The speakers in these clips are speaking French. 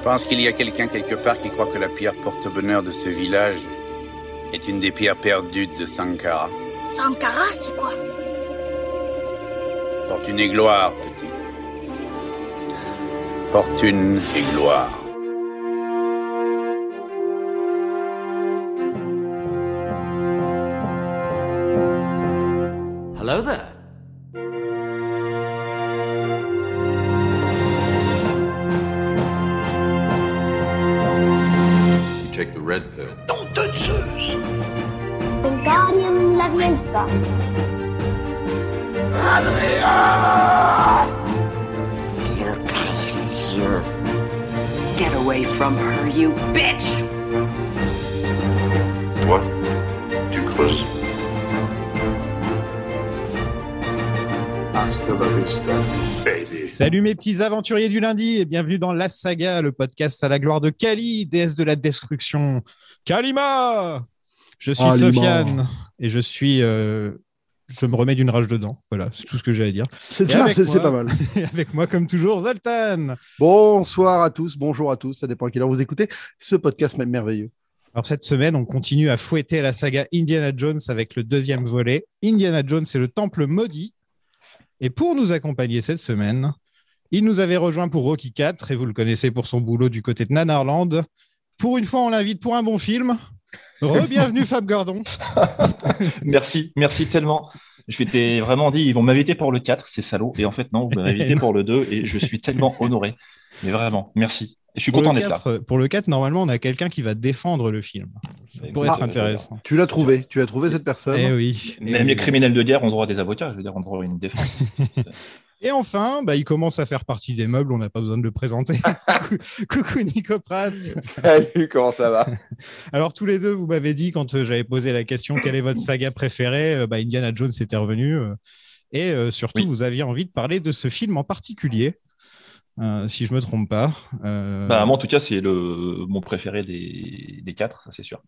Je pense qu'il y a quelqu'un quelque part qui croit que la pierre porte-bonheur de ce village est une des pierres perdues de Sankara. Sankara, c'est quoi? Fortune et gloire, petit. Fortune et gloire. Salut mes petits aventuriers du lundi et bienvenue dans La Saga, le podcast à la gloire de Kali, déesse de la destruction. Kalima Je suis. Sofiane et je suis. euh, je me remets d'une rage dedans. Voilà, c'est tout ce que j'ai à dire. C'est Et déjà, avec c'est pas mal. Et avec moi, comme toujours, Zoltan Bonsoir à tous, bonjour à tous, ça dépend à quelle heure vous écoutez ce podcast même merveilleux. Alors cette semaine, on continue à fouetter la saga Indiana Jones avec le deuxième volet. Indiana Jones et le Temple maudit. Et pour nous accompagner cette semaine, il nous avait rejoint pour Rocky 4 et vous le connaissez pour son boulot du côté de Nanarland. Pour une fois, on l'invite pour un bon film. Re-bienvenue Fab Gordon. Merci, merci tellement. Je m'étais vraiment dit, ils vont m'inviter pour le 4, c'est salaud. Et en fait, non, vous m'invitez pour le 2 et je suis tellement honoré. Mais vraiment, merci. Je suis Pour content le, d'être là. 4, pour le 4, normalement, on a quelqu'un qui va défendre le film. Ça pourrait être euh, intéressant. Tu l'as trouvé, tu as trouvé cette personne. Eh oui. Eh Même oui. les criminels de guerre ont droit à des avocats, je veux dire, ont droit à une défense. Et enfin, bah, il commence à faire partie des meubles, on n'a pas besoin de le présenter. Coucou- Nico Pratt. Salut, comment ça va? Alors tous les deux, vous m'avez dit quand euh, j'avais posé la question quelle est votre saga préférée, euh, bah, Indiana Jones était revenu. euh, et euh, surtout, Oui. vous aviez envie de parler de ce film en particulier, euh, si je me trompe pas. Euh, Bah, moi, en tout cas, c'est le mon préféré des, des 4, ça c'est sûr.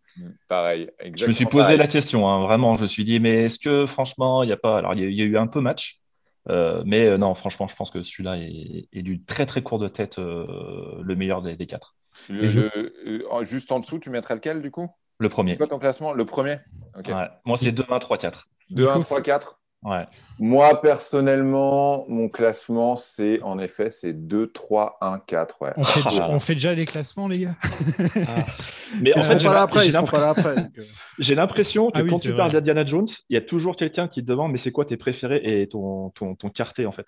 Pareil, Je exactement. me suis posé pareil. la question, hein, vraiment. Je me suis dit, mais est-ce que franchement, il n'y a pas. Alors, il y, y a eu un peu match, euh, mais euh, non, franchement, je pense que celui-là est, est du très très court de tête, euh, le meilleur des, des 4. Le- Et je- le- euh, juste en dessous, tu mettrais lequel du coup? Le premier. Quoi ton classement? Le premier? Ouais. Moi, c'est 2, 1, 3, 4. 2, 1, coup, 3, 4. Ouais. Moi, personnellement, mon classement, c'est en effet, c'est 2, 3, 1, 4. Ouais. on, fait, Ah. déjà- on fait déjà les classements, les gars. Mais en Ils fait, seront j'ai pas là après, ils l'impr- pas là après. euh. j'ai l'impression que Ah oui, quand tu vrai. parles d'Indiana Jones, il y a toujours quelqu'un qui te demande mais c'est quoi tes préférés et ton, ton, ton en fait?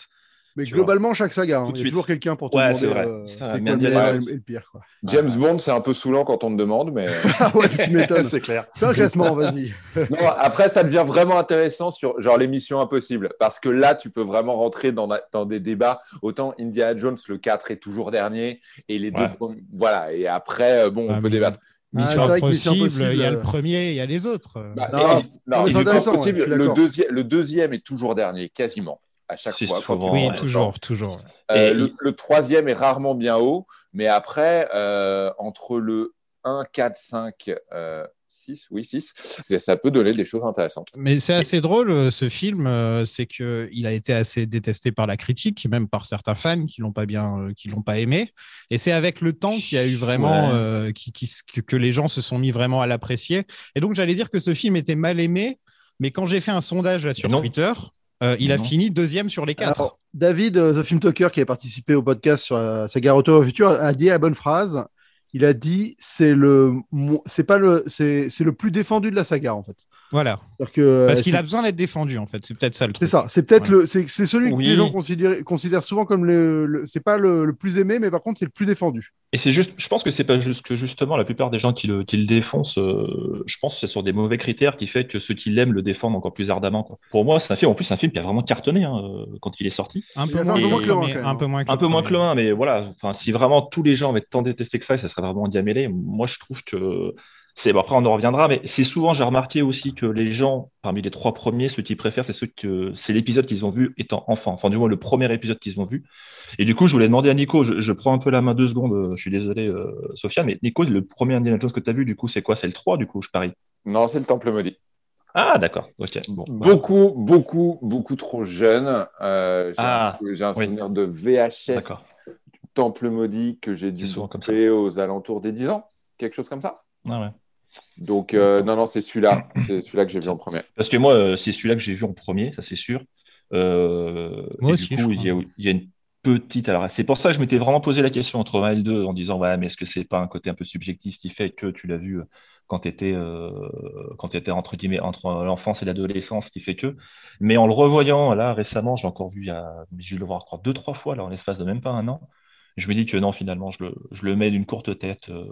Mais globalement, chaque saga, hein, il y a suite. toujours quelqu'un pour te Ouais, demander c'est vrai. euh, c'est quoi le meilleur et le- pire. Quoi. James Bond, c'est un peu saoulant quand on te demande, mais Ah ouais, tu m'étonnes. c'est clair. Fais un classement, vas-y. non, après, ça devient vraiment intéressant sur genre l'émission Impossible. Parce que là, tu peux vraiment rentrer dans, la- dans des débats. Autant Indiana Jones, le 4 est toujours dernier. Et les deux Ouais. Voilà. Et après, euh, bon, on Ah, peut mais- débattre. Mission c'est vrai que Mission Impossible, il y a Impossible, le premier, il y a les autres. Bah, Non, et- non, non, mais c'est Mission intéressant, ouais, Impossible, je suis le, d'accord. deuxième, le deuxième est toujours dernier, quasiment, à chaque fois. souvent, oui, toujours, toujours. Euh, Et le, troisième est rarement bien haut, mais après, euh, entre le 1, 4, 5, euh, 6, oui, 6, c'est- ça peut donner des choses intéressantes. Mais c'est assez drôle, euh, ce film, c'est que il a été assez détesté par la critique, même par certains fans qui l'ont pas bien, qui l'ont pas aimé. Et c'est avec le temps qu'il y a eu vraiment, Ouais. euh, qui, qui- que, que les gens se sont mis vraiment à l'apprécier. Et donc j'allais dire que ce film était mal aimé, mais quand j'ai fait un sondage là, sur Non. Twitter, euh, il a fini deuxième sur les quatre. Alors, David, euh, The Film Talker, qui a participé au podcast sur la saga Retour au futur, a dit la bonne phrase. Il a dit c'est le c'est pas le c'est c'est le plus défendu de la saga en fait. Voilà, que parce euh, qu'il c'est- a besoin d'être défendu en fait. C'est peut-être ça le C'est truc. ça, c'est peut-être Ouais. le, c'est c'est celui que Oui. les gens considèrent, considèrent souvent comme le, le- c'est pas le, le plus aimé, mais par contre c'est le plus défendu. Et c'est juste, je pense que c'est pas juste que justement la plupart des gens qui le, qui le défoncent, euh, je pense que c'est sur des mauvais critères qui fait que ceux qui l'aiment le défendent encore plus ardemment. quoi. Pour moi, c'est un film, en plus, c'est un film qui a vraiment cartonné hein, euh, quand il est sorti. Un peu moins, un peu moins que que le le un, peu moins que Un le peu moins que premier. le 1, mais voilà, enfin, si vraiment tous les gens avaient tant détesté que ça, ça serait vraiment un diamélé. Moi, je trouve que c'est. bon, après, on en reviendra, mais c'est souvent, j'ai remarqué aussi que les gens, parmi les trois premiers, ceux qui préfèrent, c'est ceux que c'est l'épisode qu'ils ont vu étant enfant. Enfin, du moins, le premier épisode qu'ils ont vu. Et du coup, je voulais demander à Nico, je, je prends un peu la main deux secondes, euh, je suis désolé, euh, Sofiane, mais Nico, le premier Indiana Jones que tu as vu, du coup, c'est quoi? C'est le 3, du coup, je parie? Non, c'est le Temple maudit. Ah, d'accord, ok. Bon, voilà. Beaucoup, beaucoup, beaucoup trop jeune. Euh, j'ai Ah, un, j'ai un oui. souvenir de VHS D'accord. Temple maudit que j'ai dû C'est souvent comme bouffer aux alentours des 10 ans, quelque chose comme ça. Ah ouais. Donc, euh, non, non, c'est celui-là. C'est celui-là que j'ai vu en premier. Parce que moi, euh, c'est celui-là que j'ai vu en premier, ça c'est sûr. Euh, Moi et aussi, du je coup, il y, a, il y a une petite. Alors, c'est pour ça que je m'étais vraiment posé la question entre 1 et le 2 en disant, ouais, mais est-ce que c'est pas un côté un peu subjectif qui fait que tu l'as vu quand tu étais, quand tu étais entre guillemets entre l'enfance et l'adolescence qui fait que. Mais en le revoyant là récemment, je l'ai encore vu il y a, j'ai dû le voir je crois, deux, trois fois là, en l'espace de même pas un an. Je me dis que non, finalement, je le, je le mets d'une courte tête euh,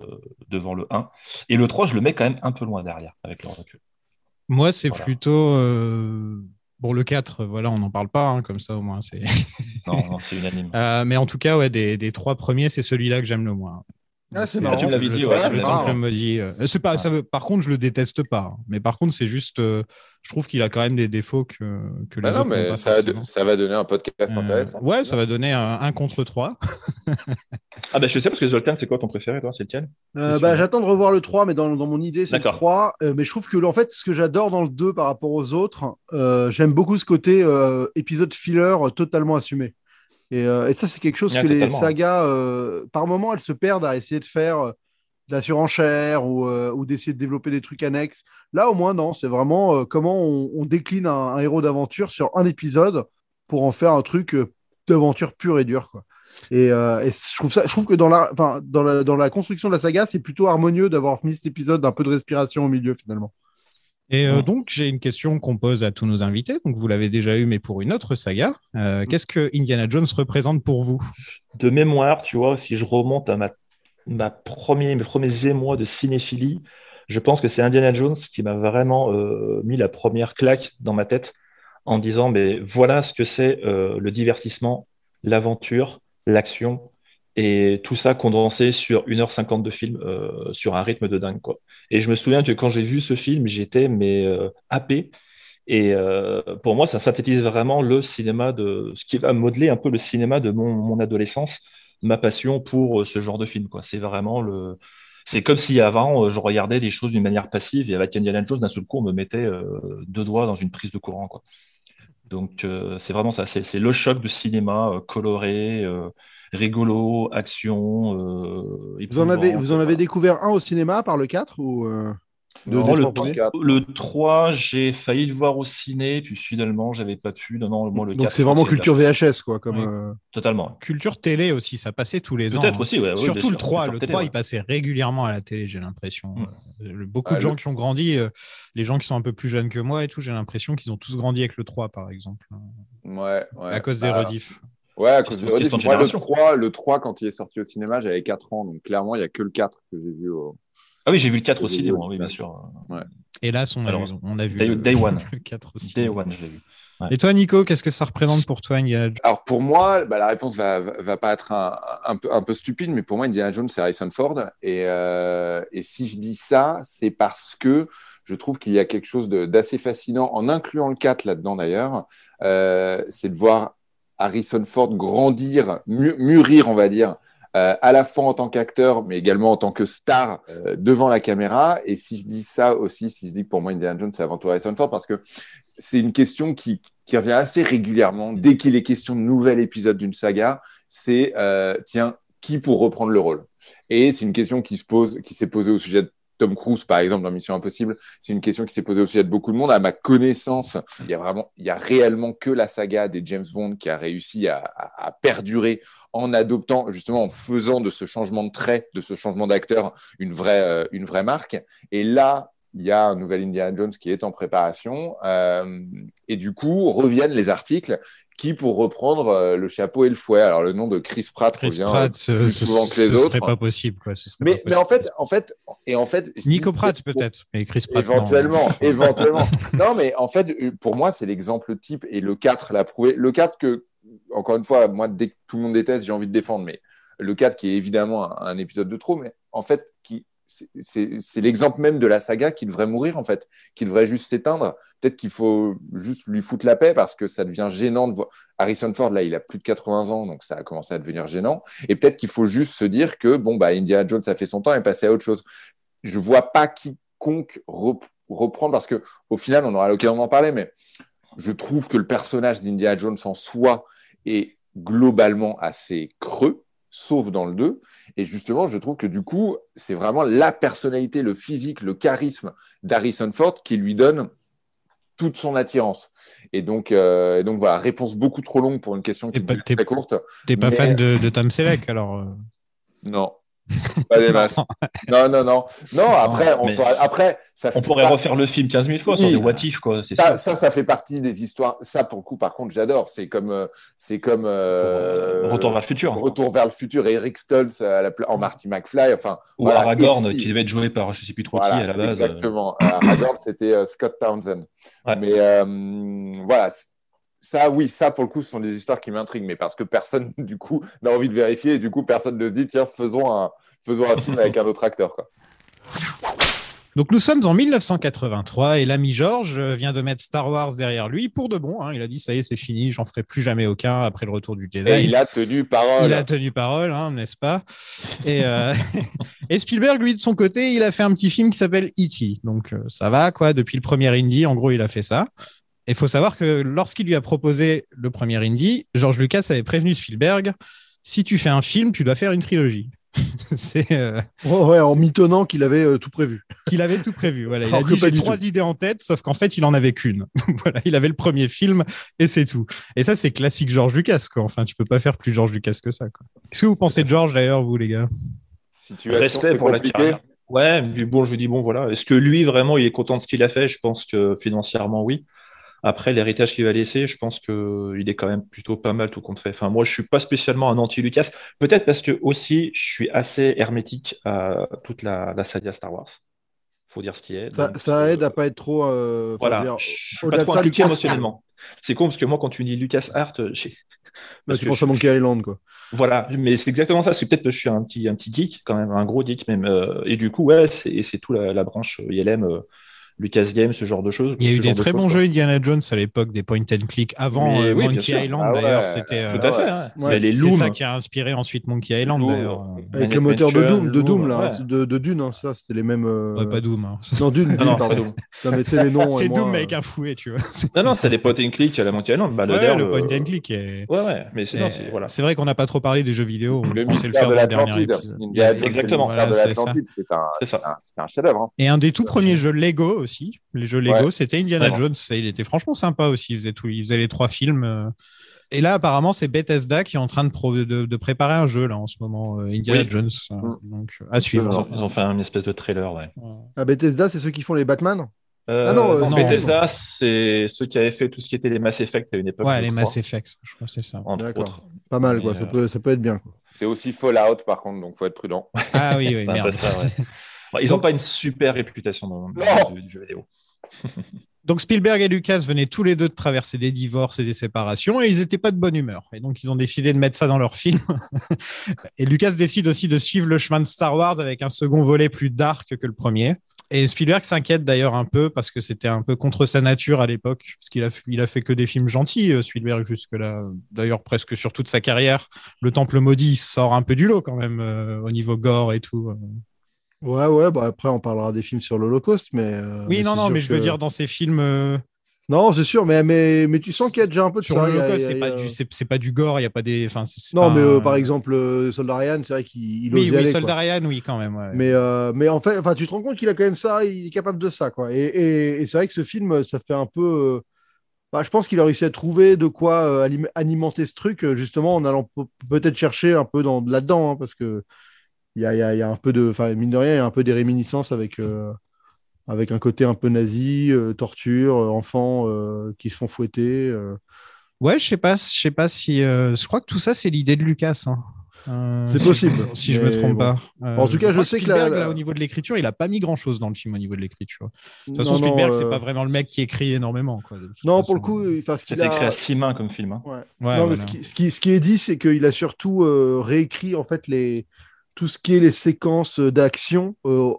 devant le 1. Et le 3, je le mets quand même un peu loin derrière avec le recul. Moi, c'est Voilà. plutôt. euh, Bon, le 4, voilà, on n'en parle pas, hein, comme ça au moins. c'est Non, non, c'est unanime. Euh, mais en tout cas, ouais, des, des trois premiers, c'est celui-là que j'aime le moins. Ah, c'est marrant. tu me l'avais dit, temple- ouais, le me c'est pas, ça veut, par contre, je le déteste pas. Mais par contre, c'est juste, euh, je trouve qu'il a quand même des défauts que, que les Bah non, autres n'ont mais pas ça va, forcément. ça va donner un podcast Euh, intéressant. ouais, ça va donner un, un contre 3. Ah, bah je sais parce que Zoltan, c'est quoi ton préféré, toi C'est lequel Euh, C'est bah, sûr. J'attends de revoir le 3, mais dans, dans mon idée, c'est le D'accord. 3. Euh, mais je trouve que, en fait, ce que j'adore dans le 2 par rapport aux autres, euh, j'aime beaucoup ce côté euh, épisode filler euh, totalement assumé. Et, euh, et ça, c'est quelque chose que les sagas, euh, par moment, elles se perdent à essayer de faire euh, de la surenchère ou, euh, ou d'essayer de développer des trucs annexes. Là, au moins, non. C'est vraiment euh, comment on, on décline un, un héros d'aventure sur un épisode pour en faire un truc euh, d'aventure pure et dure. Quoi. Et, euh, et je, trouve ça, je trouve que dans la, enfin, dans, la, dans la construction de la saga, c'est plutôt harmonieux d'avoir mis cet épisode d'un peu de respiration au milieu, finalement. Et euh, donc, j'ai une question qu'on pose à tous nos invités. Donc, vous l'avez déjà eu, mais pour une autre saga. Euh, Qu'est-ce que Indiana Jones représente pour vous? De mémoire, tu vois, si je remonte à ma, mes premiers émois de cinéphilie, je pense que c'est Indiana Jones qui m'a vraiment euh, mis la première claque dans ma tête en disant, mais voilà ce que c'est euh, le divertissement, l'aventure, l'action, et tout ça condensé sur 1h50 de film, euh, sur un rythme de dingue, quoi. Et je me souviens que quand j'ai vu ce film, j'étais mais happé. Et pour moi, ça synthétise vraiment le cinéma de ce qui va modeler un peu le cinéma de mon adolescence, ma passion pour euh, ce genre de film, quoi. C'est vraiment le. C'est comme si avant, euh, je regardais les choses d'une manière passive et avec Indiana Jones, d'un seul coup, on me mettait euh, deux doigts dans une prise de courant, quoi. Donc, c'est vraiment ça. C'est le choc de cinéma coloré, rigolo, action. Vous en avez, vous en avez découvert un au cinéma par le 4 ou de- Non, le, trois premiers quatre. le 3, j'ai failli le voir au ciné, puis finalement, j'avais pas pu. Non, non, moi, le Donc 4, c'est vraiment culture VHS, quoi. Comme, Ouais. euh, Totalement. Culture télé aussi, ça passait tous les ans. Peut-être hein. aussi, ouais, Surtout le sûr. 3. Culture Le télé, 3, ouais. il passait régulièrement à la télé, j'ai l'impression. Mm. Euh, beaucoup Ah, de gens le- qui ont grandi, euh, les gens qui sont un peu plus jeunes que moi et tout, j'ai l'impression qu'ils ont tous grandi avec le 3, par exemple, Ouais, ouais. à cause des Bah, rediffs. Ouais, à cause Question- des rediffs. question de Moi, le génération. 3, le 3, quand il est sorti au cinéma, j'avais 4 ans. Donc clairement, il n'y a que le 4 que j'ai vu. Au... Ah oui, j'ai vu le 4 J'ai aussi, oui, bien ouais. sûr. Hélas, on a Alors, vu, on a vu Day- le, Day One. le 4 aussi. Day One, je l'ai vu. Et toi, Nico, qu'est-ce que ça représente pour toi, Indiana Jones? Alors pour moi, bah, la réponse va, va, va pas être un, un peu, un peu stupide, mais pour moi, Indiana Jones, c'est Harrison Ford. Et, euh, et si je dis ça, c'est parce que je trouve qu'il y a quelque chose d'assez fascinant, en incluant le 4 là-dedans d'ailleurs, euh, c'est de voir Harrison Ford grandir, mûrir, on va dire, euh, à la fois en tant qu'acteur, mais également en tant que star euh, devant la caméra. Et si je dis ça aussi, si je dis que pour moi, Indiana Jones, c'est avant tout Harrison Ford, parce que c'est une question qui, qui revient assez régulièrement. Dès qu'il est question de nouvel épisode d'une saga, c'est euh, tiens, qui pour reprendre le rôle? Et c'est une question qui se pose, qui s'est posée au sujet de Tom Cruise, par exemple, dans Mission Impossible. C'est une question qui s'est posée au sujet de beaucoup de monde. À ma connaissance, il y a vraiment, il y a réellement que la saga des James Bond qui a réussi à, à- à perdurer en adoptant, justement, en faisant de ce changement de trait, de ce changement d'acteur, une vraie, euh, une vraie marque. Et là, il y a un nouvel Indiana Jones qui est en préparation. euh, et du coup, reviennent les articles qui, pour reprendre euh, le chapeau et le fouet, alors le nom de Chris Pratt Chris revient Pratt, euh, plus ce, souvent ce- que les ce autres. serait pas possible. Quoi. ce serait Mais, pas mais en fait, en fait, et en fait, Nico Pratt, peut-être, mais Chris Pratt. non. Éventuellement, éventuellement. Non, mais en fait, pour moi, c'est l'exemple type et le 4 l'a prouvé. Le 4 que, encore une fois, moi, dès que tout le monde déteste, j'ai envie de défendre, mais le 4 qui est évidemment un, un épisode de trop, mais en fait, qui, c'est- l'exemple même de la saga qui devrait mourir, en fait, qui devrait juste s'éteindre. Peut-être qu'il faut juste lui foutre la paix parce que ça devient gênant de voir. Harrison Ford, là, il a plus de 80 ans, donc ça a commencé à devenir gênant. Et peut-être qu'il faut juste se dire que, bon, bah, Indiana Jones a fait son temps et passé à autre chose. Je vois pas quiconque rep- reprendre parce que, au final, on aura l'occasion d'en parler, mais je trouve que le personnage d'Indiana Jones en soi est globalement assez creux. Sauf dans le 2. Et justement, je trouve que du coup, c'est vraiment la personnalité, le physique, le charisme d'Harrison Ford qui lui donne toute son attirance. Et donc, euh, et donc voilà, réponse beaucoup trop longue pour une question qui pas- est t'es- très courte. T'es pas Mais- fan de, de Tom Selleck alors euh, Non. Pas des masses. Non, non, non. Non, après, on saura- après ça fait On pourrait refaire le film 15 000 fois sur Oui. des what if, quoi. Ça, ça, ça fait partie des histoires. Ça, pour le coup, par contre, j'adore. C'est comme, euh, c'est comme euh, Retour vers le futur. Retour vers le futur. Eric Stoltz à la pla- en Marty McFly. Enfin, Ou voilà. Aragorn, Et qui devait être joué par je sais plus trop Voilà, qui à la base. euh. Exactement. Aragorn, c'était euh, Scott Townsend. Ouais. Mais euh, voilà. Ça, oui, ça, pour le coup, ce sont des histoires qui m'intriguent, mais parce que personne, du coup, n'a envie de vérifier, et du coup, personne ne dit, tiens, faisons un, faisons un film avec un autre acteur. Quoi. Donc nous sommes en 1983 et l'ami George euh, vient de mettre Star Wars derrière lui pour de bon. hein. Il a dit ça y est, c'est fini, j'en ferai plus jamais aucun après le retour du Jedi. Et il a tenu parole. Il a tenu parole, hein, n'est-ce pas? Et, euh, et Spielberg, lui, de son côté, il a fait un petit film qui s'appelle E.T. Donc euh, ça va, quoi. Depuis le premier indie, en gros, il a fait ça. Et il faut savoir que lorsqu'il lui a proposé le premier indie, George Lucas avait prévenu Spielberg si tu fais un film, tu dois faire une trilogie. c'est euh, Ouais, ouais, en mitonnant qu'il avait euh, tout prévu. qu'il avait tout prévu. Voilà, il a dit j'ai trois tout. idées en tête, sauf qu'en fait il en avait qu'une. voilà, il avait le premier film et c'est tout. Et ça c'est classique George Lucas quoi. Enfin, tu peux pas faire plus George Lucas que ça. quoi. Qu'est-ce que vous pensez de George d'ailleurs vous les gars? Situation Respect pour la carrière. Ouais, du bon, je dis bon, voilà. Est-ce que lui, vraiment, il est content de ce qu'il a fait? Je pense que financièrement, oui. Après, l'héritage qu'il va laisser, je pense qu'il est quand même plutôt pas mal tout compte fait. Enfin, moi, je suis pas spécialement un anti-Lucas. Peut-être parce que aussi, je suis assez hermétique à toute la, la saga Star Wars. Faut dire ce qui est. Ça, euh, aide à pas être trop. euh, Voilà, dire, je suis pas trop impliqué émotionnellement. C'est con parce que moi, quand tu dis Lucas Art, j'ai. là, parce tu que penses je- à Monkey Island, quoi. Voilà, mais c'est exactement ça. C'est peut-être que je suis un petit, un petit geek, quand même, un gros geek même. euh, et du coup, ouais, c'est c'est tout la, la branche euh, ILM, euh, Lucas Game, ce genre de choses. Il y a eu des de très choses, bons jeux Indiana Jones à l'époque, des point and click avant Mais euh, oui, Monkey. Island Ah ouais, d'ailleurs. C'était euh, Tout à fait. ouais. Ouais, C'est les c'est Loom. ça qui a inspiré ensuite Monkey Island Loom, d'ailleurs. euh, Avec le moteur de Doom, de Doom, là, ouais. hein, de, de Dune, hein, ça, c'était les mêmes. euh, Ouais, pas Doom. hein. Non, Dune, Non, pardon. c'est les noms. C'est Doom euh, avec un fouet, tu vois. Non, non, c'est les point and click à la Monkey Island. Bah, le Ouais, Derb, le point euh, and click. est- Ouais, ouais, mais c'est vrai qu'on n'a pas trop parlé des jeux vidéo. Je pensais le faire de dans épisode. Indiana Jones, Exactement. c'est ça. l'Atlantide, c'est un, C'est ça. c'est un- c'est un chef-d'œuvre. hein. Et un des tout premiers jeux Lego aussi. Les jeux Lego, Ouais. c'était Indiana Vraiment. Jones. Et il était franchement sympa aussi. Il faisait, tout, il faisait les trois films. euh. Et là, apparemment, c'est Bethesda qui est en train de, pro- de, de préparer un jeu là en ce moment, euh, Indiana Oui. Jones. euh, Mm. Donc, à Ils suivre. ont, ils ont fait une espèce de trailer, ouais. À Bethesda, c'est ceux qui font les Batman? Euh, Ah non, euh, non. Bethesda, c'est ceux qui avaient fait tout ce qui était les Mass Effect à une époque. Ouais, les crois, Mass Effect, je crois que c'est ça. Entre D'accord. autres. Pas mal, quoi. Ça, euh, peut, ça peut être bien. Quoi. C'est aussi Fallout, par contre, donc faut être prudent. Ah oui, oui, merde. peu ça, ouais. Bon, ils n'ont pas une super réputation dans le jeu- du jeu vidéo. Donc Spielberg et Lucas venaient tous les deux de traverser des divorces et des séparations et ils n'étaient pas de bonne humeur. Et donc ils ont décidé de mettre ça dans leur film. et Lucas décide aussi de suivre le chemin de Star Wars avec un second volet plus dark que le premier. Et Spielberg s'inquiète d'ailleurs un peu parce que c'était un peu contre sa nature à l'époque, parce qu'il a, il a fait que des films gentils, euh, Spielberg jusque-là. D'ailleurs presque sur toute sa carrière. Le Temple maudit il sort un peu du lot quand même euh, au niveau gore et tout. Ouais, ouais, bah après, on parlera des films sur l'Holocauste, mais. euh, Oui, mais non, non, mais je veux dire dans ces films... euh, Non, c'est sûr, mais, mais, mais tu sens qu'il y a déjà un peu de Sur ça. a- c'est pas, a- du, pas gore, il n'y a pas des. Enfin, Non, pas mais un- euh, par exemple, Soldat Ryan, c'est vrai qu'il Oui, oui, aller, Soldat quoi. Ryan, oui, quand même. ouais. Mais, mais en fait, tu te rends compte qu'il a quand même ça, il est capable de ça, quoi. Et, et- et c'est vrai que ce film, ça fait un peu. bah, je pense qu'il a réussi à trouver de quoi alim- alimenter ce truc, justement, en allant pe- peut-être chercher un peu dans, là-dedans, hein, parce que il y a, il y a- il y a un peu de. Enfin, mine de rien, il y a un peu des réminiscences avec, euh, avec un côté un peu nazi, euh, torture, euh, enfants euh, qui se font fouetter. euh. Ouais, je sais pas, je sais pas si. euh, je crois que tout ça, c'est l'idée de Lucas. hein. Euh, C'est si- possible, Si je me trompe bon. pas. Euh, En tout cas, je sais que Spielberg, la- là, au niveau de l'écriture, il a pas mis grand chose dans le film au niveau de l'écriture. De toute façon, Non, Spielberg, euh, c'est pas vraiment le mec qui écrit énormément. Quoi, Non, pour le coup, enfin, ce qu'il a. écrit à six mains comme film. hein. Ouais. Ouais, non, mais ce, qui, ce, qui, ce qui est dit, c'est qu'il a surtout euh, réécrit en fait les, tout ce qui est les séquences d'action euh,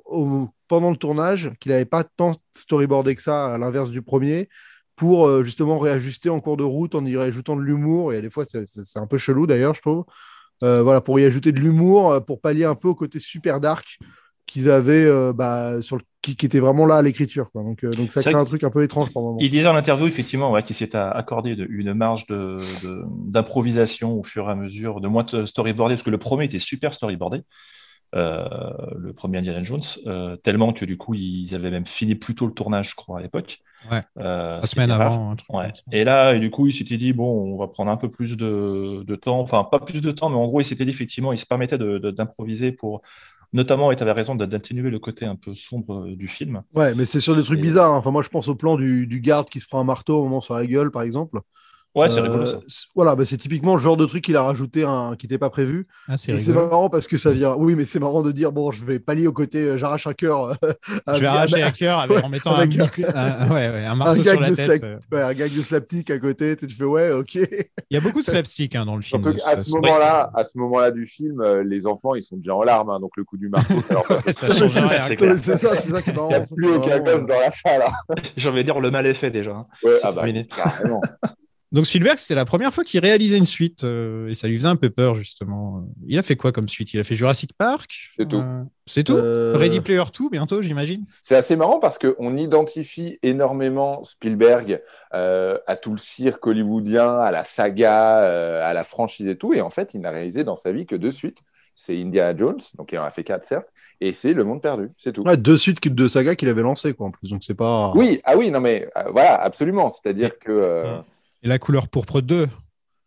pendant le tournage, qu'il n'avait pas tant storyboardé que ça, à l'inverse du premier, pour euh, justement réajuster en cours de route en y rajoutant de l'humour. Et des fois, c'est un peu chelou d'ailleurs, je trouve. Euh, voilà, pour y ajouter de l'humour, euh, pour pallier un peu au côté super dark qu'ils avaient euh, bah, sur le... qui, qui était vraiment là à l'écriture. Donc, euh, donc ça crée un truc un peu étrange par moment. Il disait en interview, effectivement, ouais, qu'il s'était accordé de- une marge de- de- d'improvisation au fur et à mesure, de moins de storyboardé, parce que le premier était super storyboardé, euh, le premier Indiana Jones, euh, tellement que du coup, ils avaient même fini plus tôt le tournage, je crois, à l'époque. Ouais. Euh, La qui semaine avant. un truc Ouais. Et là, et du coup, il s'était dit, bon, on va prendre un peu plus de, de temps, enfin, pas plus de temps, mais en gros, il s'était dit, effectivement, il se permettait de- de- d'improviser pour, notamment, et tu avais raison, d'atténuer le côté un peu sombre euh, du film. Ouais, mais c'est sur des trucs Et- bizarres. hein. Enfin, moi, je pense au plan du, du garde qui se prend un marteau au moment sur la gueule, par exemple. Ouais, c'est Euh, rigolo ça. c- Voilà, bah, c'est typiquement le genre de truc qu'il a rajouté un, qui n'était pas prévu. Ah, c'est Et c'est rigolo. marrant parce que ça vient. Oui, mais c'est marrant de dire bon, je vais pallier au côté euh, j'arrache un cœur. euh, Je vais à- arracher à- un cœur avec- en mettant un, avec un- micro- un- ouais, ouais, un marteau sur la de tête. slap- euh. ouais, un gag de slapstick à côté. Tu fais ouais, ok. Il y a beaucoup de slapstick hein, dans le film. Surtout qu'à ce moment-là, à ce moment-là du film, euh, les enfants, ils sont déjà en larmes. hein, donc le coup du marteau, ça ça change c'est rien. c'est ça, c'est ça qui est marrant. Il n'y a plus aucun gosse dans la salle. hein. J'ai envie de dire, le mal est fait déjà. Ouais, C'est ah bah, carrément. Donc Spielberg, c'était la première fois qu'il réalisait une suite euh, et ça lui faisait un peu peur justement. Il a fait quoi comme suite? Il a fait Jurassic Park? C'est tout. Euh, c'est tout? Euh, Ready Player 2 bientôt, j'imagine? C'est assez marrant parce qu'on identifie énormément Spielberg euh, à tout le cirque hollywoodien, à la saga, euh, à la franchise et tout. Et en fait, il n'a réalisé dans sa vie que deux suites. C'est Indiana Jones, donc il en a fait quatre certes, et c'est Le Monde Perdu, c'est tout. Ouais, deux suites de saga qu'il avait lancé quoi en plus. Donc c'est pas. Oui, ah oui, non mais euh, voilà, absolument. C'est-à-dire que euh, Et la couleur pourpre 2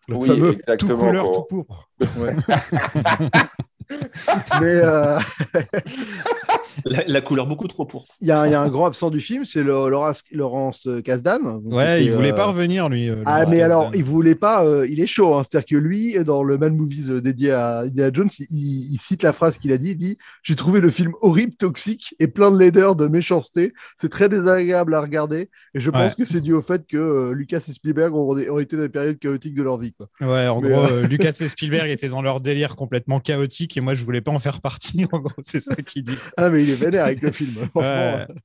Le oui, fameux Tout couleur, tout pourpre. Ouais. mais euh, La, la couleur beaucoup trop pour. il y, a un- il y a un grand absent du film, c'est Laurence, Laurence Kasdan. Ouais, il voulait euh, pas revenir lui. euh, Ah, mais Kasdan. alors, il voulait pas, euh, il est chaud. hein. C'est-à-dire que lui, dans le Man Movies euh, dédié à Indiana Jones, il, cite la phrase qu'il a dit il dit J'ai trouvé le film horrible, toxique et plein de laideur, de méchanceté. C'est très désagréable à regarder. Et je pense Ouais. que c'est dû au fait que euh, Lucas et Spielberg ont, ont été dans des périodes chaotiques de leur vie. Quoi. Ouais, en Mais, gros, euh, Lucas et Spielberg étaient dans leur délire complètement chaotique et moi je voulais pas en faire partie. En gros, c'est ça qu'il dit. Ah, mais il est vénère avec le film. Franchement. Ouais.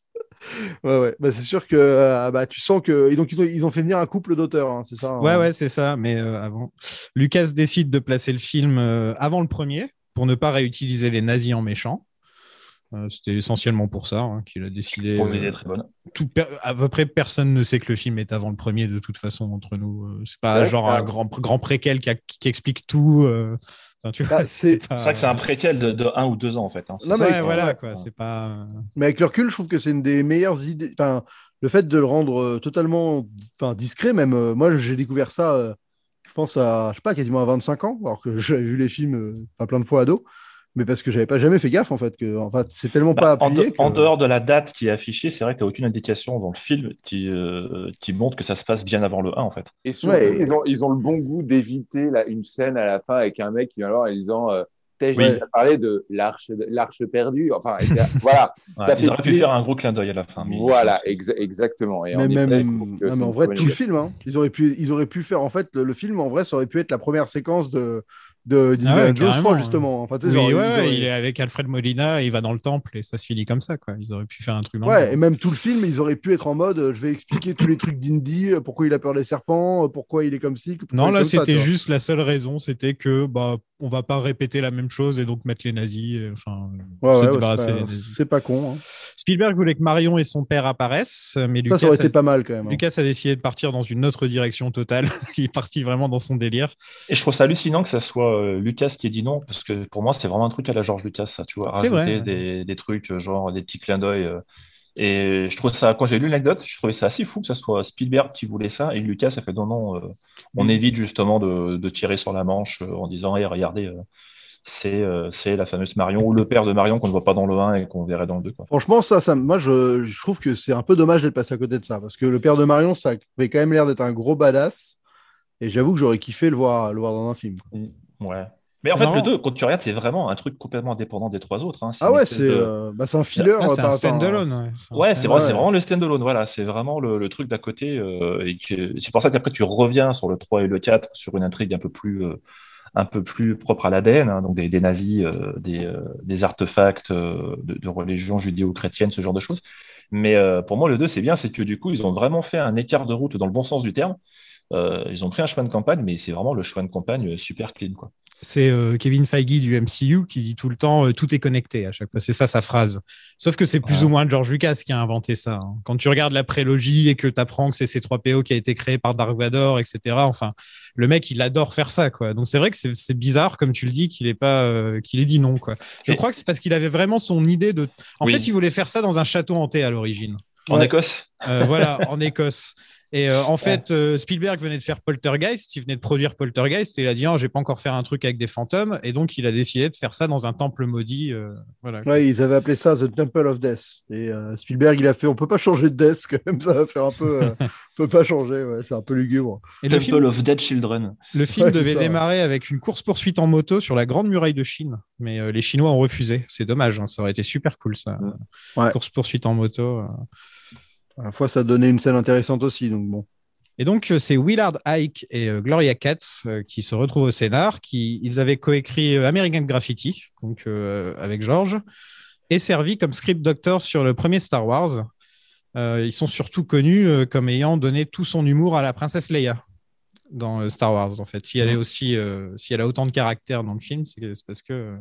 Ouais, ouais. Bah, c'est sûr que euh, bah, tu sens que. Et donc, ils ont, ils ont fait venir un couple d'auteurs, hein, c'est ça Ouais, hein. ouais, c'est ça. Mais euh, avant, Lucas décide de placer le film euh, avant le premier pour ne pas réutiliser les nazis en méchants. Euh, C'était essentiellement pour ça hein, qu'il a décidé. Pour euh, est très bonne. tout per- à peu près personne ne sait que le film est avant le premier de toute façon entre nous. C'est pas Ouais, genre un grand, grand préquel qui, a- qui explique tout. Euh. Enfin, Bah, c'est- pas- vrai que c'est un préquel de, de un ou deux ans en fait. hein. Non, mais- Ouais, voilà quoi. C'est pas. Mais avec le recul, je trouve que c'est une des meilleures idées. Enfin, le fait de le rendre euh, totalement enfin, discret, même. euh, moi, j'ai découvert ça, euh, je pense, à, je sais pas, quasiment à 25 ans, alors que j'avais vu les films euh, enfin, plein de fois ado. Mais parce que j'avais pas jamais fait gaffe, en fait. Que, en fait, c'est tellement Bah, pas en, appuyé. en dehors de la date qui est affichée, c'est vrai que tu n'as aucune indication dans le film qui, euh, qui montre que ça se passe bien avant le 1 en fait. Et surtout, Ouais. ils, ont, ils ont le bon goût d'éviter une scène à la fin avec un mec qui vient alors en disant euh, Oui. déjà parlé de l'arche l'arche perdue? Enfin, voilà. Ouais, Ça ils fait auraient pu faire un gros clin d'œil à la fin. mais- Voilà, exa- exactement. Et Mais même, non, c'est mais en vrai, tout le film, hein. ils, auraient pu, ils auraient pu faire, en fait, le, le film, en vrai, ça aurait pu être la première séquence de, de Ah ouais, Jones 3, carrément, justement. Enfin, Oui, genre, ouais, auraient- il est avec Alfred Molina, il va dans le temple et ça se finit comme ça quoi. Ils auraient pu faire un truc. Ouais, et même tout le film, ils auraient pu être en mode euh, je vais expliquer tous les trucs d'Indy, euh, pourquoi il a peur des serpents, euh, pourquoi il est comme ci. Non, là, c'était juste la seule raison, c'était que bah on va pas répéter la même chose et donc mettre les nazis. et, Enfin, Ouais, se ouais, ouais, débarrasser c'est pas- nazis. c'est pas con. hein. Spielberg voulait que Marion et son père apparaissent, mais Ça, Lucas, ça aurait a... été pas mal quand même. hein. Lucas a décidé de partir dans une autre direction totale. il est parti vraiment dans son délire. Et je trouve ça hallucinant que ça soit euh, Lucas qui ait dit non, parce que pour moi, c'est vraiment un truc à la George Lucas, ça, tu vois, C'est rajouter vrai. des, des trucs, euh, genre des petits clins d'œil. euh. Et je trouve ça, quand j'ai lu l'anecdote, je trouvais ça assez fou que ça soit Spielberg qui voulait ça, et Lucas a fait non, non, euh, on Mm. évite justement de, de tirer sur la manche euh, en disant, hey, regardez, euh, c'est euh, la fameuse Marion, ou le père de Marion qu'on ne voit pas dans le 1 et qu'on verrait dans le 2. Quoi. Franchement, ça, ça, moi, je, je trouve que c'est un peu dommage d'être passé à côté de ça, parce que le père de Marion, ça avait quand même l'air d'être un gros badass, et j'avoue que j'aurais kiffé le voir, le voir dans un film. quoi. Ouais. Mais en fait, marrant. le 2, quand tu regardes, c'est vraiment un truc complètement indépendant des trois autres. hein. Ah ouais, c'est de- euh, bah, c'est un filler. Ah, c'est un standalone. Ouais, C'est Ouais, vrai, Ouais. c'est vraiment le standalone. Voilà, c'est vraiment le, le truc d'à côté. euh, et que c'est pour ça qu'après tu reviens sur le 3 et le 4 sur une intrigue un peu plus, euh, un peu plus propre à l'ADN, hein, donc des, des nazis, euh, des, euh, des artefacts euh, de, de religion judéo-chrétienne, ce genre de choses. Mais euh, pour moi, le 2, c'est bien, c'est que du coup, ils ont vraiment fait un écart de route dans le bon sens du terme. Euh, ils ont pris un chemin de campagne, mais c'est vraiment le chemin de campagne super clean, quoi. C'est euh, Kevin Feige du MCU qui dit tout le temps euh, tout est connecté à chaque fois. C'est ça sa phrase. Sauf que c'est plus Ouais. ou moins George Lucas qui a inventé ça. hein. Quand tu regardes la prélogie et que tu apprends que c'est C3PO qui a été créé par Dark Vador, etc. Enfin, le mec, il adore faire ça, quoi. Donc c'est vrai que c'est bizarre, comme tu le dis, qu'il ait pas, euh, qu'il ait dit non, quoi. Je Et- crois que c'est parce qu'il avait vraiment son idée de. En Oui. fait, il voulait faire ça dans un château hanté à l'origine. En Ouais. Écosse? Euh, voilà, en Écosse. Et euh, en fait, euh, Spielberg venait de faire Poltergeist, il venait de produire Poltergeist, et il a dit, oh, je vais pas encore faire un truc avec des fantômes, et donc il a décidé de faire ça dans un temple maudit. euh, voilà. Ouais, ils avaient appelé ça The Temple of Death. Et euh, Spielberg, il a fait on peut pas changer de death, quand même, ça va faire un peu. euh, on peut pas changer, ouais, c'est un peu lugubre. Et le Temple film, of Dead Children. le film Ouais, devait ça, ouais. démarrer avec une course-poursuite en moto sur la Grande Muraille de Chine, mais euh, les Chinois ont refusé. C'est dommage, hein, ça aurait été super cool, ça. Ouais. Course-poursuite en moto. À la fois, ça donnait une scène intéressante aussi, donc bon. Et donc, euh, c'est Willard Ike et euh, Gloria Katz euh, qui se retrouvent au scénar. Qui, ils avaient coécrit American Graffiti, donc euh, avec George, et servi comme script doctor sur le premier Star Wars. Euh, ils sont surtout connus euh, comme ayant donné tout son humour à la princesse Leia dans Star Wars. En fait, si elle est aussi, euh, si elle a autant de caractère dans le film, c'est parce que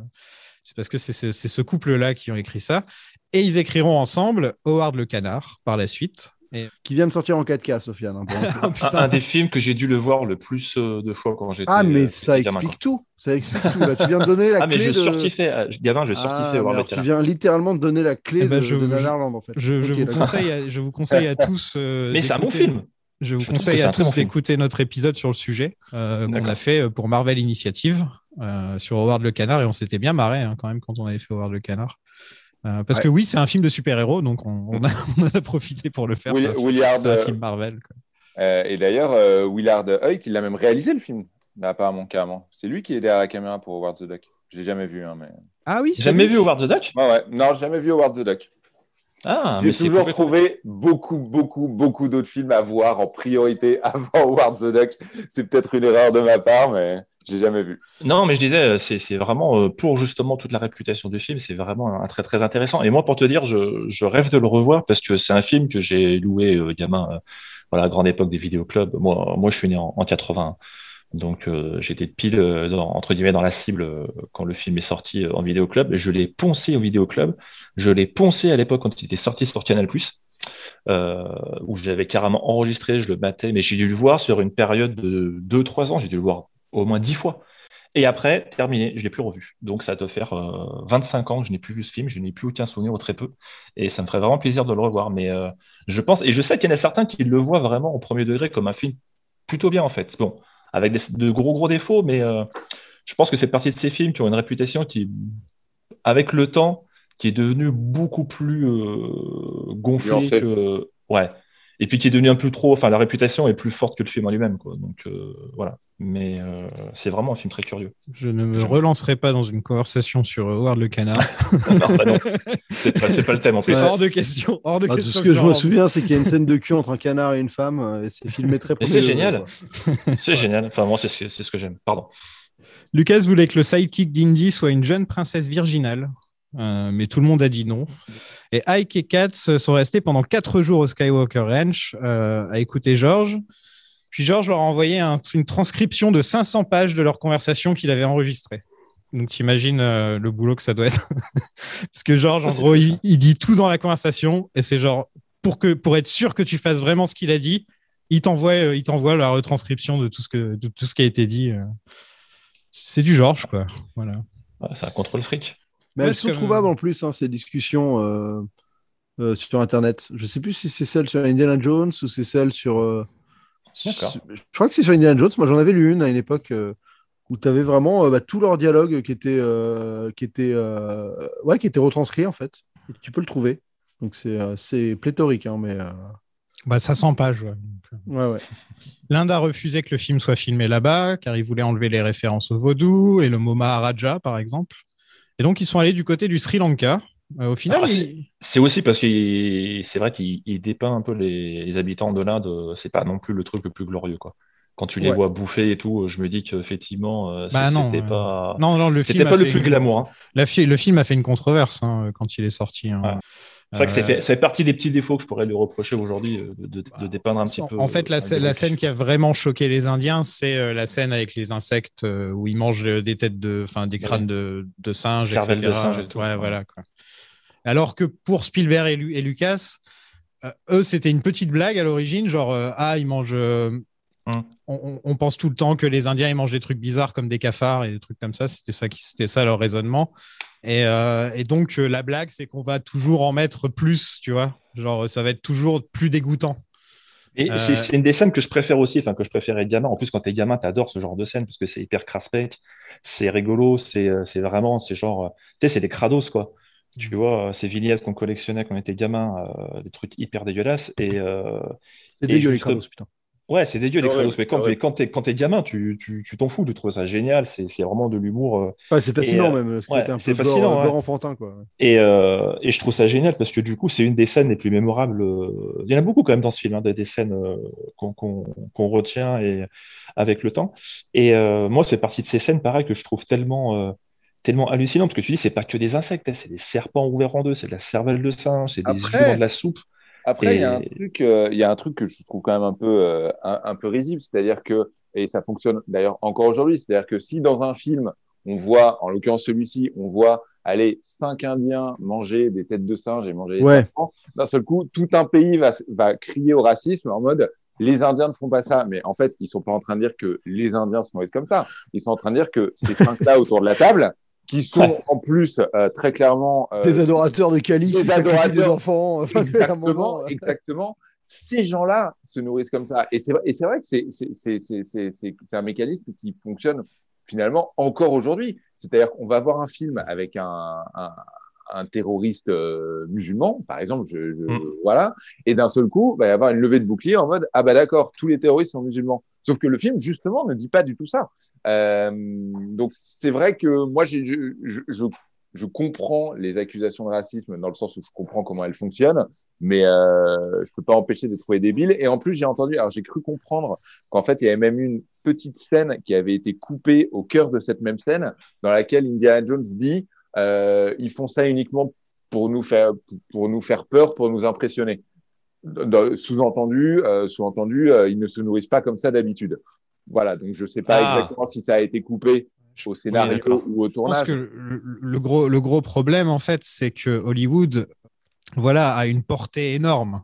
c'est parce que c'est ce couple-là qui ont écrit ça. Et ils écriront ensemble Howard le Canard par la suite. Et Qui vient de sortir en 4K, Sofiane. hein, info. Un, un des films que j'ai dû le voir le plus euh, de fois quand j'étais. ah, mais euh, ça explique tout. Ça explique tout. Là, tu viens de donner la Ah, mais clé je de. surkiffais. euh, Gamin, je surkiffais Ah, mais tu viens littéralement de donner la clé Eh ben, de, je- de Nanarland, en fait. Je, vous conseille à, je vous conseille à tous. euh, Mais c'est un bon film. Je vous conseille à tous d'écouter notre épisode sur le sujet euh, qu'on a fait pour Marvel Initiative euh, sur Howard le Canard et on s'était bien marré hein, quand même quand on avait fait Howard le Canard. Euh, parce Ouais. que oui, c'est un film de super-héros, donc on, on a, on en a profité pour le faire. Will- C'est un film- Willard, un euh, film Marvel. quoi. Euh, et d'ailleurs, euh, Willard Huyck, il a même réalisé le film, apparemment, carrément. C'est lui qui est derrière la caméra pour Howard the Duck. Je l'ai jamais vu, hein, mais. Ah oui, c'est Jamais lui. vu Howard the Duck? Ouais, ouais. Non, j'ai jamais vu Howard the Duck. Ah, J'ai toujours trouvé beaucoup, beaucoup, beaucoup d'autres films à voir en priorité avant Howard the Duck. C'est peut-être une erreur de ma part, mais j'ai jamais vu. Non, mais je disais, euh, c'est vraiment euh, pour justement toute la réputation du film, c'est vraiment un très très intéressant. Et moi, pour te dire, je, rêve de le revoir parce que c'est un film que j'ai loué euh, gamin, euh, voilà, grande époque des vidéoclubs. Moi, moi, je suis né en, en 80, donc euh, j'étais pile dans, entre guillemets dans la cible quand le film est sorti en vidéoclub. Je l'ai poncé au vidéoclub, je l'ai poncé à l'époque quand il était sorti sur Canal+. Où j'avais carrément enregistré, je le battais, mais j'ai dû le voir sur une période de 2-3 ans, j'ai dû le voir au moins 10 fois. Et après, terminé, je l'ai plus revu. Donc ça doit faire euh, 25 ans que je n'ai plus vu ce film, je n'ai plus aucun souvenir ou très peu. Et ça me ferait vraiment plaisir de le revoir. Mais euh, je pense, et je sais qu'il y en a certains qui le voient vraiment au premier degré comme un film plutôt bien en fait. Bon, avec des- de gros gros défauts, mais euh, je pense que c'est partie de ces films qui ont une réputation qui, avec le temps, qui est devenue beaucoup plus euh, gonflée que. Ouais. Et puis qui est devenu un peu trop. Enfin, la réputation est plus forte que le film en lui-même, quoi. Donc euh, voilà. Mais euh, c'est vraiment un film très curieux. Je ne me relancerai pas dans une conversation sur Howard le Canard. non, bah non. C'est pas, c'est pas le thème en plus. C'est hors de question. Hors de Ah, tout question ce que je je me souviens, c'est qu'il y a une scène de cul entre un canard et une femme, euh, et c'est filmé très Et c'est génial. C'est génial. Enfin, moi, c'est ce que, c'est ce que j'aime. Pardon. Lucas voulait que le sidekick d'Indy soit une jeune princesse virginale, euh, mais tout le monde a dit non. Et Ike et Katz sont restés pendant quatre jours au Skywalker Ranch euh, à écouter George. Puis George leur a envoyé un- une transcription de 500 pages de leur conversation qu'il avait enregistrée. Donc t'imagines euh, le boulot que ça doit être. Parce que George, en gros, il, dit tout dans la conversation et c'est genre, pour, que, pour être sûr que tu fasses vraiment ce qu'il a dit, il t'envoie euh, il t'envoie la retranscription de tout, ce que, de tout ce qui a été dit. euh. C'est du George, quoi. Voilà. Ouais, c'est un contrôle fric. Mais Ouais, elles c'est sont comme- trouvables en plus, hein, ces discussions euh, euh, sur Internet. Je sais plus si c'est celle sur Indiana Jones ou c'est celle sur. D'accord. Je crois que c'est sur Indiana Jones. Moi, j'en avais lu une à une époque euh, où tu avais vraiment euh, bah, tout leur dialogue qui était, euh, qui, était, euh, ouais, qui était retranscrit en fait. Et tu peux le trouver. Donc c'est euh, c'est pléthorique, hein, mais euh, Bah, ça 100 pages. ouais. ouais, ouais. L'Inde a refusé que le film soit filmé là-bas, car il voulait enlever les références au vaudou et le mot Maharaja, par exemple. Et donc, ils sont allés du côté du Sri Lanka. Euh, au final, c'est- il- C'est aussi parce que c'est vrai qu'il il dépeint un peu les, les habitants de l'Inde. euh, C'est pas non plus le truc le plus glorieux, quoi. Quand tu les Ouais. vois bouffer et tout, je me dis qu'effectivement, euh, Bah c'était pas, non, non, le film, pas plus une- glamour. hein. la fi- le film a fait une controverse hein, quand il est sorti. hein. Ouais. C'est vrai que ça fait, ça fait partie des petits défauts que je pourrais lui reprocher aujourd'hui, de, de- de dépeindre un petit en, peu. en fait, la, scène qui a vraiment choqué les Indiens, c'est la scène avec les insectes où ils mangent des têtes de, enfin, des crânes de, de singes, Cervelle de etc. singe et tout. Ouais, Ouais. voilà. Quoi. Alors que pour Spielberg et, Lu- et Lucas, euh, eux, c'était une petite blague à l'origine, genre euh, ah, ils mangent. euh, Hum. on, pense tout le temps que les Indiens ils mangent des trucs bizarres comme des cafards et des trucs comme ça. C'était ça, qui- c'était ça leur raisonnement. Et, euh, et donc euh, la blague, c'est qu'on va toujours en mettre plus, tu vois. Genre ça va être toujours plus dégoûtant. Et Euh, c'est une des scènes que je préfère aussi, enfin que je préférais gamin. En plus, quand t'es gamin, t'adores ce genre de scène parce que c'est hyper craspec, c'est rigolo, c'est c'est vraiment, c'est genre, tu sais, c'est des crados quoi. Tu vois, euh, ces vignettes qu'on collectionnait quand on était gamin, euh, des trucs hyper dégueulasses. Et, euh, C'est Et dégueu les Kratos, putain. ouais, c'est dégueu les Ah ouais, crados. Mais quand ah ouais. t'es quand t'es quand t'es gamin, tu tu tu t'en fous, tu trouves ça génial. C'est c'est vraiment de l'humour. euh, Ouais, c'est fascinant Et, euh, même, parce que ouais, t'es un c'est peu fascinant, gore, enfantin, quoi. Et, euh, et je trouve ça génial parce que du coup, c'est une des scènes les plus mémorables. Il y en a beaucoup quand même dans ce film, hein, des, des scènes euh, qu'on qu'on- qu'on retient et, avec le temps. Et euh, moi, c'est partie de ces scènes, pareil, que je trouve tellement, euh, tellement hallucinantes. Parce que tu dis, c'est pas que des insectes, hein, c'est des serpents ouverts en deux, c'est de la cervelle de singe, c'est des dans de la soupe. Après, il y a Et- un truc, euh, il y a un truc que je trouve quand même un peu, euh, un, un peu risible, c'est-à-dire que, et ça fonctionne d'ailleurs encore aujourd'hui, c'est-à-dire que si dans un film on voit, en l'occurrence celui-ci, on voit aller cinq Indiens manger des têtes de singe et manger des Ouais. serpents, d'un seul coup, tout un pays va, va crier au racisme en mode les Indiens ne font pas ça. Mais en fait, ils sont pas en train de dire que les Indiens se nourrissent comme ça. Ils sont en train de dire que ces cinq-là autour de la table, qui sont Ouais. en plus euh, très clairement euh, Des adorateurs de Kali des qui sacrifient des adorateurs. enfants. Un Exactement, moment, euh, exactement. Ces gens-là se nourrissent comme ça. Et c'est vrai, et c'est vrai que c'est, c'est, c'est, c'est, c'est, c'est- c'est un mécanisme qui fonctionne finalement encore aujourd'hui. C'est-à-dire qu'on va voir un film avec un, un, un terroriste euh, musulman, par exemple, je, je- Mm. voilà, et d'un seul coup, il va y avoir une levée de bouclier en mode ah bah d'accord, tous les terroristes sont musulmans. Sauf que le film justement ne dit pas du tout ça. Euh, donc c'est vrai que moi je, je, je, je comprends les accusations de racisme dans le sens où je comprends comment elles fonctionnent, mais euh, je peux pas empêcher de trouver débiles. Et en plus j'ai entendu, alors j'ai cru comprendre qu'en fait il y avait même une petite scène qui avait été coupée au cœur de cette même scène, dans laquelle Indiana Jones dit euh, ils font ça uniquement pour nous faire pour nous faire peur, pour nous impressionner. Sous-entendu, euh, sous-entendu, euh, ils ne se nourrissent pas comme ça d'habitude. Voilà, donc je sais pas Ah. exactement si ça a été coupé au scénario ou au Je pense tournage. que le, le gros, le gros problème, en fait, c'est que Hollywood voilà, a une portée énorme.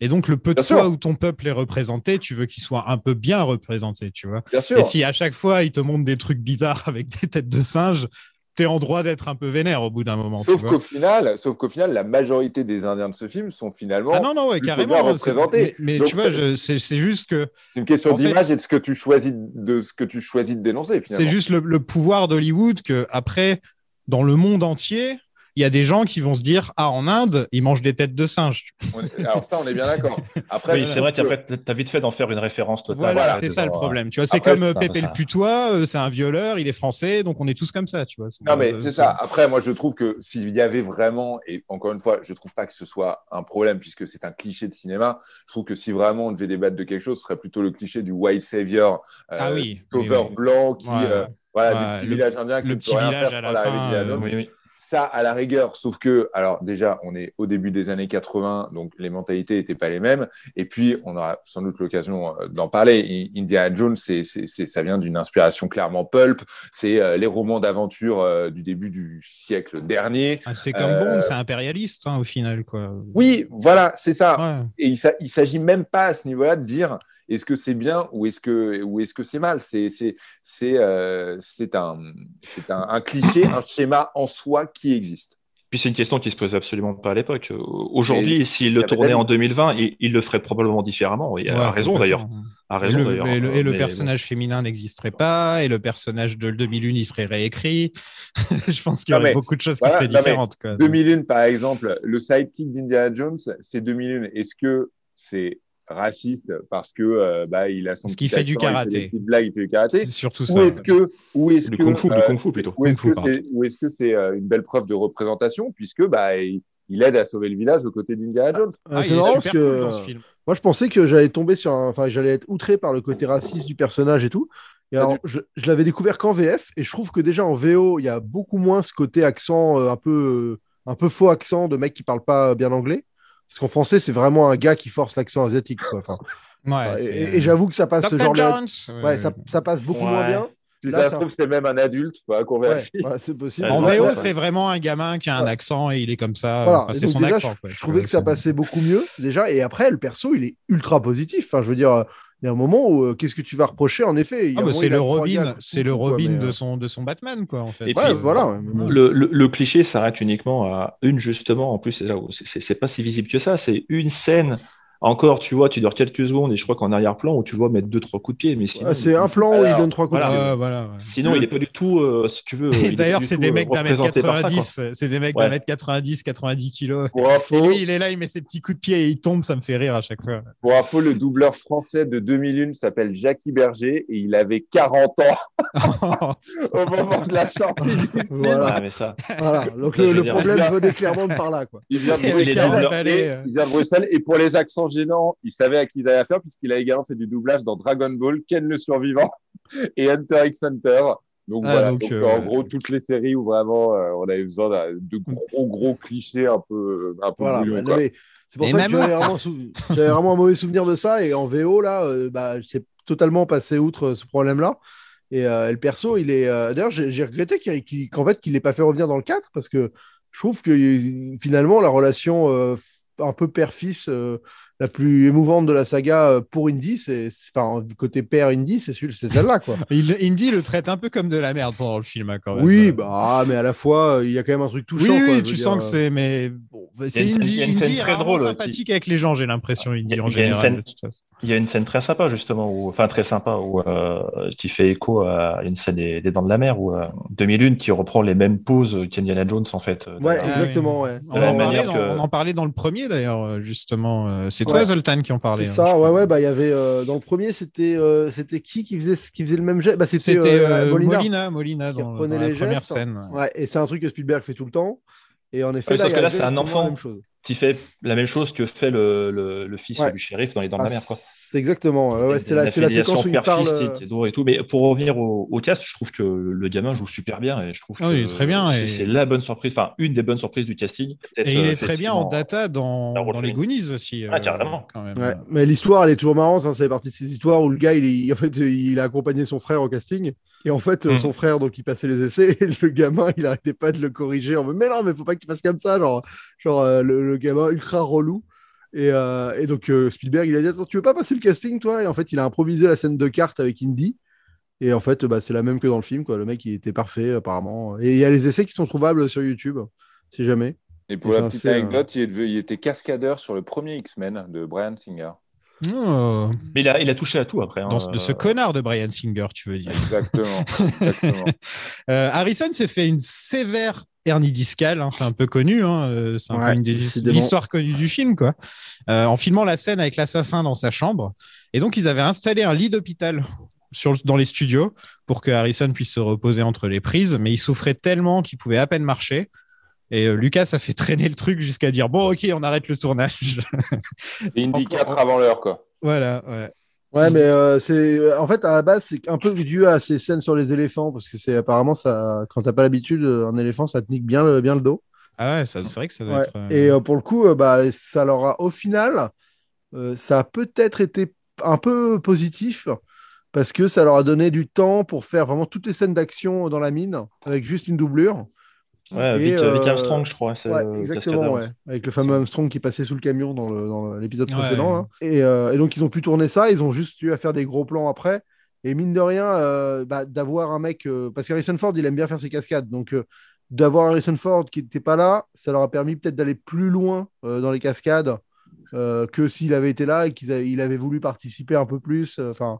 Et donc, le peu de Bien sûr. où ton peuple est représenté, tu veux qu'il soit un peu bien représenté, tu vois. Bien sûr. Et si à chaque fois, ils te montrent des trucs bizarres avec des têtes de singe, t'es en droit d'être un peu vénère au bout d'un moment. Sauf qu'au final, sauf qu'au final, la majorité des Indiens de ce film sont finalement. Ah non, non, ouais, carrément. hein, c'est- représentés. Mais, mais Donc, tu vois, c'est c'est juste que C'est une question d'image et de ce que tu choisis de ce que tu choisis de dénoncer c'est juste le, le pouvoir d'Hollywood que après, dans le monde entier, il y a des gens qui vont se dire ah en Inde ils mangent des têtes de singe. On est- Alors ça, on est bien d'accord. Après, Oui, c'est vrai que- qu'après, t'as vite fait d'en faire une référence totale. Voilà, voilà, c'est ça le problème. Tu vois, c'est comme euh, ça, Pépé ça- le putois, euh, c'est un violeur, il est français, donc on est tous comme ça, tu vois. Non, mais Euh, c'est ça. Après, moi, je trouve que s'il y avait vraiment, et encore une fois, je trouve pas que ce soit un problème puisque c'est un cliché de cinéma. Je trouve que si vraiment on devait débattre de quelque chose, ce serait plutôt le cliché du white savior, euh, Ah oui, oui, oui. blanc qui, Ouais, euh, voilà, Ouais, du le- village indien qui le ne petit peut rien village faire à la fin, euh. Oui, oui. Ça, à la rigueur, sauf que, alors déjà, on est au début des années 80, donc les mentalités n'étaient pas les mêmes. Et puis, on aura sans doute l'occasion euh, d'en parler. Indiana Jones, c'est, ça vient d'une inspiration clairement pulp. C'est euh, les romans d'aventure euh, du début du siècle dernier. Ah, c'est comme Bond, c'est impérialiste hein, au final, quoi. Oui, voilà, c'est ça. Ouais. Et il ne s'agit même pas à ce niveau-là de dire est-ce que c'est bien ou est-ce que, ou est-ce que c'est mal? C'est, c'est, c'est, euh, c'est, un, c'est un, un cliché, un schéma en soi qui existe. Puis c'est une question qui se posait absolument pas à l'époque. Euh, Aujourd'hui, s'il le tournait en dit. 2020, il, il le ferait probablement différemment. Et Ouais, a raison d'ailleurs. Et raison le, et le- et le Mais personnage féminin n'existerait pas, et le personnage de 2001, il serait réécrit. Je pense qu'il y aurait mais beaucoup de choses voilà, qui seraient mais différentes. Quoi. 2001, par exemple, le sidekick d'Indiana Jones, c'est 2001. Est-ce que c'est raciste parce que euh, bah, il a son qu'il petit fait du accent, il fait karaté. des petites blagues, il fait du karaté C'est surtout Ou ça. est-ce que, ou est-ce que, kung-fu, du euh, kung-fu plutôt. ou est-ce Kung-fu, que c'est, ou est-ce que c'est euh, une belle preuve de représentation puisque bah il, il aide à sauver le village aux côtés d'Indiana Jones. Ah, Ah, c'est marrant parce que dans ce film. moi je pensais que j'allais tomber sur un... enfin j'allais être outré par le côté raciste du personnage et tout. Et alors je, je l'avais découvert qu'en VF et je trouve que déjà en VO il y a beaucoup moins ce côté accent euh, un peu euh, un peu faux accent de mec qui parle pas bien anglais. Parce qu'en français, c'est vraiment un gars qui force l'accent asiatique. Quoi. Enfin, Ouais, et- c'est- et et j'avoue que ça passe ce Dr. genre de. Jones Ouais, ça, ça passe beaucoup Ouais. moins bien. Si Là, ça se trouve, c'est même un adulte, quoi, qu'on Ouais, vérifie. voilà, c'est possible. En VO, ouais. c'est vraiment un gamin qui a un Ouais. accent et il est comme ça. Voilà. Enfin, Et c'est son déjà, accent. je, quoi. je trouvais que ça passait beaucoup mieux déjà. Et après, le perso, il est ultra positif. Enfin, je veux dire, euh, y a un moment où euh, qu'est-ce que tu vas reprocher En effet, Ah, bah, c'est le Robin, c'est le quoi, Robin mais, de euh, son de son Batman quoi en fait. Et Ouais, puis, voilà. Le, le- le cliché s'arrête uniquement à une, justement. En plus, c'est là où c'est- c'est c'est pas si visible que ça. C'est une scène. Encore, tu vois, tu dors quelques secondes et je crois qu'en arrière-plan où tu vois mettre deux, trois coups de pied. Mais sinon, Ah, c'est un plan où il donne trois coups de voilà. pied. Voilà, ouais. Sinon, il n'est pas du tout, euh, si tu veux. d'ailleurs, du c'est des euh, mecs d'un mètre représenté par ça, quoi. 90. C'est des mecs d'un mètre 90, 90 kilos. Et lui, il est là, il met ses petits coups de pied et il tombe, ça me fait rire à chaque fois. pour info, le doubleur français de 2001 s'appelle Jackie Berger et il avait 40 ans au moment de la sortie. Voilà. Ah, mais ça. Voilà. Donc Ça, le, le problème venait clairement de par là. Quoi. Il vient de Et avec Bruxelles. 40 et- balais, euh. Il vient de Bruxelles. Et pour les accents il savait à qui ils avaient affaire puisqu'il a également fait du doublage dans Dragon Ball, Ken le survivant et Hunter x Hunter. Donc Ah, voilà, donc, donc, euh, en gros, toutes les séries où vraiment euh, on avait besoin de gros, gros clichés un peu, un peu Voilà. bah, mais c'est pour Et ça que j'avais vraiment, sou- j'avais vraiment un mauvais souvenir de ça. Et en VO, là, euh, bah, j'ai totalement passé outre ce problème-là. Et, euh, et le perso, il est. euh, D'ailleurs, j'ai regretté qu'en fait, qu'il l'ait pas fait revenir dans le 4 parce que je trouve que euh, finalement, la relation euh, un peu père-fils euh, la plus émouvante de la saga euh, pour Indy, c'est. Enfin, côté père Indy, c'est celui- c'est celle-là, quoi. Il, Indy le traite un peu comme de la merde pendant le film, hein, quand même. Oui, bah, ah, mais à la fois, il y a quand même un truc touchant. Oui, quoi, oui, tu sens que c'est. Mais bon, c'est Indy. Indy est très rarement drôle, sympathique avec les gens, j'ai l'impression, Indy, en général. scène- de toute façon. Il y a une scène très sympa, justement, où, enfin très sympa, où, euh, qui fait écho à une scène des, des Dents de la Mer, où euh, 2001 qui reprend les mêmes poses qu'Indiana Jones, en fait. euh, Ouais, exactement, ouais. On, en parlait dans, que- on en parlait dans le premier d'ailleurs, euh, justement. C'est Ouais. toi, Zoltan, qui en parlait. C'est hein, ça, ouais, ouais, bah il y avait euh, dans le premier, c'était euh, c'était qui qui faisait qui faisait le même geste? Bah c'était euh, euh, Molina. Molina, Molina, dans, la première scène. ouais. Ouais, et c'est un truc que Spielberg fait tout le temps. Et en effet, là, sauf que là, c'est un enfant. Qui fait la même chose que fait le, le, le fils Ouais. du shérif dans les Dents de Ah, la Mer, quoi. C'est exactement. ouais, la, c'est la filiation séquence où il parle. et tout. Mais pour revenir au, au cast, je trouve que le gamin joue super bien et je trouve Ah que oui, très bien, c'est et- c'est la bonne surprise, enfin une des bonnes surprises du casting. Et il euh, est très bien en data dans, les. Goonies aussi. Ah, euh, carrément. Quand même. Ouais, mais l'histoire, elle est toujours marrante. hein, Ça fait partie de ces histoires où le gars, il, est- en fait, il a accompagné son frère au casting. Et en fait, Mhm. son frère, donc, il passait les essais. Et le gamin, il arrêtait pas de le corriger. En mode, mais non, mais faut pas que tu fasses comme ça. Genre, genre euh, le, le gamin ultra relou. Et, euh, et donc, euh, Spielberg, il a dit Attends, tu veux pas passer le casting, toi? Et en fait, il a improvisé la scène de cartes avec Indy. Et en fait, bah, c'est la même que dans le film. Quoi. Le mec, il était parfait, apparemment. Et il y a les essais qui sont trouvables sur YouTube, si jamais. Et pour Et la petite euh, anecdote, il, est devenu- il était cascadeur sur le premier X-Men de Brian Singer. Oh, Mais il a, il a touché à tout après. hein, dans, de ce connard de Brian Singer, tu veux dire. Exactement. exactement. Euh, Harrison s'est fait une sévère hernie discale, hein, c'est un peu connu, hein, euh, c'est Ouais, une des histoires connues du film, quoi. Euh, en filmant la scène avec l'assassin dans sa chambre, et donc ils avaient installé un lit d'hôpital sur dans les studios pour que Harrison puisse se reposer entre les prises, mais il souffrait tellement qu'il pouvait à peine marcher. Et euh, Lucas a fait traîner le truc jusqu'à dire bon ok on arrête le tournage. Indy Encore- 4 avant l'heure, quoi. voilà. Ouais. Ouais, mais euh, c'est en fait à la base c'est un peu dû à ces scènes sur les éléphants parce que c'est apparemment ça quand t'as pas l'habitude euh, un éléphant ça te nique bien le, bien le dos. Ah ouais, ça- c'est vrai que ça doit Ouais. être. euh, Et euh, pour le coup euh, bah ça leur a au final euh, ça a peut-être été un peu positif parce que ça leur a donné du temps pour faire vraiment toutes les scènes d'action dans la mine avec juste une doublure. Ouais, Et, Vic, Vic euh, Armstrong, je crois. c'est Ouais, le exactement, cascadeur. ouais. Avec le fameux Armstrong qui passait sous le camion dans le- dans l'épisode Ouais. précédent. Et, euh, et donc, ils ont pu tourner ça. Ils ont juste eu à faire des gros plans après. Et mine de rien, euh, bah, d'avoir un mec. euh, parce qu'Harrison Ford, il aime bien faire ses cascades. Donc, euh, d'avoir Harrison Ford qui n'était pas là, ça leur a permis peut-être d'aller plus loin euh, dans les cascades euh, que s'il avait été là et qu'il avait voulu participer un peu plus. euh, Enfin,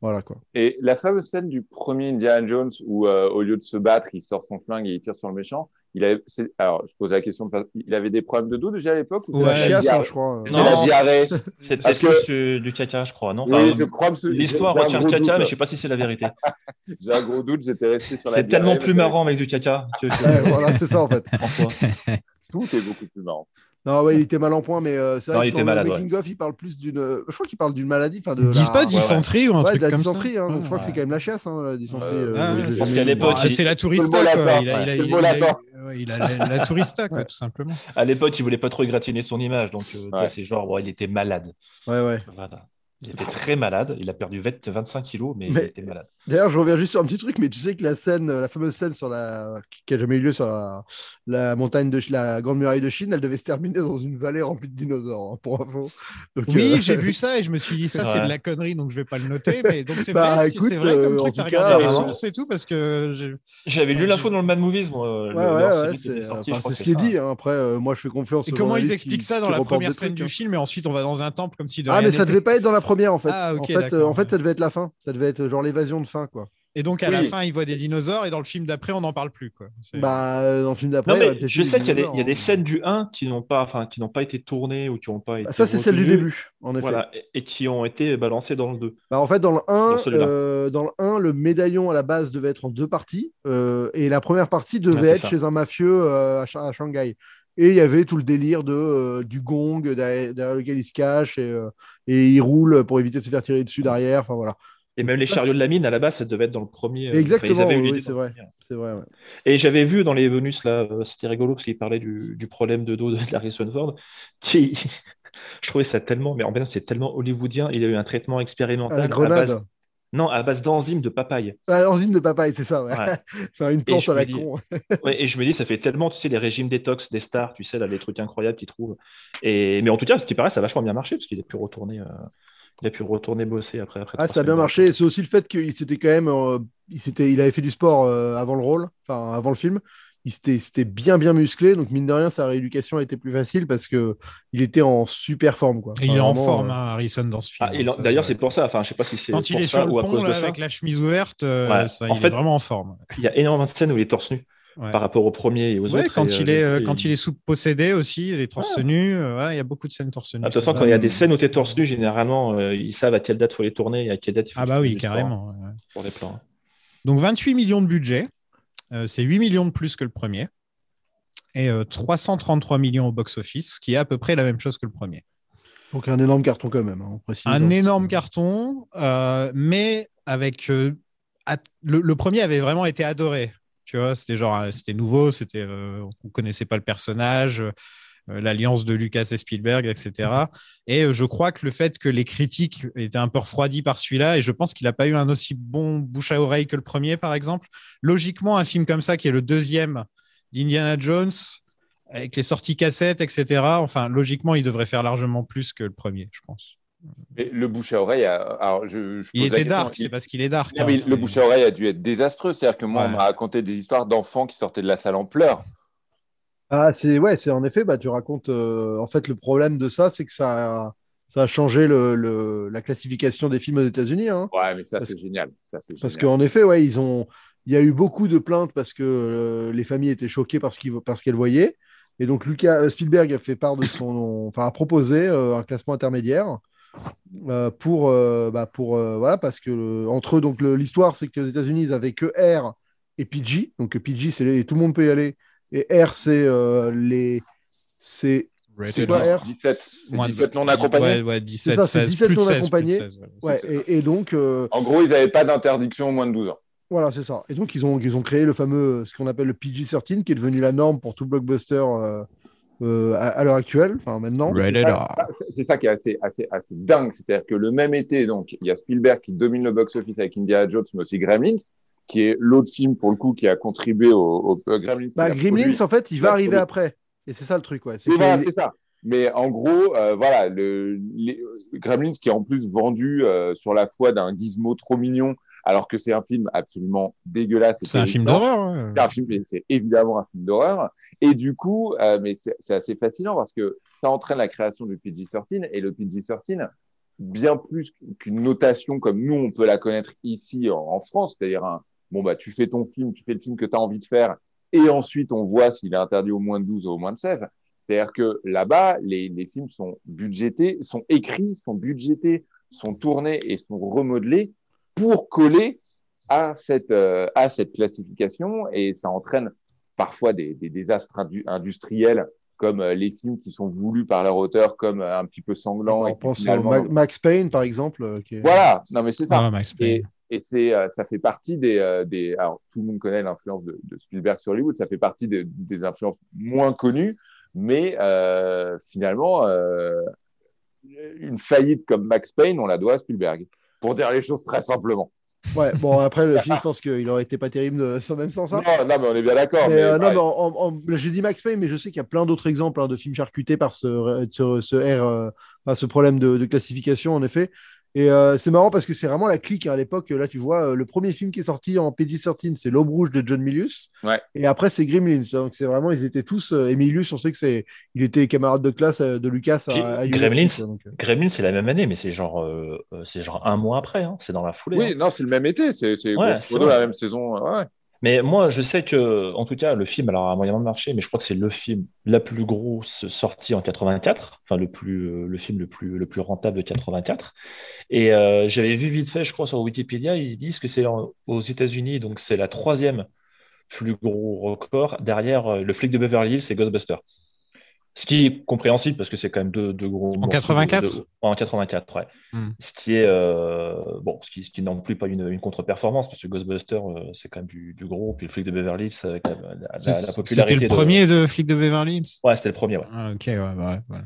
voilà quoi. Et la fameuse scène du premier Indiana Jones où, euh, au lieu de se battre, il sort son flingue et il tire sur le méchant. Il avait, c'est- alors, je pose la question, parce- il avait des problèmes de dos déjà à l'époque ou c'est Ouais, la Chiasse, diarrhée? Hein, je crois. C'est Non, la diarrhée. C'était que- du, caca, je crois, non? Oui, Enfin, je crois L'histoire retient le caca, mais je sais pas si c'est la vérité. J'ai un gros doute, j'étais resté sur la C'est tellement plus c'est- marrant avec du caca que, voilà, c'est ça en fait. en. Tout est beaucoup plus marrant. Non, ouais, il était mal en point, mais euh, c'est Non, vrai il que était malade, ouais. making of, il parle plus d'une. Je crois qu'il parle d'une maladie. Enfin, de Ils disent la- pas ouais. dysenterie ou un Ouais, truc de la comme ça dysenterie. hein, donc je crois que Ouais. c'est quand même la chiasse, hein, la dysenterie. Euh, euh, Ah, je pense qu'à l'époque, il- c'est la tourista, Il a, il a- ouais, c'est il le a- mot il a- latin. ouais, il a la, la tourista, quoi, Ouais. tout simplement. À l'époque, il voulait pas trop égratigner son image, donc euh, Ouais. c'est genre, ouais, il était malade. Ouais, ouais. Voilà. Il était très malade. Il a perdu 20 25 kilos, mais, il était malade. D'ailleurs, je reviens juste sur un petit truc, mais tu sais que la scène, la fameuse scène sur la... qui a jamais eu lieu sur la, la montagne de la Grande Muraille de Chine, elle devait se terminer dans une vallée remplie de dinosaures, hein, pour info. Donc, Oui, euh, j'ai vu ça et je me suis dit, ça, c'est de la connerie, donc je vais pas le noter. Mais donc, c'est Bah, vrai, écoute, c'est vrai comme euh, truc, regardé cas, les euh, sources et tout, parce que J'avais lu l'info dans le Mad Movies, moi. Ouais, ouais, c'est que ce qui est dit. hein. Après, euh, moi, je fais confiance Et comment ils expliquent ça dans la première scène trucs, du hein. film et ensuite on va dans un temple comme si de Ah, mais ça devait pas être dans la première, en fait. Ah, ok, en, fait euh, d'accord, en fait, ouais. ça devait être la fin. Ça devait être genre l'évasion de fin, quoi. Et donc à la fin, il voit des dinosaures et dans le film d'après, on n'en parle plus. Quoi. C'est- Bah, euh, dans le film d'après, peut-être je sais qu'il y a des, y a des hein. scènes du 1 qui n'ont pas, enfin, qui n'ont pas été tournées ou qui n'ont pas été. Bah, Ça, c'est celle du début, en effet. Voilà, et, et qui ont été balancées dans le 2. Bah, en fait, dans le 1, Dans euh, le 1, le médaillon à la base devait être en deux parties. euh, et la première partie devait Ouais, c'est être ça. chez un mafieux euh, à Shanghai. Et il y avait tout le délire de, euh, du gong derrière, lequel il se cache et, euh, et il roule pour éviter de se faire tirer dessus derrière. Enfin voilà. Et même les chariots de la mine, à la base, ça devait être dans le premier. euh, enfin, Exactement, oui, l'idée c'est vrai. premier. C'est vrai. ouais. Et j'avais vu dans les bonus, là, euh, c'était rigolo parce qu'il parlait du, du problème de dos de Harrison Ford. Qui, je trouvais ça tellement, mais en fait, c'est tellement hollywoodien. Il a eu un traitement expérimental À la à grenade. base, non, à base d'enzymes de papaye. Ah, enzyme de papaye, c'est ça. Ouais. Ouais. c'est une plante à la dis- con. Ouais, et je me dis, ça fait tellement, tu sais, les régimes détox des stars, tu sais, là, les trucs incroyables qu'ils trouvent. Et, mais en tout cas, ce qui paraît, ça a vachement bien marché parce qu'il a pu retourner, euh, il a pu retourner bosser après. après Ah, ça a bien marché. C'est aussi le fait qu'il s'était quand même, euh, il s'était, il avait fait du sport euh, avant le rôle, enfin avant le film. Il s'était, bien bien musclé, donc mine de rien, sa rééducation a été plus facile parce que il était en super forme, quoi. Il est en forme, euh, hein, Harrison, dans ce film. Ah, Ça, D'ailleurs, c'est pour ça. Enfin, je sais pas si c'est Quand il pour est ça sur le ou à pont cause là, de ça. avec la chemise ouverte, euh, Ouais. ça, En il fait, est vraiment en forme. Il y a énormément de scènes où il est torse nu Ouais. par rapport au premier et aux Ouais, autres. quand, et, il euh, est, euh, et- quand il est sous possédé aussi, les torse Ouais. nus, euh, ouais, il y a beaucoup de scènes torse nus. Ah, de toute façon, quand il y a des scènes où tu es torse nu, généralement, euh, ils savent à quelle date il faut les tourner et à quelle date il faut Ah bah oui, carrément. hein, Pour les plans. Donc 28 millions de budget, c'est 8 millions de plus que le premier, et euh, 333 millions au box-office, ce qui est à peu près la même chose que le premier. Donc un énorme carton quand même, hein, on précise. Un hein. énorme carton, euh, mais avec euh, le, le premier avait vraiment été adoré. Tu vois, c'était genre, euh, c'était nouveau, c'était, euh, on connaissait pas le personnage, euh, l'alliance de Lucas et Spielberg, etc. Et euh, je crois que le fait que les critiques étaient un peu refroidies par celui-là, et je pense qu'il n'a pas eu un aussi bon bouche à oreille que le premier, par exemple. Logiquement, un film comme ça, qui est le deuxième d'Indiana Jones, avec les sorties cassettes, etc. Enfin, logiquement, il devrait faire largement plus que le premier, je pense. Mais le bouche à oreille, a- alors je, je Il pose était question, dark, il- c'est parce qu'il est dark. Non, hein, mais le bouche à oreille a dû être désastreux. C'est-à-dire que moi, on m'a raconté des histoires d'enfants qui sortaient de la salle en pleurs. Ah, c'est ouais, c'est en effet, bah, tu racontes. euh, en fait, le problème de ça, c'est que ça a, ça a changé le, le- la classification des films aux États-Unis. Hein, Ouais, mais ça, Parce- c'est génial. Ça, c'est parce génial. qu'en effet, ouais, ils ont. Il y a eu beaucoup de plaintes parce que euh, les familles étaient choquées par ce qu'ils- par ce qu'elles voyaient. Et donc, Lucas euh, Spielberg a fait part de son. Enfin, a proposé euh, un classement intermédiaire. euh, pour, euh, bah, pour euh, voilà parce que euh, entre eux donc le- l'histoire c'est que les États-Unis ils avaient que R et PG donc PG c'est les- tout le monde peut y aller et R c'est euh, les c'est C'est quoi, R? 17, c'est Moins de- 17 non accompagnés. Ouais, ouais, 17, ça, c'est 16, 17 plus de non 16, plus de accompagnés. 16, voilà, c'est ouais ça. et, et donc euh, En gros, ils n'avaient pas d'interdiction au moins de 12 ans. Voilà, c'est ça. Et donc, ils ont, ils ont créé le fameux, ce qu'on appelle le PG-13, qui est devenu la norme pour tout blockbuster euh, euh, à, à l'heure actuelle, enfin maintenant. C'est ça qui est assez, assez, assez dingue. C'est-à-dire que le même été, donc, il y a Spielberg qui domine le box-office avec Indiana Jones, mais aussi Gremlins, qui est l'autre film, pour le coup, qui a contribué au, au euh, Gremlins. Bah, Gremlins, produit- en fait, il va arriver produit. après. Et c'est ça le truc, ouais. C'est ça. Mais en gros, euh, voilà, le, les, Gremlins qui est en plus vendu euh, sur la foi d'un gizmo trop mignon, alors que c'est un film absolument dégueulasse. C'est un film d'horreur. ouais. C'est un film, c'est évidemment un film d'horreur. Et du coup, euh, mais c'est c'est assez fascinant parce que ça entraîne la création du PG-13 et le PG-13, bien plus qu'une notation comme nous, on peut la connaître ici en, en France, c'est-à-dire un, bon, bah, tu fais ton film, tu fais le film que tu as envie de faire et ensuite on voit s'il est interdit au moins de 12 ou au moins de 16. C'est-à-dire que là-bas, les, les films sont budgétés, sont écrits, sont budgétés, sont tournés et sont remodelés pour coller à cette, euh, à cette classification et ça entraîne parfois des, des désastres indu- industriels comme euh, les films qui sont voulus par leur auteur comme euh, un petit peu sanglants. On et pense finalement- Ma- Max Payne, par exemple. qui est- Voilà, non mais c'est ça. Ah, Max Payne. Et, c'est, euh, ça fait partie des, euh, des. Alors, tout le monde connaît l'influence de, de Spielberg sur Hollywood. Ça fait partie des, des influences moins connues, mais euh, finalement, euh, une faillite comme Max Payne, on la doit à Spielberg. Pour dire les choses très simplement. Ouais, bon, après, le film, je pense qu'il aurait été pas terrible sans même sans ça. Non, non, mais on est bien d'accord. Mais, mais, euh, non, mais en- en- en- j'ai dit Max Payne, mais je sais qu'il y a plein d'autres exemples hein, de films charcutés par ce, ce, ce R, euh, enfin, ce problème de, de classification, en effet. Et euh, c'est marrant parce que c'est vraiment la clique hein, à l'époque. Là, tu vois, euh, le premier film qui est sorti en PG-13, c'est L'Aube Rouge de John Milius. Ouais. Et après, c'est Gremlins. Donc, c'est vraiment, ils étaient tous. euh, et Milius, on sait que c'est, il était camarade de classe euh, de Lucas à, à USC, Gremlins, quoi, donc. Gremlins, c'est la même année, mais c'est genre, c'est genre un mois après, hein, c'est dans la foulée. Oui, hein. non, c'est le même été. C'est, c'est Ouais, la même saison. Ouais. Mais moi, je sais que, en tout cas, le film, alors, a moyennement marché, mais je crois que c'est le film la plus grosse sortie en 84, enfin, le plus, euh, le film le plus, le plus rentable de 84. Et euh, j'avais vu vite fait, je crois, sur Wikipédia, ils disent que c'est aux États-Unis, donc c'est la troisième plus gros record derrière euh, le flic de Beverly Hills et Ghostbusters. Ce qui est compréhensible parce que c'est quand même deux, deux gros. de- 84? de- En 84, ouais. Hmm. Ce qui est euh, bon, ce qui, ce qui n'est non plus pas une, une contre-performance parce que Ghostbusters, euh, c'est quand même du, du gros. Puis le flic de Beverly Hills avec la, la- la- la C'est- popularité. C'était le premier de Flic de Beverly Hills? Ouais, c'était le premier, ouais. Ah, ok, ouais, ouais, ouais.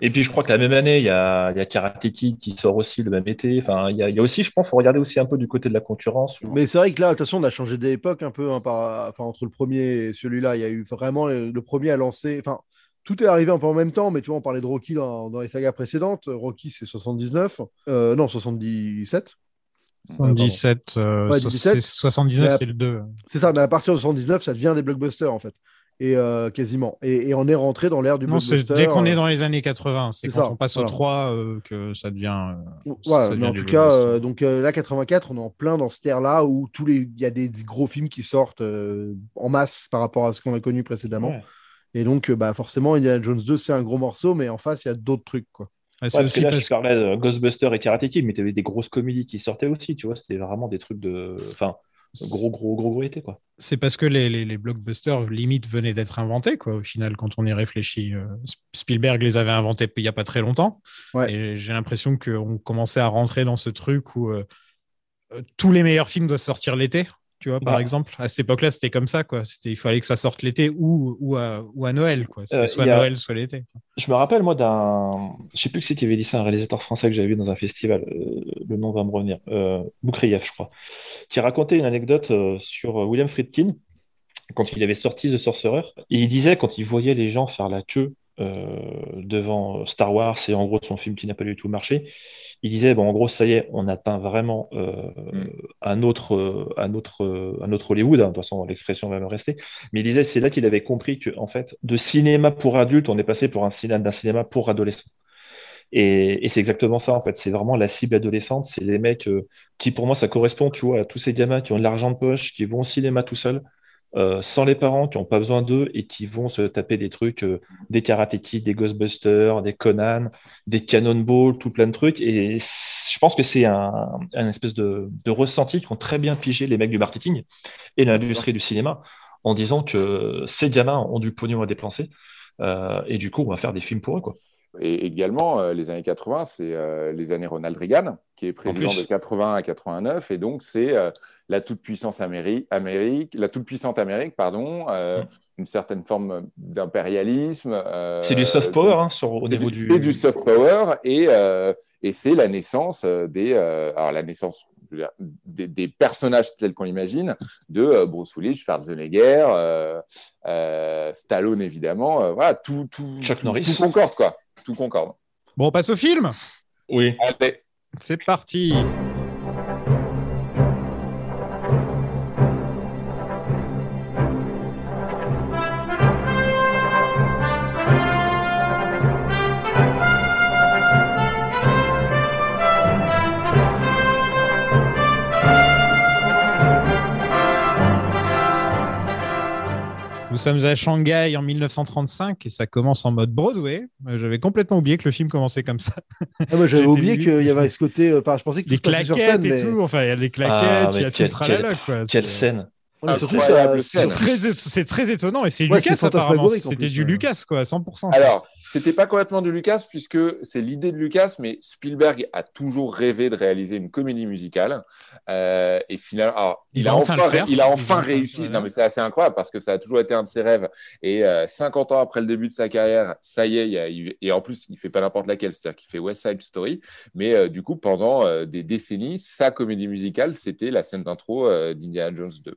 Et puis je crois que la même année, il y a, il y a Karate Kid qui sort aussi le même été. Enfin, il y a, il y a aussi, je pense, faut regarder aussi un peu du côté de la concurrence. Mais c'est vrai que là, de toute façon, on a changé d'époque un peu. hein, par... enfin, entre le premier et celui-là, il y a eu vraiment le, le premier à lancer. Enfin, tout est arrivé un peu en même temps, mais tu vois, on parlait de Rocky dans, dans les sagas précédentes. Rocky, c'est 79. Euh, non, 77. 77, euh, Ouais, so- 17. c'est 79, Mais à- c'est le 2. C'est ça, mais à partir de 79, ça devient des blockbusters, en fait. Et euh, quasiment. Et, et on est rentré dans l'ère du Non, blockbuster. dès qu'on est euh, dans les années 80. C'est quand ça, on passe voilà. au 3 euh, que ça devient. euh, mais en tout cas, euh, donc euh, là, 84, on est en plein dans cette ère-là où il y a des gros films qui sortent euh, en masse par rapport à ce qu'on a connu précédemment. Ouais. Et donc, euh, bah, forcément, Indiana Jones 2, c'est un gros morceau, mais en face, il y a d'autres trucs, quoi. Ouais, c'est Ouais, parce que là, parce je parlais de Ghostbusters et Karate Kid, mais tu avais des grosses comédies qui sortaient aussi, tu vois. C'était vraiment des trucs de. Enfin, gros, gros, gros, gros été, quoi. C'est parce que les, les, les blockbusters limite venaient d'être inventés, quoi, au final, quand on y réfléchit. Euh, Spielberg les avait inventés il n'y a pas très longtemps. Ouais. Et j'ai l'impression qu'on commençait à rentrer dans ce truc où euh, euh, tous les meilleurs films doivent sortir l'été. Tu vois, par Bah. exemple, à cette époque-là, c'était comme ça, quoi. C'était, il fallait que ça sorte l'été ou, ou, à, ou à Noël, quoi. C'était Euh, soit a- Noël, soit l'été. Je me rappelle, moi, d'un. Je sais plus qui c'est qui avait dit ça, un réalisateur français que j'avais vu dans un festival. euh, le nom va me revenir. Euh, je crois. Qui racontait une anecdote euh, sur William Friedkin quand il avait sorti The Sorcerer. Et il disait, quand il voyait les gens faire la queue devant Star Wars et en gros son film qui n'a pas du tout marché, il disait, bon, en gros, ça y est, on atteint vraiment euh, un, autre, euh, un, autre, euh, un autre Hollywood. hein. De toute façon, l'expression va me rester. Mais il disait, c'est là qu'il avait compris que, en fait, de cinéma pour adultes, on est passé pour un cinéma, d'un cinéma pour adolescents. Et, et c'est exactement ça, en fait. C'est vraiment la cible adolescente. C'est les mecs euh, qui, pour moi, ça correspond, tu vois, à tous ces gamins qui ont de l'argent de poche, qui vont au cinéma tout seuls, euh, sans les parents, qui n'ont pas besoin d'eux et qui vont se taper des trucs, euh, des Karate Kid, des Ghostbusters, des Conan, des Cannonball, tout plein de trucs. Et je pense que c'est un, un espèce de, de ressenti qu'ont très bien pigé les mecs du marketing et l'industrie du cinéma en disant que ces gamins ont du pognon à dépenser. euh, et du coup, on va faire des films pour eux, quoi. Et également, euh, les années 80, c'est euh, les années Ronald Reagan, qui est président de 80 à 89, et donc c'est euh, la toute puissance Amérique, Amérique, la toute puissante Amérique, pardon, Mm. une certaine forme d'impérialisme. C'est du soft power hein, sur, au niveau du, c'est du soft power et, et c'est la naissance des alors la naissance dire, des, des personnages tels qu'on l'imagine de Bruce Willis, Schwarzenegger, Stallone évidemment, voilà tout tout Chuck tout- Norris. tout concorde quoi, tout concorde. Bon, on passe au film? Oui. Allez. C'est parti. Sommes à Shanghai en 1935 et ça commence en mode Broadway. Euh, J'avais complètement oublié que le film commençait comme ça. Ah, moi, j'avais oublié qu'il y avait ce côté. euh, Enfin, je pensais que tout Des se passait sur claquettes scène, et mais... tout. Enfin, il y a des Ah, claquettes, il y mais a tout quel- le tralala. quel- quoi. Quelle scène Ouais, surtout. C'est très, étonnant et c'est Lucas apparemment. C'était du ouais. Lucas quoi, 100%. Alors, c'était pas complètement du Lucas puisque c'est l'idée de Lucas, mais Spielberg a toujours rêvé de réaliser une comédie musicale. Euh, et finalement, alors, Il a enfin il a réussi. faire. Non, mais c'est assez incroyable parce que ça a toujours été un de ses rêves. Et euh, 50 ans après le début de sa carrière, ça y est, il y a- il- et en plus, il fait pas n'importe laquelle, c'est-à-dire qu'il fait West Side Story. Mais euh, du coup, pendant euh, des décennies, sa comédie musicale, c'était la scène d'intro euh, d'Indiana Jones 2.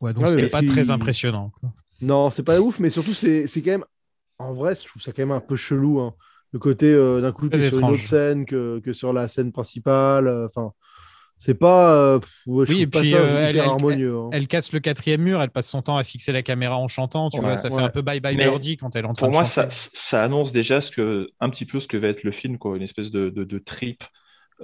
Ouais, donc mais c'est pas très impressionnant. Non, c'est pas ouf, mais surtout, c'est c'est quand même. En vrai, je trouve ça quand même un peu chelou. hein. Le côté euh, d'un coup, t'es sur une autre scène que, que sur la scène principale. euh, Enfin, c'est pas. euh, pff, ouais, je Oui, et trouve pas puis ça euh, elle, elle- harmonieux. hein. elle casse le quatrième mur, elle passe son temps à fixer la caméra en chantant, tu Ouais. vois, ça fait Ouais. un peu bye bye birdie quand elle est en train Pour moi, ça, ça annonce déjà ce que, un petit peu ce que va être le film, quoi, une espèce de, de, de trip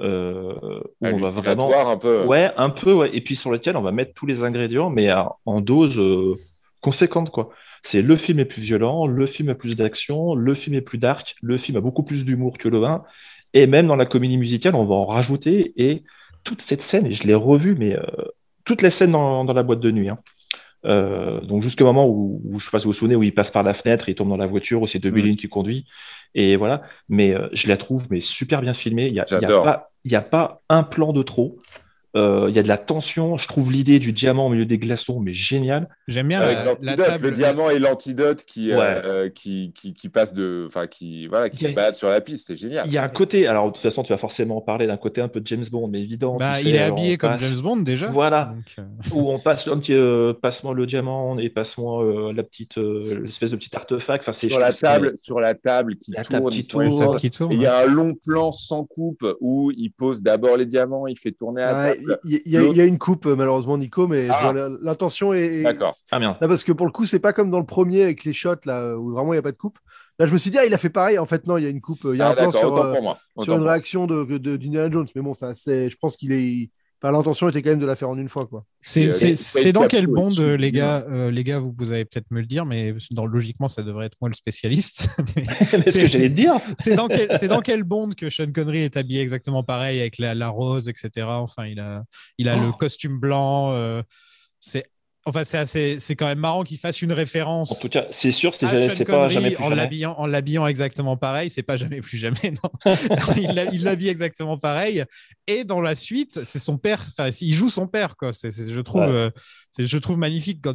euh, où on va vraiment. Hallucinatoire, un peu. Ouais, un peu, ouais. Et puis sur lequel on va mettre tous les ingrédients, mais à- en dose euh, conséquente, quoi. C'est le film est plus violent, le film a plus d'action, le film est plus dark, le film a beaucoup plus d'humour que le 1. Et même dans la comédie musicale, on va en rajouter. Et toute cette scène, et je l'ai revue, mais euh, toutes les scènes dans, dans la boîte de nuit. hein. Euh, donc jusqu'au moment où, où je sais pas si vous vous souvenez où il passe par la fenêtre, il tombe dans la voiture, où c'est Debbie Mm. Lynn qui conduit, et voilà. Mais euh, je la trouve mais super bien filmée. Il y a, il y a pas, il y a pas un plan de trop. Euh, il y a de la tension. Je trouve l'idée du diamant au milieu des glaçons mais génial. J'aime bien Avec la, la l'antidote, table. le diamant et l'antidote qui, euh, Ouais. euh, qui, qui, qui passe de, enfin qui, voilà, qui a- sur la piste, c'est génial. Il y a un côté, alors de toute façon tu vas forcément en parler d'un côté un peu James Bond, mais évident. Bah, il sais, est habillé comme passe- James Bond déjà. Voilà. Donc, euh, où on passe un petit euh, passe-moi le diamant et passe-moi euh, la petite euh, C'est- l'espèce de petit artefact. Enfin, c'est sur la table, sur la table qui La tourne. qui tourne. sables. table qui tourne, Et il y a un long plan sans coupe où il pose d'abord les diamants, il fait tourner Ouais, table. Il y, a- il y a une coupe, euh, malheureusement, Nico, mais Ah. l'intention est. D'accord. Ah bien. Là, parce que pour le coup, c'est pas comme dans le premier avec les shots, là, où vraiment il n'y a pas de coupe. Là, je me suis dit, ah, il a fait pareil. En fait, non, il y a une coupe. Il y a Ah, un plan sur, euh, sur une réaction de, de, d'Indiana Jones. Mais bon, ça, c'est, je pense qu'il est. Enfin, l'intention était quand même de la faire en une fois, quoi. C'est euh, c'est- c'est dans quel bond, les gars euh, Les gars, vous, vous allez peut-être me le dire, mais dans, logiquement, ça devrait être moi le spécialiste. C'est ce que j'allais te dire. c'est dans quel c'est dans quel bond que Sean Connery est habillé exactement pareil avec la, la rose, etc. Enfin, il a il a Oh. le costume blanc. euh, c'est enfin c'est assez c'est quand même marrant qu'il fasse une référence. En tout cas, c'est sûr, c'est pas jamais plus en l'habillant en l'habillant exactement pareil, c'est pas jamais plus jamais non. il l'habille exactement pareil et dans la suite, c'est son père enfin il joue son père quoi, c'est je trouve Ouais. euh, je trouve magnifique quand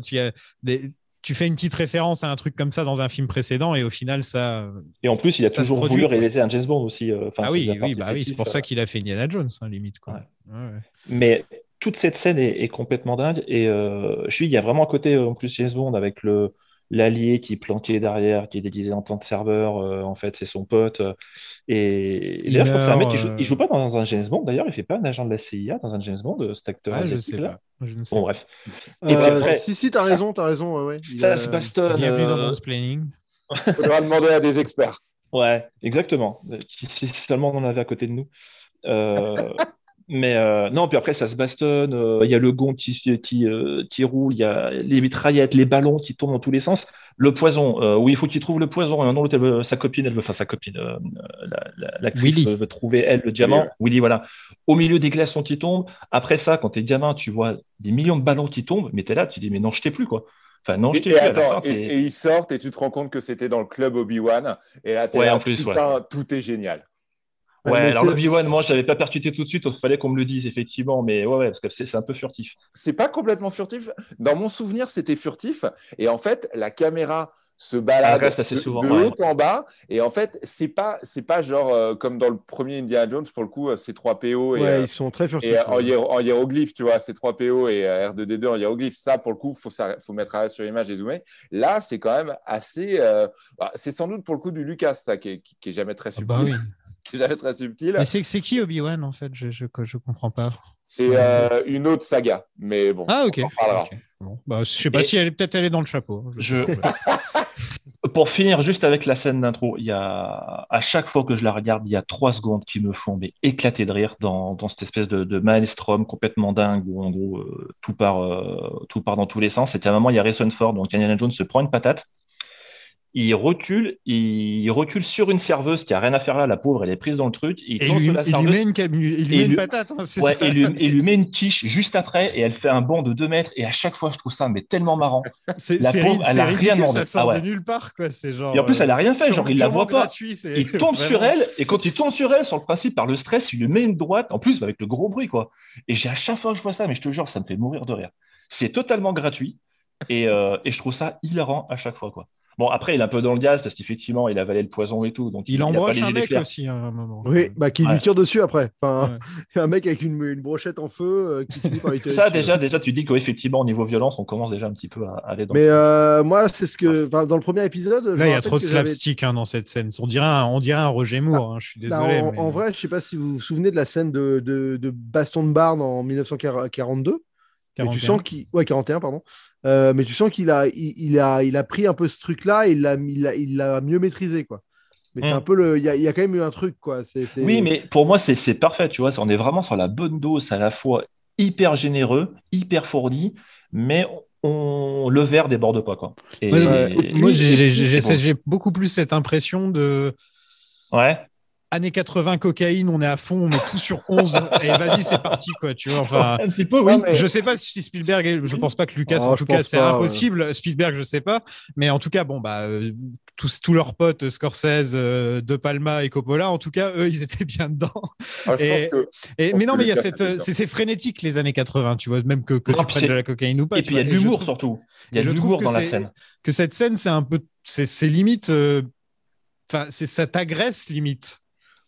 des tu fais une petite référence à un truc comme ça dans un film précédent et au final ça Et en plus, il a toujours voulu réaliser un James Bond aussi. euh, enfin, ah oui oui bah oui c'est pour euh. ça qu'il a fait Indiana Jones hein, limite quoi. Ouais. Ouais, ouais. Mais toute cette scène est, est complètement dingue. Et euh, je suis, il y a vraiment un côté euh, en plus James Bond avec le l'allié qui est planqué derrière, qui est déguisé en tant que serveur. euh, en fait, c'est son pote. euh, et, et Il d'ailleurs, je crois que c'est un mec qui joue, il joue pas dans un James Bond. D'ailleurs, il fait pas un agent de la CIA dans un James Bond, euh, cet acteur Ah, je sais là. pas. Je ne sais Bon, pas. bref. Et puis Euh, après, si, si, t'as raison, t'as raison. ouais, ouais. Il ça a- se. Bienvenue dans euh, mon planning. Il faudra demander à des experts. Ouais, exactement. Euh, Si seulement on en avait à côté de nous. Euh, mais euh, non, puis après, ça se bastonne. euh, Il y a le gond qui, qui, euh, qui roule, il y a les mitraillettes, les ballons qui tournent dans tous les sens. Le poison, oui, il faut qu'il trouve le poison. Et veut- sa copine, elle veut, enfin, sa copine, la- la- l'actrice Willy. veut, trouver, elle, le diamant. ouais. Willy, voilà. Au milieu des glaçons qui tombent. Après ça, quand t'es gamin, tu vois des millions de ballons qui tombent, mais t'es là, tu dis, mais non, jetez plus, quoi. Enfin, non, jetez et plus. attends, fin, et, ils sortent et tu te rends compte que c'était dans le club Obi-Wan. Et là, t'es Ouais, là, en plus, putain, tout est génial. Ouais, mais alors c'est- le Obi-Wan, moi, je l'avais pas percuté tout de suite, il fallait qu'on me le dise, effectivement, mais ouais, ouais, parce que c'est un peu furtif. C'est pas complètement furtif. Dans mon souvenir, c'était furtif. Et en fait, la caméra se balade Elle reste assez de, souvent, de ouais. haut en bas. Et en fait, c'est pas, c'est pas genre euh, comme dans le premier Indiana Jones, pour le coup, euh, c'est 3 PO et, Ouais, euh, ils sont très furtifs. et en, ouais. hiéro- en hiéroglyphe, tu vois, c'est 3 PO et euh, R2D2 en hiéroglyphe. Ça, pour le coup, faut, ça- faut mettre à sur image et zoomer. Là, c'est quand même assez. euh, bah, c'est sans doute pour le coup du Lucas, ça, qui est, qui- qui est jamais très Ah subtil. bah oui. Qui est jamais très subtil. Mais c'est c'est qui Obi-Wan en fait? Je, je, je comprends pas. C'est euh, une autre saga. Mais bon, Ah ok. on en parlera. Ok. Bon. Bah, je sais pas Et- si elle est peut-être est dans le chapeau. hein, Je-. Pour finir juste avec la scène d'intro, il y a à chaque fois que je la regarde, il y a trois secondes qui me font mais éclater de rire dans, dans cette espèce de, de maelstrom complètement dingue où en gros euh, tout part euh, tout part dans tous les sens. C'était à un moment il y a Harrison Ford donc Indiana Jones se prend une patate il recule, il recule sur une serveuse qui a rien à faire là, la pauvre, elle est prise dans le truc. Il Et lui, il met une, cam- il lui et met une patate. hein, c'est Ouais, ça. et lui, et lui met une quiche juste après, et elle fait un bond de 2 mètres. Et à chaque fois, je trouve ça mais tellement marrant. C'est la c'est pauvre, elle c'est a rien demandé. ça sort Ah ouais. de nulle part. Quoi. C'est genre, Et en plus, elle a rien fait, pure- genre il la voit pas. gratuit, Il tombe sur elle, et quand il tombe sur elle, sur le principe, par le stress, il lui met une droite, en plus avec le gros bruit, quoi. Et j'ai à chaque fois que je vois ça, mais je te jure, ça me fait mourir de rire. C'est totalement gratuit, et, euh, et je trouve ça hilarant à chaque fois, quoi. Bon, après, il est un peu dans le gaz, parce qu'effectivement, il a avalé le poison et tout, donc Il a pas embroche un mec aussi à un moment. Oui, bah, qui Ouais. lui tire dessus après. Enfin, Ouais. il un mec avec une, une brochette en feu euh, qui finit par lui tirer Ça, dessus. déjà, déjà, tu dis qu'effectivement, au niveau violence, on commence déjà un petit peu à aller dans Mais le- euh, moi, c'est ce que. enfin, Dans le premier épisode. Là, il y a trop de slapstick hein, dans cette scène. On dirait un, on dirait un Roger Moore. hein, Je suis Bah, désolé. en, mais- en vrai, je sais pas si vous vous souvenez de la scène de, de, de Baston de Barn en 1942. Mais tu 41. sens qu'il. Ouais, 41, pardon. Euh, mais tu sens qu'il a, il, il a, il a pris un peu ce truc-là et il l'a il l'a- il l'a mieux maîtrisé, quoi. Mais c'est Mm. un peu le. Il y a, il y a quand même eu un truc, quoi. C'est, c'est- Oui, mais pour moi, c'est c'est parfait, tu vois. On est vraiment sur la bonne dose, à la fois hyper généreux, hyper fourni, mais on, le verre déborde pas, quoi. Et, Ouais, et- Moi, et- j'ai- j'ai et- j'ai- bon. j'ai beaucoup plus cette impression de Ouais. Années 80 cocaïne, on est à fond, on met tout sur 11 et vas-y, c'est parti quoi, tu vois. Enfin, un petit peu, oui. je sais pas si Spielberg, est- je pense pas que Lucas, Oh, en je tout cas, c'est impossible. Spielberg, je sais pas, mais en tout cas, bon bah euh, tous, tous leurs potes, Scorsese, euh, De Palma et Coppola, en tout cas, eux, ils étaient bien dedans. Ah, je Et- pense que Et, pense mais non, mais il y a cette, c'est euh, c'est frénétique les années 80, tu vois, même que, que Non, tu prennes de la cocaïne ou pas. Et puis il y a de l'humour trouve- surtout. Il y a de l'humour dans la scène. Que cette scène, c'est un peu, c'est c'est limite, euh, enfin, c'est ça t'agresse limite,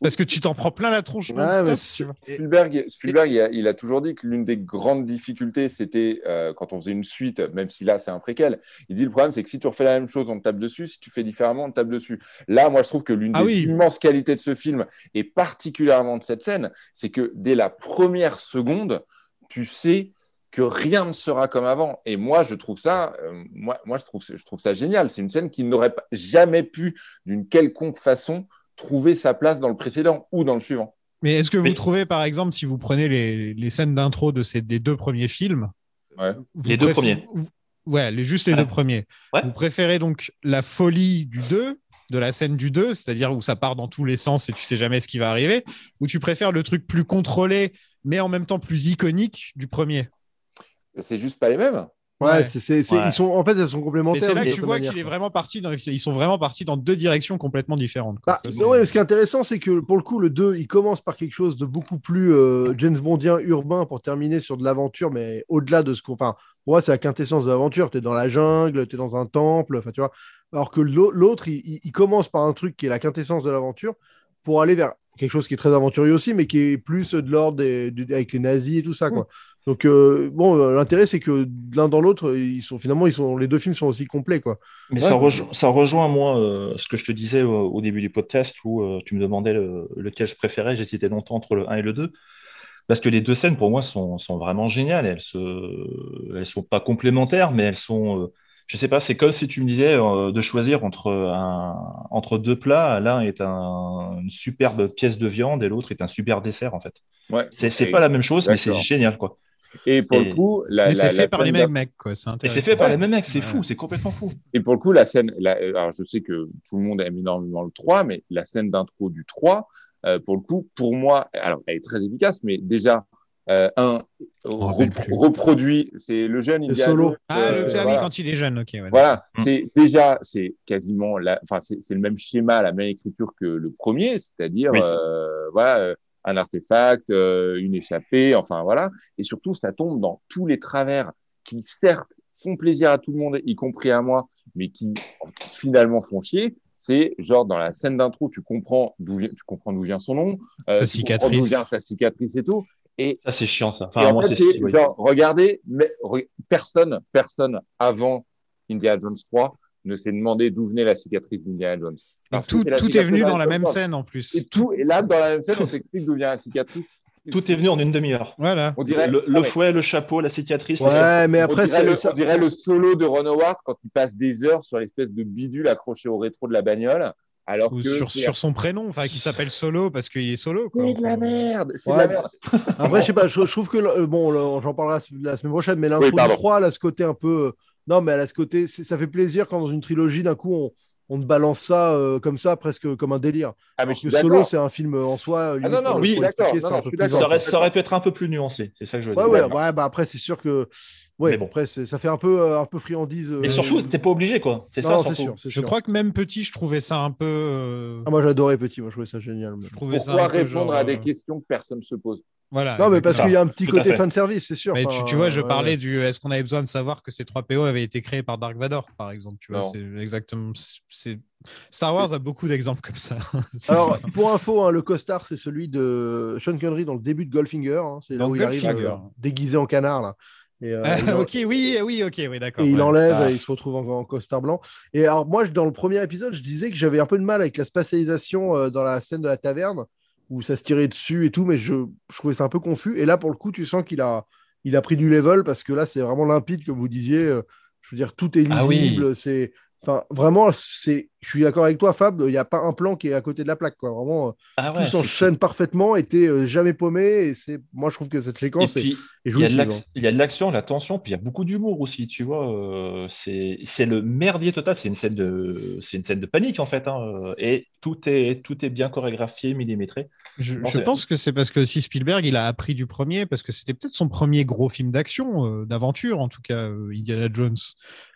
parce que tu t'en prends plein la tronche. Mais. Spielberg, Spielberg il, a, il a toujours dit que l'une des grandes difficultés, c'était euh, quand on faisait une suite, même si là c'est un préquel, il dit le problème c'est que si tu refais la même chose, on te tape dessus, si tu fais différemment, on te tape dessus. Là, moi je trouve que l'une Ah des oui. immenses qualités de ce film, et particulièrement de cette scène, c'est que dès la première seconde, tu sais que rien ne sera comme avant. Et moi, je trouve ça, euh, moi, moi je, trouve, je trouve ça génial. C'est une scène qui n'aurait jamais pu, d'une quelconque façon, trouver sa place dans le précédent ou dans le suivant. Mais est-ce que vous Mais- trouvez, par exemple, si vous prenez les, les scènes d'intro de ces des deux premiers films, Ouais. vous Les deux premiers. vous- Ouais, les, juste les deux premiers. Ouais. Vous préférez donc la folie du 2, de la scène du 2, c'est-à-dire où ça part dans tous les sens et tu sais jamais ce qui va arriver, ou tu préfères le truc plus contrôlé, mais en même temps plus iconique du premier? C'est juste pas les mêmes. Ouais, Ouais. c'est, c'est- c'est- Ouais. ils sont, en fait, elles sont complémentaires. c'est là que tu vois qu'il est vraiment parti dans, ils sont vraiment partis dans deux directions complètement différentes. quoi. Bah, Ça, c'est- ouais, ce qui est intéressant, c'est que pour le coup, le 2, il commence par quelque chose de beaucoup plus euh, James Bondien urbain pour terminer sur de l'aventure, mais au-delà de ce qu'on. Enfin, pour moi, c'est la quintessence de l'aventure. Tu es dans la jungle, tu es dans un temple, enfin, tu vois. Alors que l'au- l'autre, il, commence par un truc qui est la quintessence de l'aventure pour aller vers quelque chose qui est très aventurier aussi, mais qui est plus de l'ordre avec les nazis et tout ça, quoi. Donc, euh, bon, euh, l'intérêt, c'est que l'un dans l'autre, ils sont finalement, ils sont, les deux films sont aussi complets, quoi. Mais Ouais. ça, rejo- ça rejoint, moi, euh, ce que je te disais euh, au début du podcast où euh, tu me demandais le- lequel je préférais. J'hésitais longtemps entre le 1 et le 2. Parce que les deux scènes, pour moi, sont, sont vraiment géniales. Elles se, elles sont pas complémentaires, mais elles sont. euh, je sais pas, c'est comme si tu me disais euh, de choisir entre, un, entre deux plats. L'un est un- une superbe pièce de viande et l'autre est un super dessert, en fait. Ouais. C'est pas la même chose, mais c'est génial, quoi. Et pour Et- le coup, la, c'est fait par les mêmes mecs, quoi. C'est Et c'est fait par les mêmes mecs, c'est Ouais. fou, c'est complètement fou. Et pour le coup, la scène, la- alors je sais que tout le monde aime énormément le 3, mais la scène d'intro du 3, euh, pour le coup, pour moi, alors elle est très efficace, mais déjà, euh, un, reproduit, c'est le jeune Le Indiana solo. Ah, euh, le ah oui, quand il est jeune, ok. ouais, Voilà, Mm. c'est déjà, c'est quasiment, la, enfin, c'est c'est le même schéma, la même écriture que le premier, c'est-à-dire, Oui. euh, voilà, euh, un artefact, euh, une échappée, enfin voilà, et surtout, ça tombe dans tous les travers qui, certes, font plaisir à tout le monde, y compris à moi, mais qui finalement font chier. C'est genre dans la scène d'intro, tu comprends d'où vient, tu comprends d'où vient son nom, euh, Sa cicatrice. d'où vient sa cicatrice et tout. Et Ça, c'est chiant, ça. et Enfin, en moi, fait, c'est genre, regardez, mais, re- personne, personne avant Indiana Jones 3 ne s'est demandé d'où venait la cicatrice d'Indiana Jones. Parce tout, est venu dans la même scène en plus. Et tout, et là, dans la même scène, on t'explique d'où vient la cicatrice. Tout est venu en une demi-heure. Voilà. On dirait, Le, le ah ouais. fouet, le chapeau, la cicatrice. Ouais, mais on après, dirait, c'est le, ça- on dirait le solo de Ron Howard quand il passe des heures sur l'espèce de bidule accroché au rétro de la bagnole. Alors Ou que sur, son prénom, enfin, qui s'appelle Solo parce qu'il est solo. C'est de la merde, c'est Ouais. de la merde. Après, je sais pas, je, je trouve que, bon, j'en parlerai la, semaine prochaine, mais l'intro Oui, du pardon. 3, elle a ce côté un peu. Non, mais elle a ce côté. Ça fait plaisir quand dans une trilogie, d'un coup, on, on te balance ça euh, comme ça, presque comme un délire. Ah, mais suis que Solo, c'est un film en soi. limite, non, non, oui, d'accord. un peu. Ça ça aurait pu être un peu plus nuancé, c'est ça que je veux Ouais, dire. ouais, ouais, bah après, c'est sûr que. Ouais, Mais bon. après, ça fait un peu, euh, un peu friandise. Et euh, surtout, t'es pas obligé, quoi. C'est ça, Non, c'est sûr, c'est Je sûr. crois que même petit, je trouvais ça un peu. euh, Ah, moi, j'adorais Petit, moi, je trouvais ça génial. mais- je trouvais ça Pourquoi un peu répondre genre, à des euh, questions que personne ne se pose? Voilà. Non, mais parce qu'il y a un petit côté fan service, c'est sûr. Mais Enfin, tu, tu vois, je ouais, parlais ouais. du. Est-ce qu'on avait besoin de savoir que ces 3 PO avaient été créés par Dark Vador, par exemple Tu vois, c'est exactement. c'est Star Wars a beaucoup d'exemples comme ça. Alors, pour info, hein, le costard, c'est celui de Sean Connery dans le début de Goldfinger. hein. c'est là où il arrive euh, déguisé en canard. Là. Et, euh, Ah, en- ok, oui, oui, ok, oui, d'accord. et il enlève Ah. et il se retrouve en, en costard blanc. Et alors, moi, je- dans le premier épisode, je disais que j'avais un peu de mal avec la spatialisation euh, dans la scène de la taverne où ça se tirait dessus et tout, mais je, je trouvais ça un peu confus. Et là, pour le coup, tu sens qu'il a, il a pris du level parce que là, c'est vraiment limpide, comme vous disiez. Euh, Je veux dire, tout est Ah oui. lisible. C'est. Enfin, vraiment, c'est. Je suis d'accord avec toi, Fab. Il n'y a pas un plan qui est à côté de la plaque, quoi. Vraiment, euh, Ah tout ouais, s'enchaîne parfaitement et t'es euh, jamais paumé. Et c'est, moi, je trouve que cette Et séquence est, il y, a de jouissive, l'ac- il y a de l'action, de la tension, puis il y a beaucoup d'humour aussi, tu vois. c'est le merdier total, c'est une scène de, c'est une scène de panique en fait, hein, et tout est, tout est bien chorégraphié, millimétré. Je, pense que c'est parce que aussi Spielberg, il a appris du premier, parce que c'était peut-être son premier gros film d'action, euh, d'aventure, en tout cas, euh, Indiana Jones.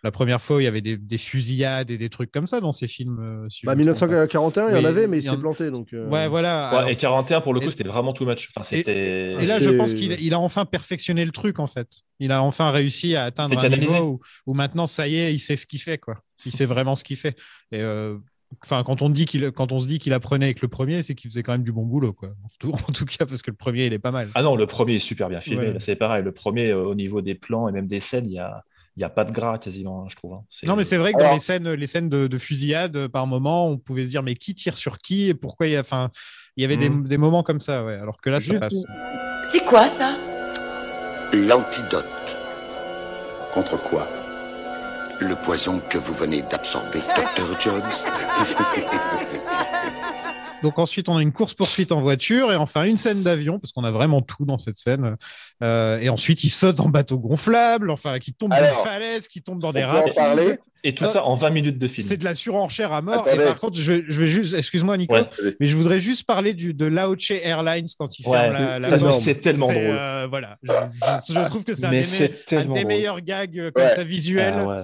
La première fois, il y avait des, des fusillades et des trucs comme ça dans ces films. euh, si Bah, me trompe pas. 1941, il y en avait, mais il s'était en- planté. Donc, euh, Ouais, voilà. Ouais, alors- et 41 pour le coup, et- c'était vraiment too much. Enfin, c'était. Et là, je pense qu'il il a enfin perfectionné le truc, en fait. Il a enfin réussi à atteindre un canalisé. niveau où, où maintenant, ça y est, il sait ce qu'il fait, quoi. Il sait vraiment ce qu'il fait. Et euh, enfin, quand on dit qu'il, quand on se dit qu'il apprenait avec le premier, c'est qu'il faisait quand même du bon boulot, quoi. En tout, en tout cas, parce que le premier, il est pas mal. Ah non, le premier est super bien filmé. Ouais. C'est pareil, le premier euh, au niveau des plans et même des scènes, il y a, il y a pas de gras quasiment, hein, je trouve. hein. Non, mais c'est vrai que dans Alors- les scènes, les scènes de, de fusillade, euh, par moment, on pouvait se dire, mais qui tire sur qui et pourquoi il y a, enfin, il y avait des, Mm. des moments comme ça, ouais. Alors que là, ça passe. C'est quoi ça? L'antidote. Contre quoi? Le poison que vous venez d'absorber, Dr. Jones. Donc ensuite, on a une course-poursuite en voiture et enfin une scène d'avion, parce qu'on a vraiment tout dans cette scène. Euh, et ensuite, il saute en bateau gonflable, enfin, qui tombe dans des falaises, qui tombe dans On des rapides. Et tout Ah. ça en 20 minutes de film. C'est de la surenchère à mort. Attendez. Et par contre, je vais, je vais juste, excuse-moi, Nico, Ouais. mais je voudrais juste parler du, de Laoche Airlines quand il Ouais, ferme la, la porte. c'est tellement drôle. euh, voilà, je, je- je trouve que c'est un, des, un meilleurs gags euh, comme Ouais. ça visuels Ah ouais.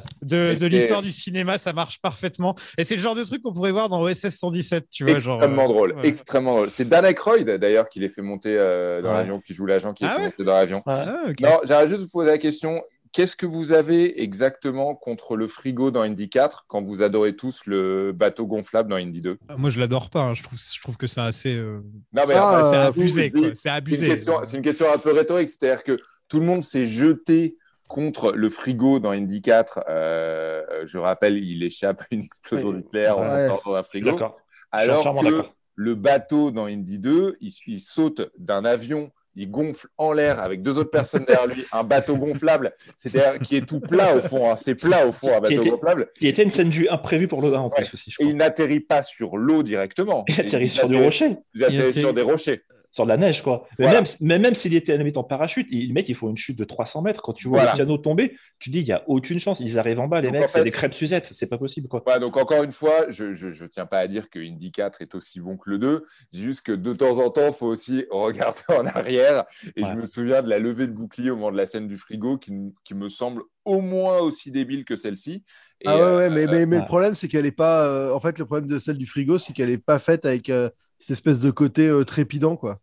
de, l'histoire du cinéma. Ça marche parfaitement. Et c'est le genre de truc qu'on pourrait voir dans OSS 117, tu vois. genre, Extrêmement euh, drôle, ouais. extrêmement drôle. C'est Dan Aykroyd d'ailleurs qui les fait monter euh, dans Ouais. l'avion, qui joue l'agent qui les Ah fait ouais monter dans l'avion. Ah, ok. Non, j'aimerais juste vous poser la question. Qu'est-ce que vous avez exactement contre le frigo dans Indy 4 quand vous adorez tous le bateau gonflable dans Indy 2 Moi, je l'adore pas. hein. Je trouve, je trouve que c'est assez. euh, Non, mais enfin, c'est abusé, C'est une, abusé. question, c'est une question un peu rhétorique. C'est-à-dire que tout le monde s'est jeté contre le frigo dans Indy 4. Euh, je rappelle, il échappe à une explosion nucléaire en Ouais. sortant dans un frigo. D'accord. Alors que le bateau dans Indy 2, il, il saute d'un avion, il gonfle en l'air avec deux autres personnes derrière lui, un bateau gonflable, c'est-à-dire qui est tout plat au fond. hein. C'est plat au fond, un bateau était- gonflable. Il y était une scène du imprévu pour 1 en plus aussi, je Et crois. il n'atterrit pas sur l'eau directement. Il atterrit Il sur du atterrit- rocher, Il atterrit Il atterrit- sur des rochers. Sur de la neige, quoi. Mais, Voilà. même, mais même s'il était limite en parachute, il, le mec, il faut une chute de 300 mètres. Quand tu vois Voilà. le piano tomber, tu dis, il n'y a aucune chance. Ils arrivent en bas, les Donc, mecs, en c'est des crêpes Suzette, c'est pas possible, quoi. Voilà, donc encore une fois, je ne tiens pas à dire que Indy 4 est aussi bon que le 2. Je dis juste que de temps en temps, il faut aussi regarder en arrière. Et Ouais. je me souviens de la levée de bouclier au moment de la scène du frigo qui, qui me semble au moins aussi débile que celle-ci. Ah ouais, euh, ouais, mais, mais, mais ouais. le problème, c'est qu'elle est pas. euh, en fait, le problème de celle du frigo, c'est qu'elle est pas faite avec euh, cette espèce de côté euh, trépidant, quoi.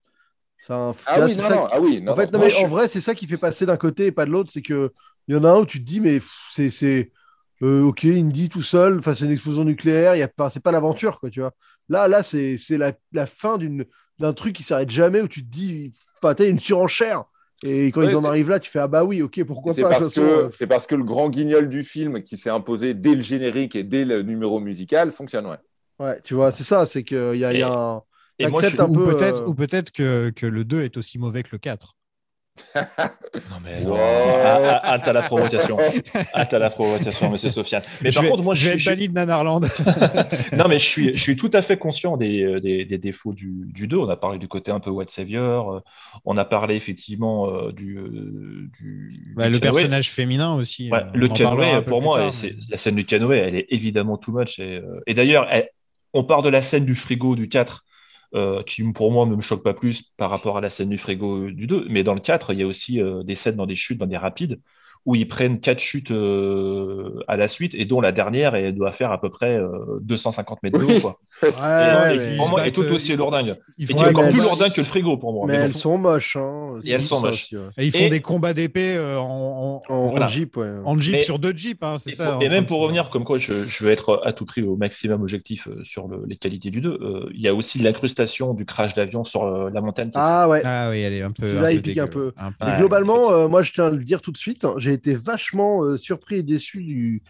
Enfin, Ah oui, c'est non, ça non, qui- ah oui, non, en fait, non, non, moi, mais en vrai, c'est ça qui fait passer d'un côté et pas de l'autre. C'est que il y en a un où tu te dis, mais c'est, c'est euh, ok, Indy tout seul face à une explosion nucléaire, il y a pas, c'est pas l'aventure, quoi, tu vois. Là, là, c'est, c'est la, la fin d'une, d'un truc qui s'arrête jamais où tu te dis, enfin, t'as une surenchère. Et quand Ouais, ils en arrivent là, tu fais, ah bah oui, ok, pourquoi pas. parce, que, euh, c'est parce que le grand guignol du film qui s'est imposé dès le générique et dès le numéro musical fonctionne, ouais. Ouais, tu vois, c'est ça, c'est qu'il y a, il y a un. Et moi, je- un Ou peu, peut-être euh, peut-être que, que le 2 est aussi mauvais que le 4. Non, mais non. Ah, ah, Halte à la provocation. Halte à la provocation, monsieur Sofiane. Mais je par vais, contre, moi, je vais je, être suis- banni de Nanarland. non, mais je suis, je suis tout à fait conscient des, euh, des, des défauts du, du 2. On a parlé du côté un peu White Savior. euh, On a parlé effectivement euh, du, euh, du, Bah, du le canoë. personnage féminin aussi. Ouais, euh, le canoë, pour moi, tard, mais- la scène du canoë, elle est évidemment too much. Et, euh, et d'ailleurs, on part de la scène du frigo du 4, euh, qui pour moi ne me choque pas plus par rapport à la scène du frigo du 2. Mais dans le 4, il y a aussi euh, des scènes dans des chutes, dans des rapides, où ils prennent quatre chutes euh, à la suite, et dont la dernière, elle doit faire à peu près euh, 250 mètres de haut. Quoi. Ouais, Et, ouais, et mais- qui, pour moi, ils est tout aussi lourdingue. Ils Et qui est encore plus elles- lourdingue que le frigo pour moi. Mais Mais elles sont moches. Hein. Et elles sont ça moches. Et ils font Et- des combats d'épée euh, en, en, En, en Voilà. Jeep, ouais. en Jeep Mais- sur deux Jeeps, hein, c'est Et, ça. pour- et même pour revenir, comme quoi je, je veux être à tout prix au maximum objectif euh, sur le- les qualités du 2, euh, il y a aussi l'incrustation du crash d'avion sur euh, la montagne. Ah ouais. Ah oui, elle est un peu. Celui-là, un il pique un peu. Mais globalement, euh, moi, je tiens à le dire tout de suite, hein, j'ai été vachement euh, surpris et déçu du.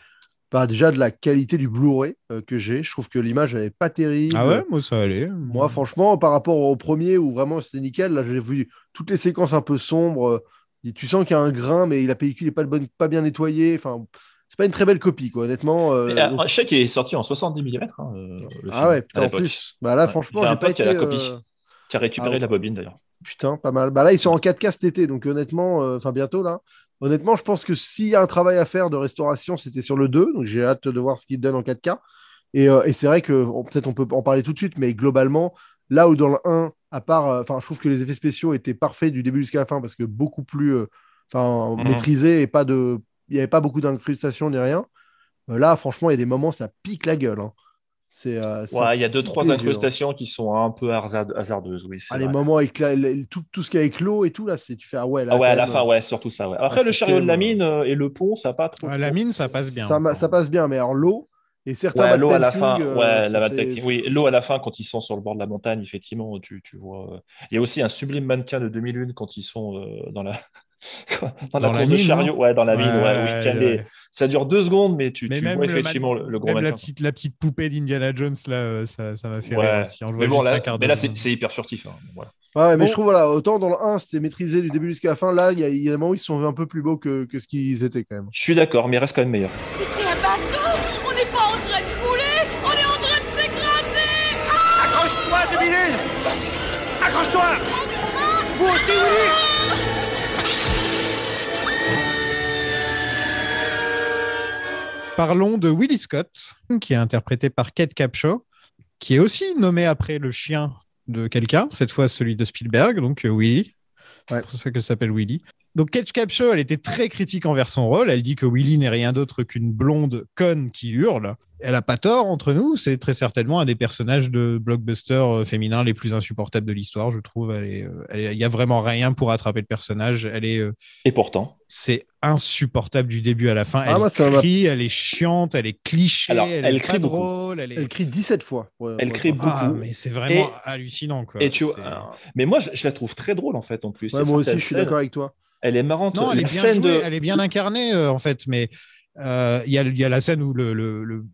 bah, déjà de la qualité du Blu-ray euh, que j'ai. Je trouve que l'image elle est pas terrible. Ah ouais, moi ça allait. Moi, franchement, par rapport au premier où vraiment c'était nickel, là j'ai vu toutes les séquences un peu sombres. euh, et tu sens qu'il y a un grain, mais la pellicule n'est pas, de bonne- pas bien nettoyée. Enfin, c'est pas une très belle copie, quoi, honnêtement. euh, Mais, euh, donc- je sais qu'il est sorti en 70 mm. hein, euh, Ah film, ouais, putain, en plus. Bah là, Ouais. franchement, J'ai pas été. a la copie. Qui a récupéré Ah ouais. la bobine d'ailleurs. Putain, pas mal. Bah là, ils sont en 4K cet été, donc honnêtement, euh, enfin bientôt là. Honnêtement, je pense que s'il y a un travail à faire de restauration, c'était sur le 2, donc j'ai hâte de voir ce qu'il donne en 4K. Et, euh, et c'est vrai que peut-être on peut en parler tout de suite, mais globalement, là où dans le 1, à part, euh, enfin, je trouve que les effets spéciaux étaient parfaits du début jusqu'à la fin parce que beaucoup plus, euh, Mhm. maîtrisés et pas de, il n'y avait pas beaucoup d'incrustations ni rien. Là, franchement, il y a des moments, ça pique la gueule. hein. C'est, euh, Ouais, il y a deux, trois hein. incrustations qui sont un peu hasard- hasardeuses. Oui, Ah, les moments avec la- la- tout, tout ce qui est avec l'eau et tout, là, c'est, tu fais, ah ouais, là, Ah ouais, à la même, fin, ouais, surtout ça. ouais. Après, Ah, le chariot de la mine euh, et le pont, ça pas trop. Ah, la mine, ça passe bien. Ça, ça passe bien, mais alors l'eau et certains Ouais, l'eau à la fin, euh, ouais, ça, la c'est- backpacking. Oui, l'eau à la fin quand ils sont sur le bord de la montagne, effectivement, tu, tu vois. euh, Il y a aussi un sublime mannequin de 2001 quand ils sont euh, dans la dans, la Dans la mine, chariot, ouais, dans la mine, ouais, Ça dure deux secondes, mais tu, Mais tu même vois effectivement le, le gros Même la petite, la petite poupée d'Indiana Jones, là, euh, ça ça m'a fait Ouais. rire aussi. On voit Mais bon, là, mais là, c'est c'est hyper furtif. hein, voilà. Ouais, mais Bon. je trouve, voilà, autant dans le 1, c'était maîtrisé du début jusqu'à la fin. Là, il y, a- il y a des moments où ils sont un peu plus beaux que, que ce qu'ils étaient quand même. Je suis d'accord, mais il reste quand même meilleur. C'est un bateau On n'est pas en train de couler On est en train de s'écraser Accroche-toi, 2001 Accroche-toi Vous aussi, Willy Parlons de Willie Scott, qui est interprété par Kate Capshaw, qui est aussi nommé après le chien de quelqu'un, cette fois celui de Spielberg, donc euh, Willy. C'est pour ça qu'elle s'appelle Willy. Donc Kate Capshaw, elle était très critique envers son rôle. Elle dit que Willy n'est rien d'autre qu'une blonde conne qui hurle. Elle a pas tort entre nous. C'est très certainement un des personnages de blockbuster euh, féminin les plus insupportables de l'histoire, je trouve. Euh, il y a vraiment rien pour attraper le personnage. Elle est, euh, Et pourtant, c'est insupportable du début à la fin. Ah, Elle crie, elle est chiante, elle est cliché, Alors, elle, elle est crie pas drôle. Elle, est... Elle crie 17 fois. Ouais, elle ouais, crie ouais. beaucoup. Ah, mais c'est vraiment Et- hallucinant. Quoi. Et tu mais moi, je, je la trouve très drôle en fait en plus. Ouais, moi aussi, je suis d'accord avec toi. Elle est marrante. Non, elle La est bien scène jouée, de- elle est bien incarnée euh, en fait, mais euh, il y, a, il y a la scène où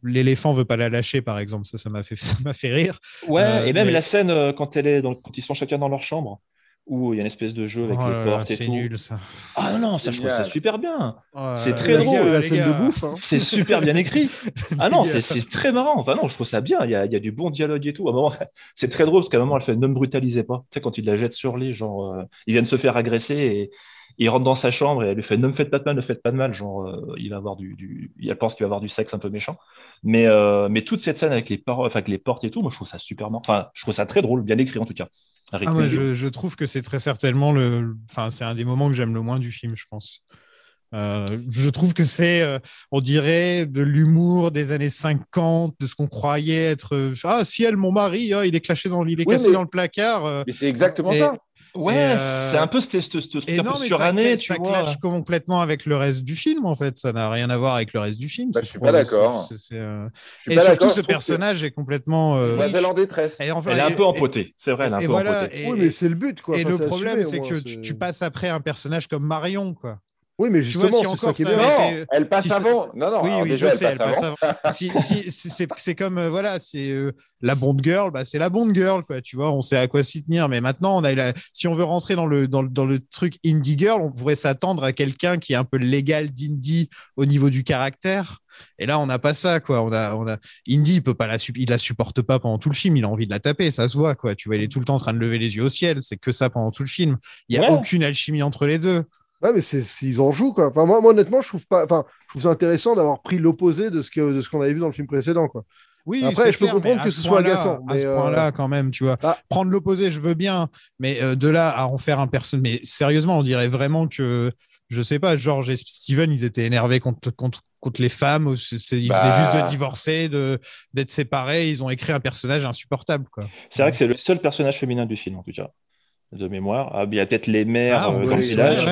l'éléphant veut pas la lâcher, par exemple. Ça, ça m'a fait, ça m'a fait rire. Ouais, Euh, et même mais- la scène quand elle est dans- quand ils sont chacun dans leur chambre, où il y a une espèce de jeu avec Oh les portes et c'est tout. nul ça. Ah non, non, ça je trouve ça super bien. Oh C'est très drôle, la scène de bouffe. hein. C'est super bien écrit. Ah non, c'est c'est très marrant. Enfin non, je trouve ça bien. Il y a, il y a du bon dialogue et tout. À un moment, c'est très drôle parce qu'à un moment, elle fait ne me brutalisez pas. Tu sais, quand il la jette sur les, genre, euh, ils viennent se faire agresser et il rentre dans sa chambre et elle lui fait ne me faites pas de mal, ne faites pas de mal. Genre, euh, il va avoir du, du, elle pense qu'il va avoir du sexe un peu méchant. Mais, euh, mais toute cette scène avec les, enfin, avec les portes et tout, moi, je trouve ça super marrant. Enfin, je trouve ça très drôle, bien écrit en tout cas. Ah, moi, je, je trouve que c'est très certainement le. Enfin, c'est un des moments que j'aime le moins du film, je pense. Euh, je trouve que c'est, euh, on dirait, de l'humour des années 50, de ce qu'on croyait être. euh, ah, ciel, mon mari, ah, il est caché dans, il est Oui, cassé mais- dans le placard. euh, Mais c'est exactement Et- ça. Ouais, Et, euh, c'est un peu ce, ce, ce truc Et un non, peu ça, suranné, tu ça vois. clash complètement avec le reste du film, en fait. Ça n'a rien à voir avec le reste du film. Bah, c'est je suis pas d'accord. c'est- c'est, euh, Et pas surtout, ce que- personnage est complètement. euh, Demoiselle en détresse. et enfin- Elle est un peu empotée, c'est vrai, elle est un et peu voilà, empotée. et- Oui, mais c'est le but. Quoi. Et Enfin, le c'est problème, c'est que tu, c'est- tu passes après un personnage comme Marion, quoi. Oui, mais Tu vois, justement, si c'est ça encore qui est ça bien. avait Non, été- elle passe si ça- avant. Non, non, oui, alors oui, déjà, je elle sais, elle passe passe avant. si, si, c'est c'est comme euh, voilà, c'est euh, la Bond girl, bah, c'est la Bond girl, quoi. Tu vois, on sait à quoi s'y tenir. Mais maintenant, on a la- si on veut rentrer dans le dans, le- dans le truc indie girl, on pourrait s'attendre à quelqu'un qui est un peu légal d'indie au niveau du caractère. Et là, on n'a pas ça, quoi. On a, on a Indy, il peut pas la, il la supporte pas pendant tout le film. Il a envie de la taper, ça se voit, quoi. Tu vois, il est tout le temps en train de lever les yeux au ciel. C'est que ça pendant tout le film. Il y a Ouais. aucune alchimie entre les deux. Ouais, mais c'est, c'est- ils en jouent, quoi. Enfin, moi, moi, honnêtement, je trouve pas. Enfin, je trouve ça intéressant d'avoir pris l'opposé de ce que de ce qu'on avait vu dans le film précédent, quoi. Oui, Après, c'est je peux clair, comprendre que ce ce soit agaçant. À mais, ce euh, point-là, quand même, tu vois. Prendre l'opposé, je veux bien, mais euh, de là à en faire un personnage. Mais sérieusement, on dirait vraiment que, je sais pas, George et Steven, ils étaient énervés contre, contre, contre les femmes. c'est- c'est- Ils Bah. venaient juste de divorcer, de, d'être séparés. Ils ont écrit un personnage insupportable, quoi. C'est vrai que c'est le seul personnage féminin du film, en tout cas, de mémoire. Ah, il y a peut-être les mères Ah, euh, dans le village.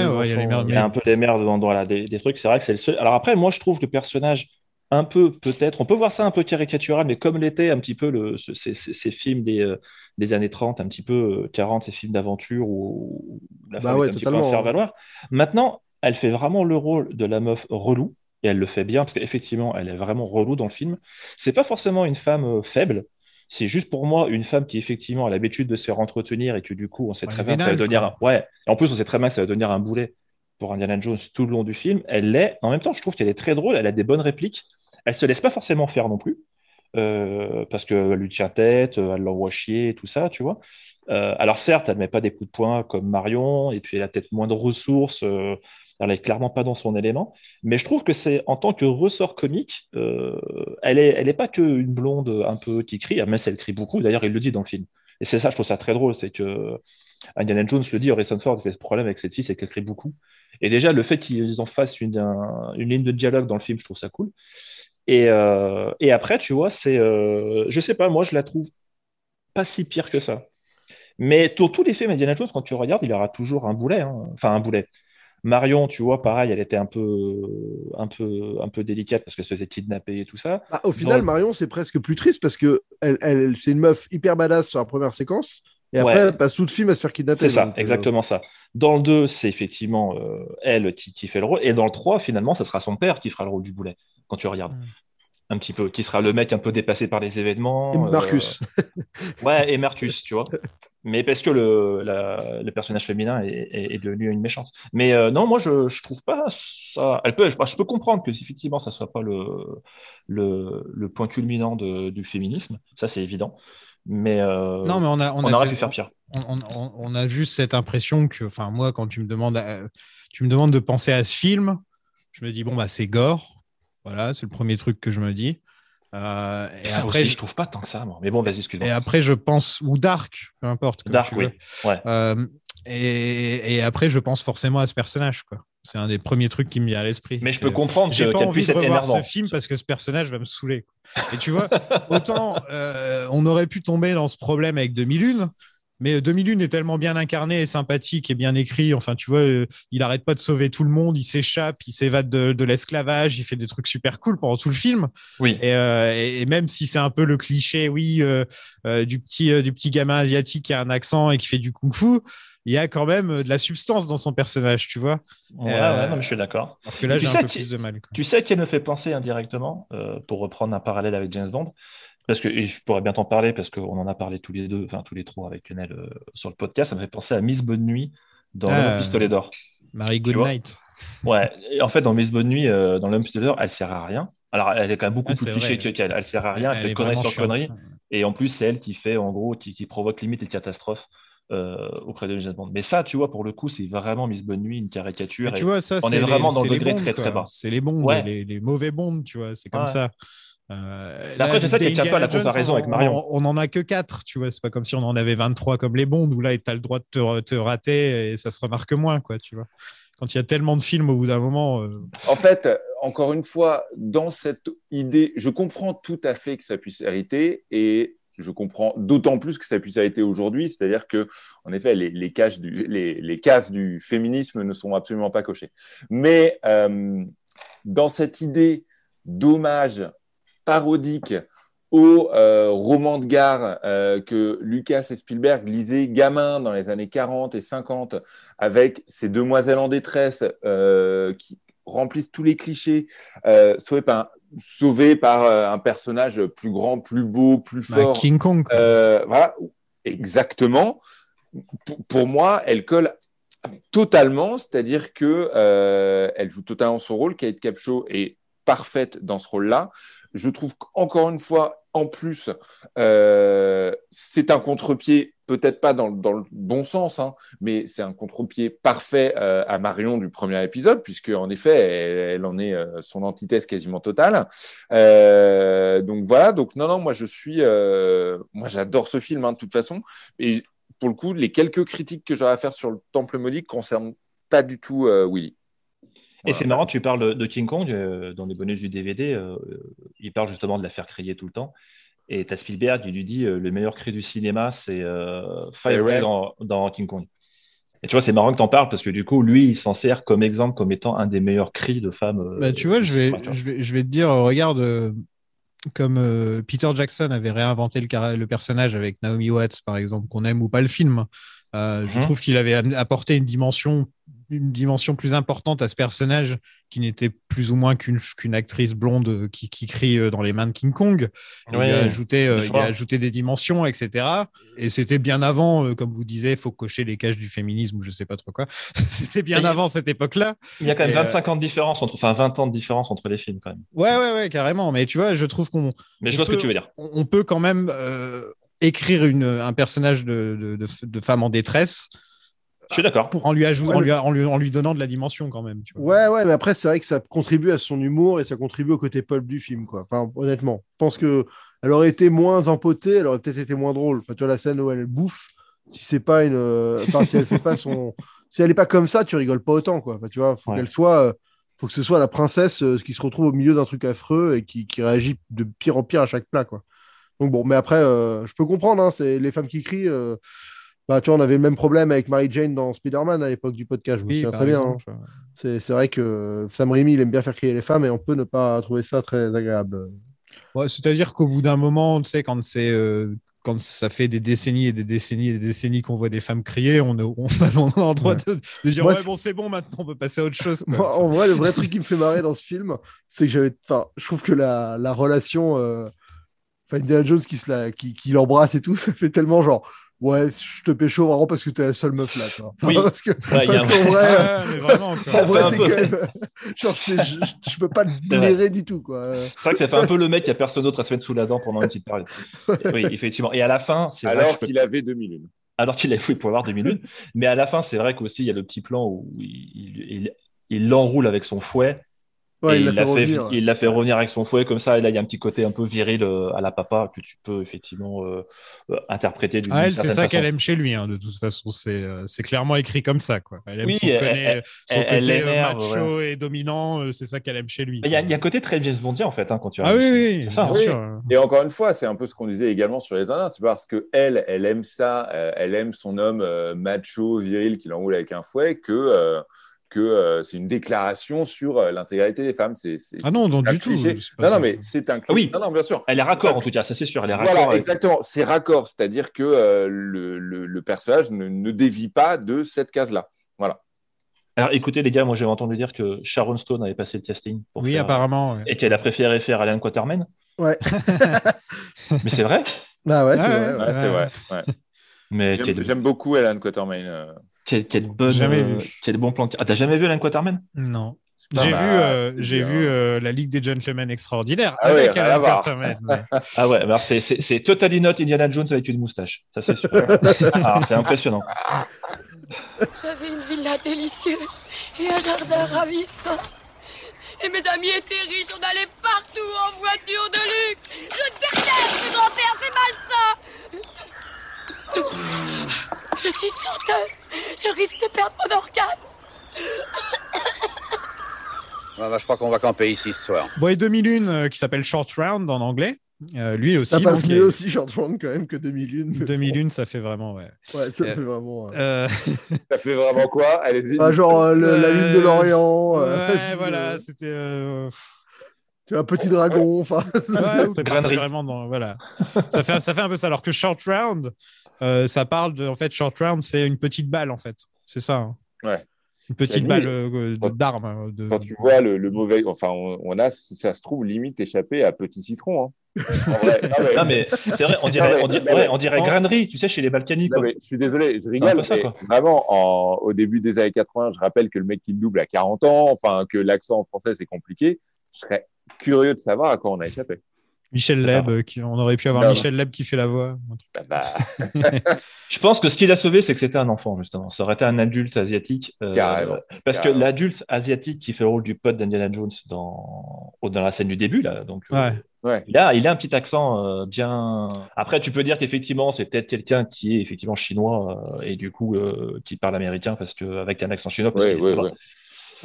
il y a un peu les mères dans, dans la- des, des trucs. C'est vrai que c'est le seul. Alors après, moi, je trouve que le personnage, un peu, peut-être, on peut voir ça un peu caricatural, mais comme l'était un petit peu le, ce- ces, films des, euh, des années 30, un petit peu euh, 40, ces films d'aventure où, où la Bah femme ouais, est un petit peu à faire valoir. Maintenant, elle fait vraiment le rôle de la meuf relou. Et elle le fait bien, parce qu'effectivement, elle est vraiment relou dans le film. C'est pas forcément une femme euh, faible, c'est juste pour moi une femme qui effectivement a l'habitude de se faire entretenir et que du coup on sait Ouais, très bien que ça va devenir un... ouais. Et en plus on sait très bien que ça va devenir un boulet pour Indiana Jones tout le long du film. Elle l'est. En même temps je trouve qu'elle est très drôle. Elle a des bonnes répliques. Elle se laisse pas forcément faire non plus euh, parce qu'elle lui tient tête euh, elle l'envoie chier et tout ça tu vois. Euh, alors certes elle met pas des coups de poing comme Marion et puis elle a peut-être moins de ressources euh, elle est clairement pas dans son élément mais je trouve que c'est en tant que ressort comique, euh, elle est, elle est pas qu'une blonde un peu qui crie, même si elle crie beaucoup. D'ailleurs, il le dit dans le film. Et c'est ça, je trouve ça très drôle, c'est que Indiana Jones le dit, Harrison Ford fait ce problème avec cette fille, c'est qu'elle crie beaucoup. Et déjà, le fait qu'ils en fassent une, un- une ligne de dialogue dans le film, je trouve ça cool. Et, euh, et après, tu vois, c'est, euh, je sais pas, moi, je la trouve pas si pire que ça. Mais tous les films Indiana Jones, quand tu regardes, il y aura toujours un boulet, hein. enfin un boulet. Marion, tu vois, pareil, elle était un peu, un peu, un peu délicate parce qu'elle se faisait kidnapper et tout ça. Bah, au final, Marion, c'est presque plus triste parce que elle, elle- c'est une meuf hyper badass sur la première séquence. Et après, Ouais. elle passe tout le film à se faire kidnapper. C'est ça, donc, euh, exactement ça. Dans le 2, c'est effectivement euh, elle qui, qui fait le rôle. Et dans le 3, finalement, ça sera son père qui fera le rôle du boulet, quand tu regardes. Un petit peu, qui sera le mec un peu dépassé par les événements. Et euh, Marcus. Ouais, et Marcus, tu vois. Mais parce que le, la- le personnage féminin est, est- est devenu une méchante. Mais euh, non, moi, je, je trouve pas ça. Elle peut, je, je peux comprendre que, effectivement, ça soit pas le, le, le point culminant de- du féminisme. Ça, c'est évident. Mais, euh, Non, mais on a, on a aurait cette- pu faire pire. On, on- on a juste cette impression que, enfin, moi, quand tu me demandes, à- tu me demandes de penser à ce film, je me dis bon bah c'est gore, voilà, c'est le premier truc que je me dis. Euh, et Ça après, aussi, je- trouve pas tant que ça, moi. Mais bon, vas-y, excuse-moi. et après, je pense, ou Dark, peu importe. Dark, oui. Ouais. Euh, et, et après, je pense forcément à ce personnage. quoi. C'est un des premiers trucs qui me vient à l'esprit. Mais je peux comprendre J'ai pas envie de revoir énervant. ce film parce que ce personnage va me saouler. quoi. Et tu vois, autant euh, on aurait pu tomber dans ce problème avec 2001. Mais 2001 est tellement bien incarné et sympathique et bien écrit. Enfin, tu vois, euh, il arrête pas de sauver tout le monde, il s'échappe, il s'évade de, de l'esclavage, il fait des trucs super cool pendant tout le film. Oui. Et, euh, et- et même si c'est un peu le cliché, oui, euh, euh, du petit euh, du petit gamin asiatique qui a un accent et qui fait du kung-fu, il y a quand même euh, de la substance dans son personnage, tu vois. Ouais, Euh, ouais, non, mais je suis d'accord. Alors que là, j'ai un peu qui- plus de mal. quoi. Tu sais qu'elle me fait penser indirectement, euh, pour reprendre un parallèle avec James Bond, parce que et je pourrais bien t'en parler, parce qu'on en a parlé tous les deux, enfin tous les trois avec Lionel euh, sur le podcast, ça me fait penser à Miss Bonne Nuit dans Ah, L'homme pistolet d'or. Marie Goodnight. Ouais, et en fait, dans Miss Bonne Nuit, euh, dans L'homme pistolet d'or, elle sert à rien. Alors, elle est quand même beaucoup Ah, plus cliché qu'elle. Elle sert à rien, elle, Elle fait connerie sur connerie. Et en plus, c'est elle qui fait, en gros, qui, qui provoque limite des catastrophes euh, auprès de James Bond. Mais ça, tu vois, pour le coup, c'est vraiment Miss Bonne Nuit, une caricature. Mais tu vois, ça, on est vraiment les- dans le degré très très bas. C'est les Ouais. les, les mauvais bondes, tu vois, c'est comme Ouais. ça. Euh, là, après, tient pas la Jones, comparaison on- avec Marion. On, on en a que 4, tu vois, c'est pas comme si on en avait 23 comme les bondes, où là, tu as le droit de te, te rater et ça se remarque moins, quoi, tu vois. Quand il y a tellement de films au bout d'un moment. euh, En fait, encore une fois, dans cette idée, je comprends tout à fait que ça puisse hériter et je comprends d'autant plus que ça puisse hériter aujourd'hui. C'est-à-dire que, en effet, les, les, cases du, les, les cases du féminisme ne sont absolument pas cochées. Mais euh, dans cette idée d'hommage parodique au euh, roman de gare euh, que Lucas et Spielberg lisaient gamin dans les années 40 et 50 avec ces demoiselles en détresse euh, qui remplissent tous les clichés, sauvées par, sauvées par un personnage plus grand, plus beau, plus Bah, fort. King Kong. voilà, exactement. Pour, pour moi, elle colle totalement, c'est-à-dire que elle joue totalement son rôle. Kate Capshaw est parfaite dans ce rôle-là. Je trouve qu'encore une fois, en plus, euh, c'est un contre-pied, peut-être pas dans, dans le bon sens, hein, mais c'est un contre-pied parfait euh, à Marion du premier épisode, puisque en effet, elle, elle en est euh, son antithèse quasiment totale. Euh, donc voilà, donc non, non, moi je suis, euh, moi j'adore ce film hein, de toute façon, et pour le coup, les quelques critiques que j'aurais à faire sur le Temple maudit concernent pas du tout euh, Et c'est marrant, tu parles de King Kong euh, dans les bonus du DVD. euh, il parle justement de la faire crier tout le temps. Et t'as Spielberg, il lui dit euh, le meilleur cri du cinéma, c'est Fire dans, dans King Kong. Et tu vois, c'est marrant que t'en parles parce que du coup, lui, il s'en sert comme exemple, comme étant un des meilleurs cris de femmes. Bah, tu vois, je vais, ouais, tu vois. je vais, je vais te dire, regarde, comme Peter Jackson avait réinventé le, personnage avec Naomi Watts, par exemple, qu'on aime ou pas le film, euh, je Mhm. trouve qu'il avait apporté une dimension, une dimension plus importante à ce personnage qui n'était plus ou moins qu'une qu'une actrice blonde euh, qui, qui crie euh, dans les mains de King Kong. Il, Ouais, a ajouté, euh, des il a ajouté des dimensions, etc. Et c'était bien avant, euh, comme vous disiez, il faut cocher les cages du féminisme ou je sais pas trop quoi. c'était bien avant cette époque-là. Il y a quand même Et, euh, 25 ans de différence entre, enfin 20 ans de différence entre les films quand même. Ouais, ouais, ouais, carrément. Mais tu vois, je trouve qu'on. Mais je vois ce que peut- tu veux dire. On peut quand même écrire une, un personnage de, de, de- de femme en détresse Je suis d'accord. en lui, ajoutant, Ouais, en, lui, en, lui, en lui donnant de la dimension quand même. Tu vois. Ouais, ouais, mais après, c'est vrai que ça contribue à son humour et ça contribue au côté pulp du film, quoi. Enfin, honnêtement, je pense que elle aurait été moins empotée, elle aurait peut-être été moins drôle. Enfin, tu vois, la scène où elle bouffe, si c'est pas une. euh, Enfin, si elle fait pas son. Si elle est pas comme ça, tu rigoles pas autant, quoi. Enfin, tu vois, faut Ouais. qu'elle soit. euh, Faut que ce soit la princesse euh, qui se retrouve au milieu d'un truc affreux et qui, qui réagit de pire en pire à chaque plat, quoi. Donc bon, mais après, euh, je peux comprendre, hein, c'est les femmes qui crient. euh, Bah, tu vois, on avait le même problème avec Mary Jane dans Spider-Man à l'époque du podcast, je me Oui, souviens très bien. hein. C'est vrai que Sam Raimi, il aime bien faire crier les femmes et on peut ne pas trouver ça très agréable. Ouais, C'est-à-dire qu'au bout d'un moment, tu sais, quand c'est. euh, quand ça fait des décennies et des décennies et des décennies qu'on voit des femmes crier, on, est- on, a le droit de, de dire Moi, ouais, bon, c'est bon, maintenant on peut passer à autre chose. quoi. Moi, en vrai, le vrai truc qui me fait marrer dans ce film, c'est que j'avais. Enfin, je trouve que la, la relation. euh, Enfin, Indiana Jones qui, se la, qui, qui l'embrasse et tout, ça fait tellement genre. Ouais, je te pécho vraiment parce que t'es la seule meuf là. Enfin, Oui. Parce que, Ouais, parce qu'en vrai, mais vraiment. Ça en vrai, fait un t'es peu- quand même. Genre, c'est- je, je- peux pas te blairer du tout, quoi. C'est vrai que ça fait un peu le mec qui a personne d'autre à se mettre sous la dent pendant une petite période. Oui, effectivement. Et à la fin, c'est vrai Alors je peux- qu'il avait 2001. alors qu'il a fouillé pour avoir 2001. Mais à la fin, c'est vrai qu'aussi, il y a le petit plan où il, il, il- il l'enroule avec son fouet. Ouais, il l'a fait revenir. il l'a fait revenir avec son fouet comme ça. Et là, il y a un petit côté un peu viril euh, à la papa que tu peux effectivement euh, euh, interpréter d'une Ah, elle, c'est ça qu'elle aime chez lui, hein, de toute façon. C'est euh, c'est clairement écrit comme ça. Quoi. Elle aime Oui, son, elle- connaît- elle- son elle- elle côté euh, macho et dominant, euh, c'est ça qu'elle aime chez lui. Il y, a, quoi. il y a un côté très James Bondien en fait hein, quand tu Ah regardes oui, oui, c'est ça. bien hein. Sûr. Et encore une fois, c'est un peu ce qu'on disait également sur les Indiens, c'est parce que elle, elle aime ça, euh, elle aime son homme euh, macho, viril qui l'enroule avec un fouet, que, euh, que euh, c'est une déclaration sur euh, l'intégrité des femmes. C'est, c'est- Ah non, non, du tout. cliché. Non, non, mais c'est un cliché. Ah oui. Non, non, bien sûr. Elle est raccord en tout cas, ça c'est sûr. Elle est raccord. Voilà, avec- exactement. C'est raccord, c'est-à-dire que euh, le, le- le personnage ne, ne dévie pas de cette case-là. Voilà. Alors écoutez les gars, moi j'ai entendu dire que Sharon Stone avait passé le casting. pour Oui, faire- apparemment. ouais. Et qu'elle a préféré faire Alan Quatermain. Ouais. Mais c'est vrai. Ah ouais, c'est Ah vrai. ouais. ouais. Ouais, c'est vrai. ouais. Mais j'aime beaucoup Alan Quatermain. Quel, quel bon, Jamais euh, vu. quel bon plan. Ah, t'as jamais vu Alan Quatermain? Non. J'ai vu, euh, c'est j'ai vu euh, la Ligue des Gentlemen Extraordinaires Ah ouais, avec à Alan mais- Ah ouais, alors c'est, c'est, c'est totally not Indiana Jones avec une moustache. Ça c'est sûr. Ah, c'est impressionnant. J'avais une villa délicieuse et un jardin ravissant. Et mes amis étaient riches, on allait partout en voiture de luxe. Je déteste les grands-pères, c'est malsain. Je suis une chanteuse, je risque de perdre mon organe. Ouais, bah, je crois qu'on va camper ici ce soir. Bon, et 2001, euh, qui s'appelle Short Round en anglais, euh, lui aussi. Ça passe donc, mieux est- aussi, Short Round, quand même, que 2001. mais 2001, ça fait vraiment, ouais. Ouais, ça Euh, fait vraiment. euh, Euh, Ça fait vraiment quoi? Allez-y. Ah, genre euh, le- la lune de l'Orient. euh, ouais, voilà, c'était. euh. Tu as un petit dragon, enfin. Ouais, Grainerie. vraiment dans, voilà. ça, fait, ça fait un peu ça. Alors que Short Round, euh, ça parle de. En fait, Short Round, c'est une petite balle, en fait. C'est ça. hein. Ouais. Une petite balle euh, quand- de- d'arme. euh, de- Quand tu vois le, le mauvais, enfin, on, on a, ça se trouve, limite échappé à Petit Citron. Hein. En vrai, non, mais- Non, mais c'est vrai, on dirait, Non, mais- on dirait, non, mais- ouais, on dirait en- grainerie, tu sais, chez les. Non, mais je suis désolé, je rigole. ça, mais vraiment, en- au début des années 80, je rappelle que le mec qui le double a 40 ans, enfin, que l'accent français, c'est compliqué. Je serais curieux de savoir à quoi on a échappé. Michel Leb, euh, qui, on aurait pu avoir Non, Michel Leb qui fait la voix. Bah, bah, Je pense que ce qui l'a sauvé, c'est que c'était un enfant, justement. Ça aurait été un adulte asiatique. euh, Carrément, parce carrément. que l'adulte asiatique qui fait le rôle du pote d'Indiana Jones dans, dans la scène du début, là, donc, euh, Ouais. ouais. il, a, il a un petit accent euh, bien. Après, tu peux dire qu'effectivement, c'est peut-être quelqu'un qui est effectivement chinois euh, et du coup euh, qui parle américain parce que, avec un accent chinois. Parce Ouais, qu'il est ouais, là-bas. ouais.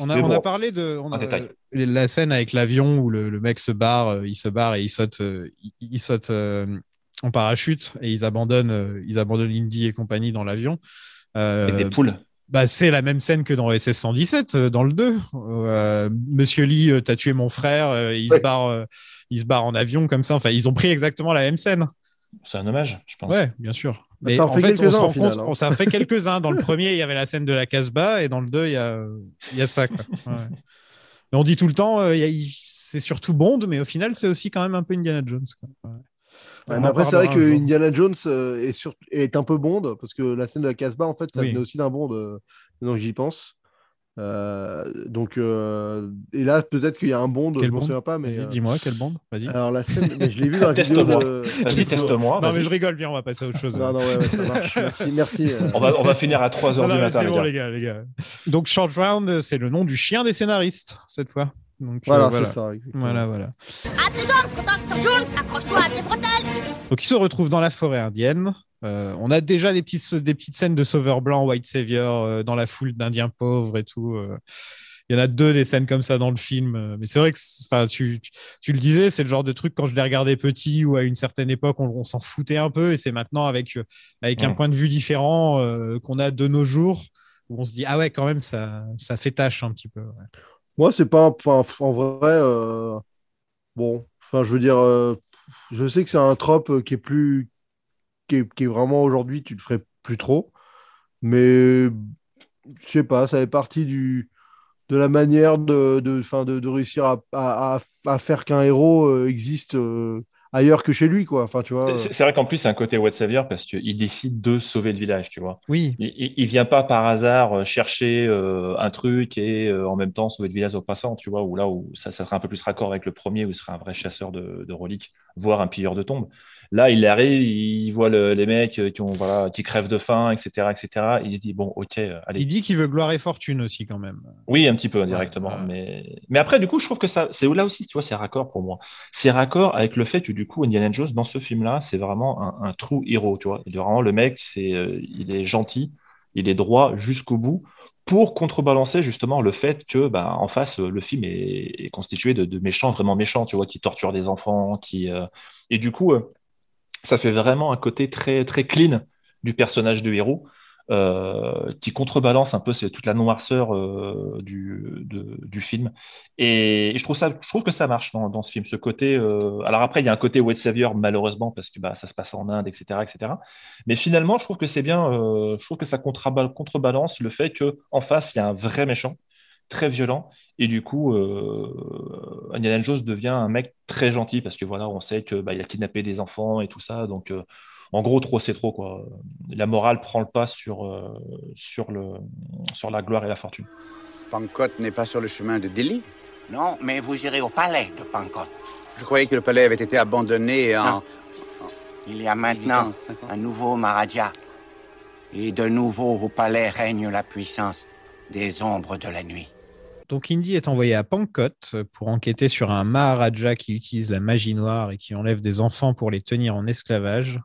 On a, on parlé de on en a- détail. la scène avec l'avion où le, le mec se barre, euh, il se barre et il saute, euh, il, il saute euh, en parachute et ils abandonnent, euh, ils abandonnent Indy et compagnie dans l'avion. Euh, des poules. bah, c'est la même scène que dans SS 117, euh, dans le 2. Euh, Monsieur Lee, euh, t'as tué mon frère, euh, il, se barre, euh, il se barre en avion comme ça. Enfin, ils ont pris exactement la même scène. C'est un hommage, je pense. Ouais, bien sûr. Bah, ça en en fait fait, on quelques-uns, se au rend final, compte, hein. on- ça en fait quelques-uns. Dans le premier, il y avait la scène de la Casbah et dans le 2, il y a, il y a ça. Quoi. Ouais. Mais on dit tout le temps, euh, il y a- il- c'est surtout Bond, mais au final, c'est aussi quand même un peu Indiana Jones. quoi. Ouais. Ouais, On mais après, c'est vrai que jour. Indiana Jones euh, est, sur- est un peu Bond, parce que la scène de la Casbah, en fait, ça Oui. venait aussi d'un Bond, euh, donc j'y pense. Euh, donc, euh, et là, peut-être qu'il y a un Bond, Quel je Bond souviens pas, mais. Vas-y, euh, Dis-moi, quelle bande Vas-y. Alors, la scène, mais je l'ai vu dans la vidéo de. Vas-y, teste-moi. non, mais je rigole, viens, on va passer à autre chose. Non, non, ouais, ouais, ça marche. Merci, merci. euh. On va, on va finir à 3h Non, du matin, c'est bon, gars. les gars, les gars. Donc, Short Round, c'est le nom du chien des scénaristes, cette fois. Donc, Voilà, euh, c'est ça. exactement. Voilà, voilà. À tes ordres, Dr. Jones, accroche-toi à tes bretelles. Donc, ils se retrouvent dans la forêt indienne. Euh, on a déjà des petites, des petites scènes de sauveur blanc, White Savior, euh, dans la foule d'Indiens pauvres et tout. euh. Il y en a deux des scènes comme ça dans le film. Mais c'est vrai que, tu, tu, tu le disais, c'est le genre de truc quand je les regardais petit ou à une certaine époque, on, on s'en foutait un peu. Et c'est maintenant avec, avec un Mm. point de vue différent qu'on a de nos jours où on se dit, ah ouais, quand même, ça, ça fait tâche un petit peu. ouais. Moi, c'est pas. un- en vrai, bon. Enfin, je veux dire, je sais que c'est un trope qui est plus. Qui est, qui est vraiment aujourd'hui, tu le ferais plus trop. Mais je sais pas, ça fait partie du, de la manière de, de, enfin, de, de réussir à, à, à- à faire qu'un héros euh, existe euh, ailleurs que chez lui, quoi. Enfin, tu vois. C'est- C'est c'est vrai qu'en plus, c'est un côté White Savior parce qu'il décide de sauver le village, tu vois. Oui, Il, il, vient pas par hasard euh, chercher euh, un truc et euh, en même temps sauver le village au passant, tu vois, où là où ça, ça serait un peu plus raccord avec le premier, où il serait un vrai chasseur de, de reliques, voire un pilleur de tombes. Là, il arrive, il voit le- les mecs euh, qui, ont, voilà, qui crèvent de faim, etc., etc. Il se dit, bon, ok, euh, allez. il dit qu'il veut gloire et fortune aussi, quand même. Oui, un petit peu indirectement. ouais. Mais... mais après, du coup, je trouve que ça, c'est là aussi, tu vois, c'est raccord pour moi. C'est raccord avec le fait que, du coup, Indiana Jones, dans ce film-là, c'est vraiment un, un true héros, tu vois. Il est vraiment le mec, c'est, euh, il est gentil, il est droit jusqu'au bout pour contrebalancer justement le fait que, bah, en face, le film est, est constitué de, de méchants, vraiment méchants, tu vois, qui torturent des enfants, qui, euh, et du coup, euh, ça fait vraiment un côté très, très clean du personnage de héros euh, qui contrebalance un peu toute la noirceur euh, du, film. Et je trouve, que ça marche dans, ce film. Ce côté, euh, alors après, il y a un côté White Savior, malheureusement, parce que bah, ça se passe en Inde, etc. etc. Mais finalement, je trouve que c'est bien, je trouve que ça contreba- contrebalance le fait qu'en face, il y a un vrai méchant, très violent. Et du coup, euh, Indiana Jones devient un mec très gentil parce que voilà, on sait que bah, il a kidnappé des enfants et tout ça. Donc, euh, en gros, trop c'est trop quoi. La morale prend le pas sur euh, sur le sur la gloire et la fortune. Pankot n'est pas sur le chemin de Delhi? Non, mais vous irez au palais de Pankot. Je croyais que le palais avait été abandonné en... Non. Il y a maintenant un nouveau Maharaja. Et de nouveau au palais règne la puissance des ombres de la nuit. Donc Indy est envoyé à Pankot pour enquêter sur un Maharaja qui utilise la magie noire et qui enlève des enfants pour les tenir en esclavage.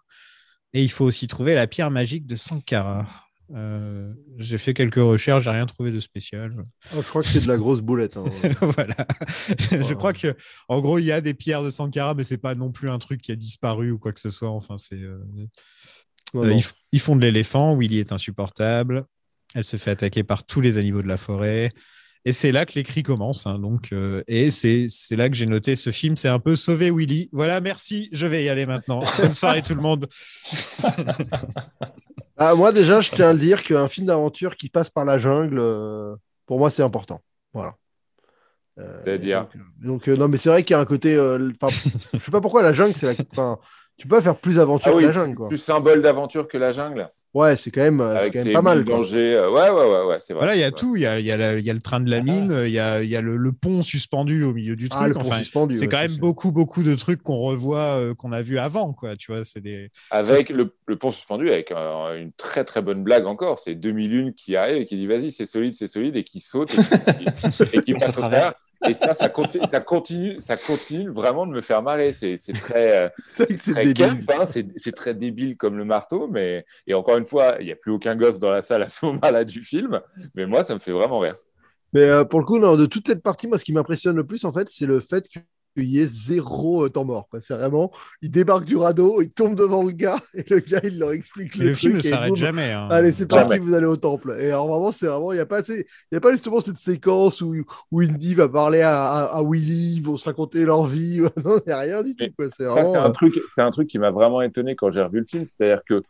Et il faut aussi trouver la pierre magique de Sankara. Euh, j'ai fait quelques recherches, j'ai rien trouvé de spécial. Oh, je crois que c'est de la grosse boulette. hein. voilà. Je crois que, en gros, il y a des pierres de Sankara, mais c'est pas non plus un truc qui a disparu ou quoi que ce soit. Enfin, c'est. euh, euh, ils, ils font de l'éléphant. Willy est insupportable. Elle se fait attaquer par tous les animaux de la forêt. Et c'est là que l'écrit commence. hein, donc, euh, et c'est c'est là que j'ai noté ce film. C'est un peu sauver Willy. Voilà, merci. Je vais y aller maintenant. Bonne soirée tout le monde. Ah, moi, déjà, je tiens à le dire qu'un film d'aventure qui passe par la jungle, euh, pour moi, c'est important. Voilà. Euh, C'est-à-dire Donc, euh, non, mais c'est vrai qu'il y a un côté. euh, je sais pas pourquoi la jungle, c'est la. tu peux pas faire plus aventure Ah oui, que la jungle, quoi. plus symbole d'aventure que la jungle. Ouais, c'est quand même, euh, Avec quand même pas mal. euh, Ouais, ouais, ouais, ouais, c'est vrai. Voilà, il y a Ouais. tout. Il y a, il y a y le train de la mine, il y a, il y a le, le pont suspendu au milieu du truc. Ah, Enfin, suspendu, c'est ouais, quand même beaucoup, beaucoup de trucs qu'on revoit, euh, qu'on a vu avant, quoi. Tu vois, c'est des. Avec le, le pont suspendu, avec euh, une très très bonne blague encore. C'est 2001 qui arrive et qui dit vas-y, c'est solide, c'est solide, et qui saute et qui, et qui passe au travers. Et ça, ça continue, ça continue, ça continue vraiment de me faire marrer. C'est très, euh, C'est très camp, hein. c'est très débile comme le marteau. Mais et encore une fois, il n'y a plus aucun gosse dans la salle à ce moment-là du film. Mais moi, ça me fait vraiment rire. Mais euh, pour le coup, non, de toute cette partie, moi, ce qui m'impressionne le plus, en fait, c'est le fait qu'il y ait zéro euh, temps mort. quoi. C'est vraiment, il débarque du radeau, il tombe devant le gars, et le gars, il leur explique le, le film ne s'arrête jamais, hein. Allez, c'est parti, Jamais. vous allez au temple. Et alors, vraiment, c'est vraiment, il n'y a pas, assez- il y a pas justement cette séquence où, où Indy va parler à, à, à Willy, ils vont se raconter leur vie. non, il n'y a rien du tout. C'est euh, un truc, c'est un truc qui m'a vraiment étonné quand j'ai revu le film. C'est-à-dire que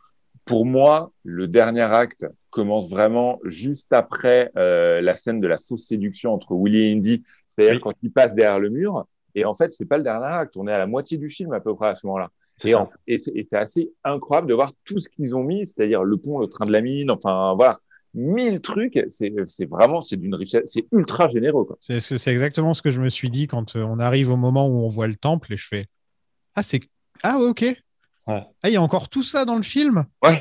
pour moi, le dernier acte commence vraiment juste après euh, la scène de la fausse séduction entre Willy et Indy. C'est-à-dire Oui. quand ils passent derrière le mur. Et en fait, c'est pas le dernier acte. On est à la moitié du film à peu près à ce moment-là. Et, ça. en- et c'est assez incroyable de voir tout ce qu'ils ont mis, c'est-à-dire le pont, le train de la mine, enfin voilà, mille trucs. C'est vraiment, c'est d'une richesse, c'est ultra généreux. C'est exactement ce que je me suis dit quand euh, on arrive au moment où on voit le temple et je fais Ah, c'est. Ah, ouais, ok. Ouais. Ah, il y a encore tout ça dans le film? Ouais,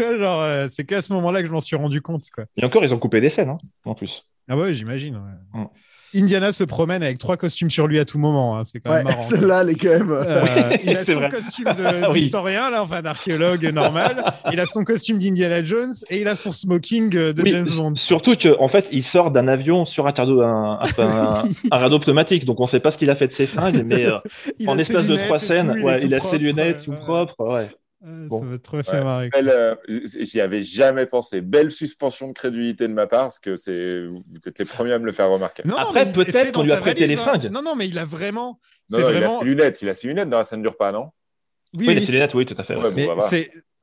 euh, c'est qu'à ce moment-là que je m'en suis rendu compte. Quoi. Et encore, ils ont coupé des scènes, hein, en plus. Ah, ouais, j'imagine. ouais. Mm. Indiana se promène avec trois costumes sur lui à tout moment. hein, C'est quand Ouais, même marrant. celle-là, elle est quand même. Euh, il a son vrai. costume Oui. d'historien, là, enfin d'archéologue normal. Il a son costume d'Indiana Jones et il a son smoking euh, de Oui, James Bond. Surtout que en fait, il sort d'un avion sur un radeau, un, un, un- un radeau pneumatique, donc on ne sait pas ce qu'il a fait de ses fringues, mais euh, en espace de trois scènes, tout, il ouais, a propre, ses lunettes ouais, tout ouais. propres, ouais. Euh, Bon. Ça m'a trop fait Ouais. marrer. Euh, J'y avais jamais pensé. Belle suspension de crédulité de ma part, parce que c'est vous êtes les premiers à me le faire remarquer. Non, non, Après, peut-être qu'on lui a prêté les hein. fringues. Non, non, mais il a vraiment. Non, non, il a ses lunettes. Il a ses lunettes dans la scène dure pas, non? Oui, Oui, oui. les lunettes, oui, tout à fait. ouais. Bon, bah,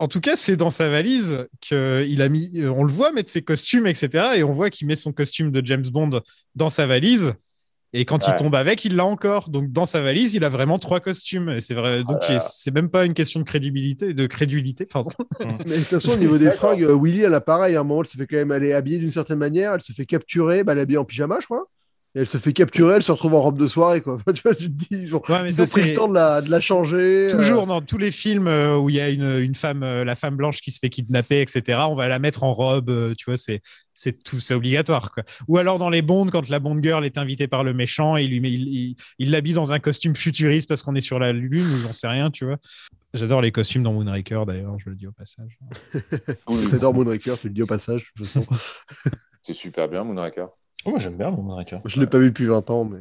en tout cas, c'est dans sa valise qu'il a mis. euh, On le voit mettre ses costumes, etc. Et on voit qu'il met son costume de James Bond dans sa valise. Et quand il tombe avec, il l'a encore. Donc dans sa valise, il a vraiment trois costumes. Et c'est vrai. Donc c'est même pas une question de crédibilité, de crédulité, pardon. Mais de toute façon, au niveau des fringues, euh, Willy, elle a pareil. À un moment, elle se fait quand même, est habillée d'une certaine manière. Elle se fait capturer. Bah, elle est habillée en pyjama, je crois. Et elle se fait capturer. Elle se retrouve en robe de soirée, quoi. Tu vois, tu te dis, ils ont, Ouais, mais ils ça, ont pris c'est- le temps de la, de la changer. euh, Toujours dans tous les films euh, où il y a une, une femme, euh, la femme blanche qui se fait kidnapper, etc. On va la mettre en robe, euh, tu vois, c'est c'est tout, c'est obligatoire. Quoi. Ou alors dans les Bonds, quand la Bond girl est invitée par le méchant, il lui met, il, il- il l'habille dans un costume futuriste parce qu'on est sur la lune ou j'en sais rien, tu vois. J'adore les costumes dans Moonraker d'ailleurs, je le dis au passage. J'adore Moonraker, tu le dis au passage, de toute façon. C'est super bien, Moonraker. Oh, moi, j'aime bien mon Moonraker. Je l'ai pas vu depuis 20 ans, mais.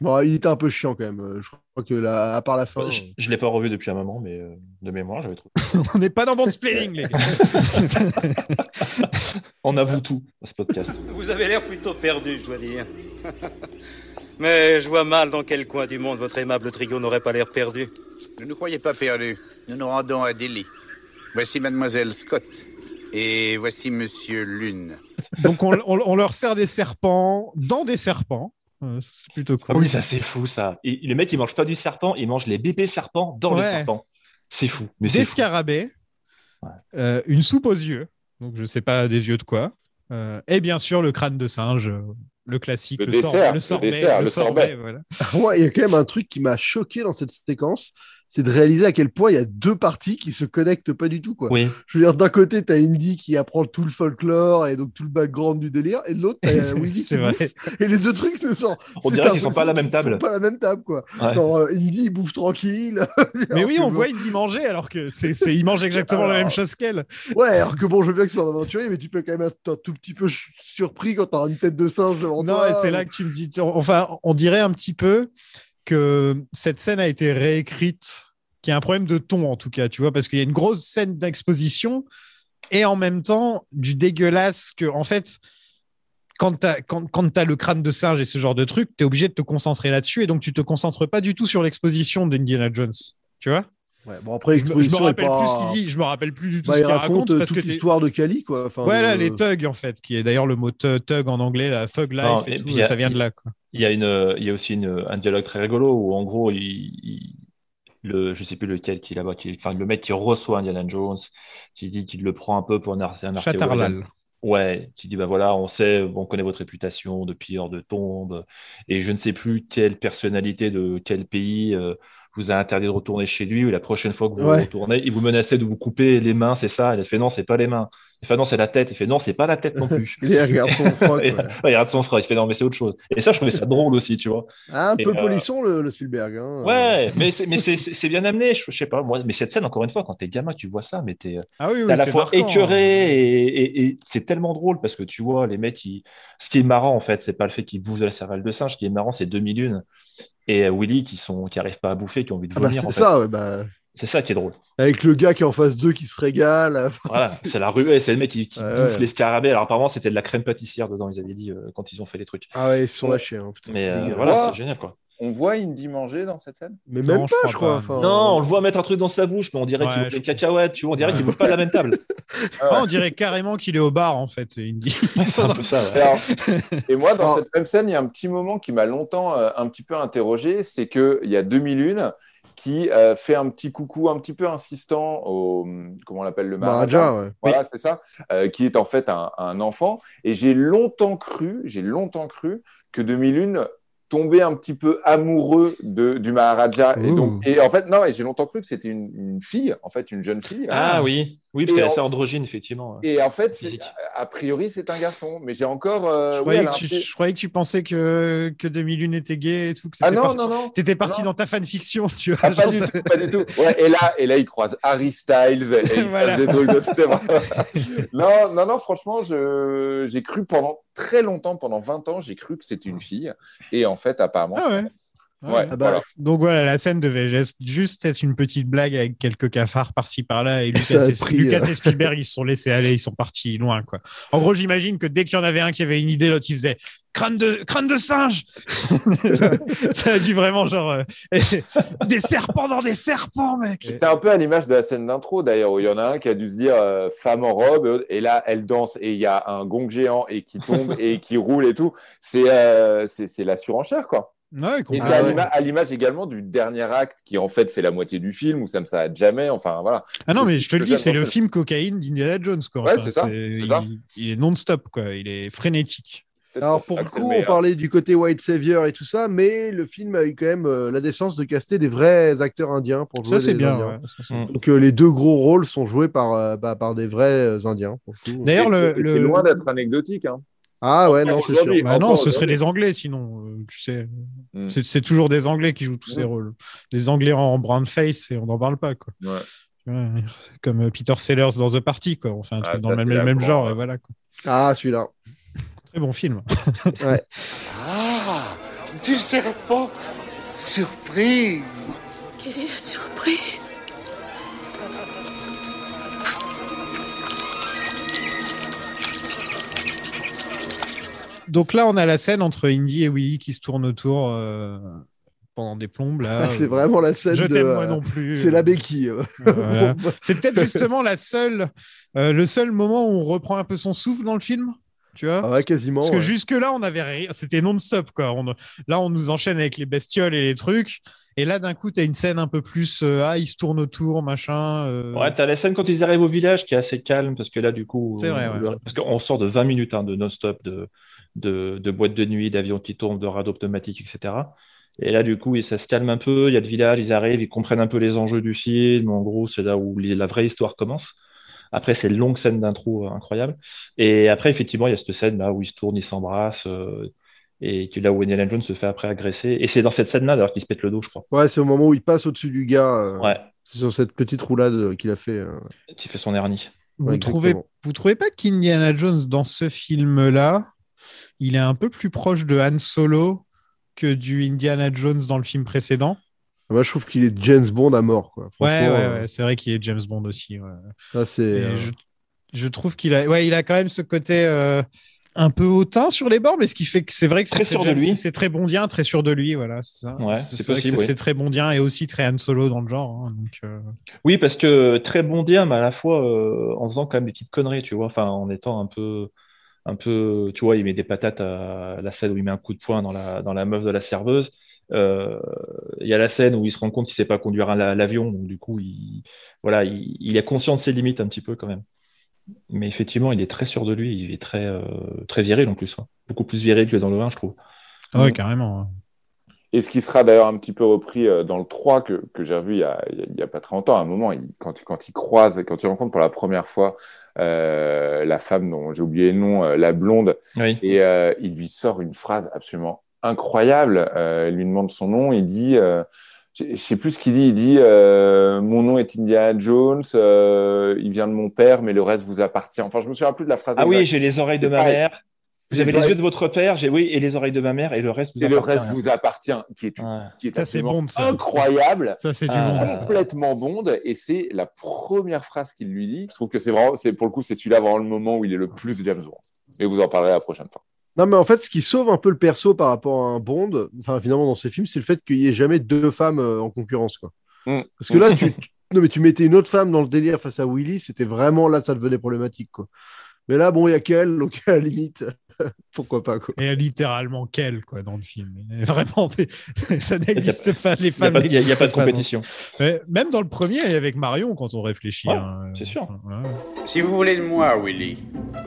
Bon, il était un peu chiant quand même. Euh, Je crois que là, à part la fin. Je, je l'ai pas revu depuis un moment, mais euh, de mémoire, j'avais trouvé. On n'est pas dans Bond Splaining, les gars. On avoue tout dans ce podcast. Vous avez l'air plutôt perdu, je dois dire. Mais je vois mal dans quel coin du monde votre aimable trio n'aurait pas l'air perdu. Ne nous croyez pas perdus. Nous nous rendons à Delhi. Voici mademoiselle Scott. Et voici monsieur Lune. Donc on, on- on leur sert des serpents dans des serpents. Euh, C'est plutôt Ah cool. oui, ça c'est fou ça. Et les mecs, ils mangent pas du serpent, ils mangent les bébés serpents dans Ouais. le serpent. C'est fou. Mais des scarabées, Ouais. euh, une soupe aux yeux, donc je sais pas des yeux de quoi, euh, et bien sûr le crâne de singe, le classique, Le le, dessert, sorbet, le le sorbet, dessert, le le sorbet, sorbet. voilà. Ouais, il y a quand même un truc qui m'a choqué dans cette séquence, c'est de réaliser à quel point il y a deux parties qui se connectent pas du tout. Quoi. Oui. Je veux dire, d'un côté, tu as Indy qui apprend tout le folklore et donc tout le background du délire, et de l'autre, tu as Willy qui C'est vrai. bouffe. Et les deux trucs ne sont. On c'est dirait qu'ils sont pas à la même table. sont pas à la même table, quoi. Ouais. Genre, euh, Indy, il bouffe tranquille. Mais oui, on bon- voit Indy manger alors que c'est, c'est- il mange exactement la même chose qu'elle. Ouais, alors que bon, je veux bien que ce soit un aventurier, mais tu peux quand même être un tout petit peu surpris quand t'as une tête de singe devant Non, toi. et c'est là que tu me dis, tu- enfin, on dirait un petit peu que cette scène a été réécrite, qu'il y a un problème de ton en tout cas, tu vois, parce qu'il y a une grosse scène d'exposition et en même temps du dégueulasse que, en fait, quand tu as, quand, quand t'as le crâne de singe et ce genre de truc, tu es obligé de te concentrer là-dessus et donc tu te concentres pas du tout sur l'exposition d'Indiana Jones. Tu vois? Ouais, bon, après, je, me- rappelle pas- plus ce qu'il dit, je me rappelle plus du tout Bah, ce il qu'il raconte, raconte euh, parce toute que l'histoire de Cali, quoi. Enfin, Ouais, là, de- les thugs, en fait, qui est d'ailleurs le mot thug en anglais, la thug life Non, et et tout, a- ça vient de là. Quoi. Il y a, une, il y a aussi une, un dialogue très rigolo où, en gros, il, il- le, je sais plus lequel qui est là-bas, qui, enfin, le mec qui reçoit Indiana Jones, qui dit qu'il le prend un peu pour un, un archéologue. Ouais, qui dit, bah voilà, on sait, on connaît votre réputation de pilleur de tombes, et je ne sais plus quelle personnalité de quel pays euh, vous a interdit de retourner chez lui, ou la prochaine fois que vous Ouais. retournez, il vous menaçait de vous couper les mains, c'est ça? Il a fait, non, c'est pas les mains. Il fait, non, c'est la tête. Il fait, non, c'est pas la tête non plus. Il regarde son froc, ouais. ouais, il regarde son froc. Il fait, non, mais c'est autre chose. Et ça, je trouvais ça drôle aussi, tu vois. Un Et, peu euh, polisson, le, le Spielberg. hein. Ouais, mais c'est mais c'est- c'est- c'est bien amené, je, je sais pas. Moi, mais cette scène, encore une fois, quand t'es gamin, tu vois ça, mais t'es Ah oui, t'es oui, à la fois marquant, hein. écœuré et, et- et c'est tellement drôle parce que tu vois, les mecs, ils... ce qui est marrant, en fait, c'est pas le fait qu'ils bouffent de la cervelle de singe. Ce qui est marrant, c'est 2001 et euh, Willy qui sont qui arrivent pas à bouffer, qui ont envie de Ah bah, vomir. c'est en fait. ça, ouais, bah, C'est ça qui est drôle. avec le gars qui est en face d'eux qui se régale. enfin, Voilà, c'est- la ruée, c'est le mec qui, qui Ouais, bouffe ouais. les scarabées. Alors apparemment, c'était de la crème pâtissière dedans, ils avaient dit euh, quand ils ont fait les trucs. Ah ouais, ils se sont lâchés. hein, putain, Mais c'est euh, voilà, Ouais. c'est génial quoi. On voit Indy manger dans cette scène? Mais Non, même je pas, crois je crois. pas. enfin, Non, on le voit mettre un truc dans sa bouche, mais on dirait Ouais, qu'il bouffe je des cacahuètes, tu vois, on dirait qu'il bouffe pas de la même table. Ah, on dirait carrément qu'il est au bar, en fait, Indy. C'est un peu ça. ouais. Alors, et moi, dans cette même scène, il y a un petit moment qui m'a longtemps euh, un petit peu interrogé, c'est qu'il y a 2001 qui euh, fait un petit coucou un petit peu insistant au, comment on l'appelle, le Maharaja. Maharaja, ouais. Voilà, c'est ça, euh, qui est en fait un, un enfant. Et j'ai longtemps cru, j'ai longtemps cru que 2001 tombait un petit peu amoureux de, du Maharaja. Et, donc, et en fait, non, et j'ai longtemps cru que c'était une, une fille, en fait, une jeune fille. Ah oui, oui, parce Et qu'elle est en- assez androgyne, effectivement. Et en fait, c'est- a priori, c'est un garçon. Mais j'ai encore. euh, Je oui, croyais, tu, petit- je croyais que tu pensais que, que 2001 était gay et tout. Que Ah non, parti, non, non. T'étais parti Non. dans ta fanfiction, tu vois. Ah, pas du tout, pas du tout. Ouais, et là, et là, il croise Harry Styles et il Voilà. des trucs de Non, non, non, franchement, je, j'ai cru pendant très longtemps, pendant 20 ans, j'ai cru que c'était une fille. Et en fait, apparemment, Ah c'est- ouais. Ouais, Ah bah, voilà. Donc voilà, la scène devait juste- juste être une petite blague avec quelques cafards par-ci par-là. Et Lucas, a et, pris, Lucas euh, et Spielberg, ils se sont laissés aller, ils sont partis loin. Quoi. En gros, j'imagine que dès qu'il y en avait un qui avait une idée, l'autre il faisait crâne de, crâne de singe Ça a dû vraiment genre euh, des serpents dans des serpents, mec C'était un peu à l'image de la scène d'intro, d'ailleurs, où il y en a un qui a dû se dire euh, femme en robe, et là, elle danse, et il y a un gong géant, et qui tombe, et qui roule, et tout. C'est, euh, c'est, c'est la surenchère, quoi. Ouais, Et c'est à l'ima- à l'image également du dernier acte qui en fait fait la moitié du film où ça ne s'arrête jamais. Enfin voilà. Ah non, mais je te le dis, c'est le film cocaïne d'Indiana Jones. Quoi. Ouais, Enfin, c'est ça, il, ça. il est non-stop, quoi. Il est frénétique. Alors pour le Ah, coup, on parlait du côté White Savior et tout ça, mais le film a eu quand même euh, la décence de caster des vrais acteurs indiens pour jouer Ça, c'est bien. Ouais. Mm. Donc euh, les deux gros rôles sont joués par, euh, bah, par des vrais euh, Indiens. pour le coup. D'ailleurs, le, C'est le- loin d'être anecdotique. Hein. Ah ouais, non, c'est sûr. Bah non, ce serait des Anglais sinon, euh, tu sais. Mm. C'est- toujours des Anglais qui jouent tous ces Mm. rôles. Des Anglais en brown face et on n'en parle pas, quoi. Ouais. Ouais, comme euh, Peter Sellers dans The Party, quoi. On fait un Ah, truc dans le même, genre, ouais. et voilà, quoi. Ah celui-là. Très bon film. Ah, du serpent Surprise Quelle est la surprise? Donc là, on a la scène entre Indy et Willy qui se tournent autour euh, pendant des plombes. Là, c'est vraiment la scène Je de, t'aime moi non plus. C'est la béquille. euh. Voilà. C'est peut-être justement la seule, euh, le seul moment où on reprend un peu son souffle dans le film. Tu vois? Ah ouais, quasiment. Parce que ouais. jusque-là, on avait rien. C'était non-stop, quoi. On- Là, on nous enchaîne avec les bestioles et les trucs. Et là, d'un coup, tu as une scène un peu plus. euh, ah, ils se tournent autour, machin. euh, Ouais, t'as la scène quand ils arrivent au village qui est assez calme parce que là, du coup, C'est vrai, on- ouais. parce qu'on sort de 20 minutes hein, de non-stop, de, de, de boîtes de nuit, d'avions qui tournent, de radeaux pneumatiques, etc. Et là, du coup, ça se calme un peu. Il y a le village, ils arrivent, ils comprennent un peu les enjeux du film. En gros, c'est là où la vraie histoire commence. Après, c'est une longue scène d'intro euh, incroyable. Et après, effectivement, il y a cette scène là où ils se tournent, ils s'embrassent. euh, et que là où Indiana Jones se fait après agresser. Et c'est dans cette scène-là, d'ailleurs, qu'il se pète le dos, je crois. Ouais, c'est au moment où il passe au-dessus du gars. euh, Ouais, C'est sur cette petite roulade euh, qu'il a fait. euh. qui fait son hernie. Vous, Ouais, trouvez, vous trouvez pas qu'Indiana Jones, dans ce film-là, il est un peu plus proche de Han Solo que du Indiana Jones dans le film précédent Moi, je trouve qu'il est James Bond à mort. Quoi. Ouais, euh, ouais, c'est vrai qu'il est James Bond aussi. ouais. ça, c'est. Euh, je, je trouve qu'il a, ouais, il a quand même ce côté. euh, un peu hautain sur les bords, mais ce qui fait que c'est vrai que c'est Très sûr de James- lui. C'est très bondien, très sûr de lui, voilà, c'est ça. Ouais, c'est c'est vrai que possible, c'est- oui. c'est très bondien et aussi très Han Solo dans le genre. hein, donc, euh, Oui, parce que très bondien, mais à la fois euh, en faisant quand même des petites conneries, tu vois, enfin en étant un peu, un peu, tu vois, il met des patates à la scène où il met un coup de poing dans la, dans la meuf de la serveuse. Euh, Il y a la scène où il se rend compte qu'il sait pas conduire l'avion, donc du coup, il, voilà, il, il a conscience de ses limites un petit peu quand même. Mais effectivement, il est très sûr de lui, il est très, euh, très viril en plus, hein. beaucoup plus viril que dans le 1, je trouve. ah ouais, carrément. Et ce qui sera d'ailleurs un petit peu repris euh, dans le 3 que, que j'ai revu il y, a, a- pas très longtemps, à un moment, il- quand, il- quand il croise, quand il rencontre pour la première fois euh, la femme dont j'ai oublié le nom, euh, la blonde, Oui. et euh, il lui sort une phrase absolument incroyable. Il lui demande son nom, il dit, je je sais plus ce qu'il dit, il dit Mon nom est Indiana Jones, il vient de mon père, mais le reste vous appartient. Enfin, je me souviens plus de la phrase. Ah oui, j'ai les oreilles de ma mère. Vous Les avez les yeux de votre père, j'ai oui, et les oreilles de ma mère, et le reste vous Et le appartient. reste vous appartient, qui est, qui est Ça, incroyable. Ça, c'est du Ah, complètement bonde et c'est la première phrase qu'il lui dit. Je trouve que c'est vraiment, c'est pour le coup, c'est celui-là vraiment le moment où il est le plus James Bond. Et vous en parlerez la prochaine fois. Non, mais en fait, ce qui sauve un peu le perso par rapport à un Bond, enfin, finalement, dans ces films, c'est le fait qu'il n'y ait jamais deux femmes euh, en concurrence, quoi. Mm. Parce que là, tu, tu- non, mais tu mettais une autre femme dans le délire face à Willy, c'était vraiment là, ça devenait problématique, quoi. Mais là, bon, il y a qu'elle, donc à la limite, pourquoi pas, quoi. Et littéralement quel quoi dans le film. Et Vraiment, ça n'existe pas les Il n'y a, femmes. pas- il y a- pas de compétition. Mais même dans le premier et avec Marion, quand on réfléchit. Ouais, hein, c'est sûr. ouais. Si vous voulez de moi, Willy,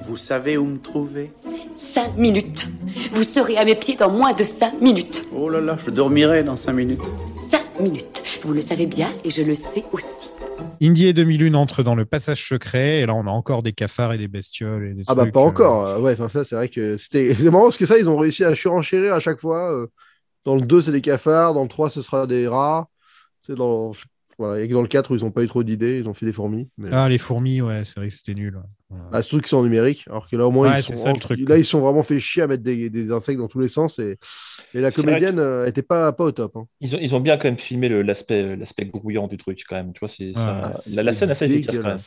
vous savez où me trouver? Cinq minutes. Vous serez à mes pieds dans moins de cinq minutes. Oh là là, je dormirai dans cinq minutes. Cinq minutes. Vous le savez bien et je le sais aussi. Indy et 2001 entrent dans le passage secret et là on a encore des cafards et des bestioles. Et des Ah bah trucs, pas euh, encore. euh, Ouais, enfin ça c'est vrai que c'était c'est marrant parce que ça ils ont réussi à surenchérir à chaque fois. euh, Dans le 2 c'est des cafards, dans le 3 ce sera des rats. C'est dans voilà, et que dans le 4 où ils ont pas eu trop d'idées, ils ont fait des fourmis. Mais... Ah les fourmis, ouais, c'est vrai que c'était nul. ouais. Bah, ce truc qui sont en numérique, alors que là au moins Ouais, ils sont ça, en- truc, là ils sont vraiment fait chier à mettre des, des insectes dans tous les sens et, et la comédienne euh, était pas, pas au top. hein. Ils ont, ils ont bien quand même filmé l'aspect l'aspect grouillant du truc, quand même. Tu vois, c'est, ça- Ah, la, scène est assez efficace quand même.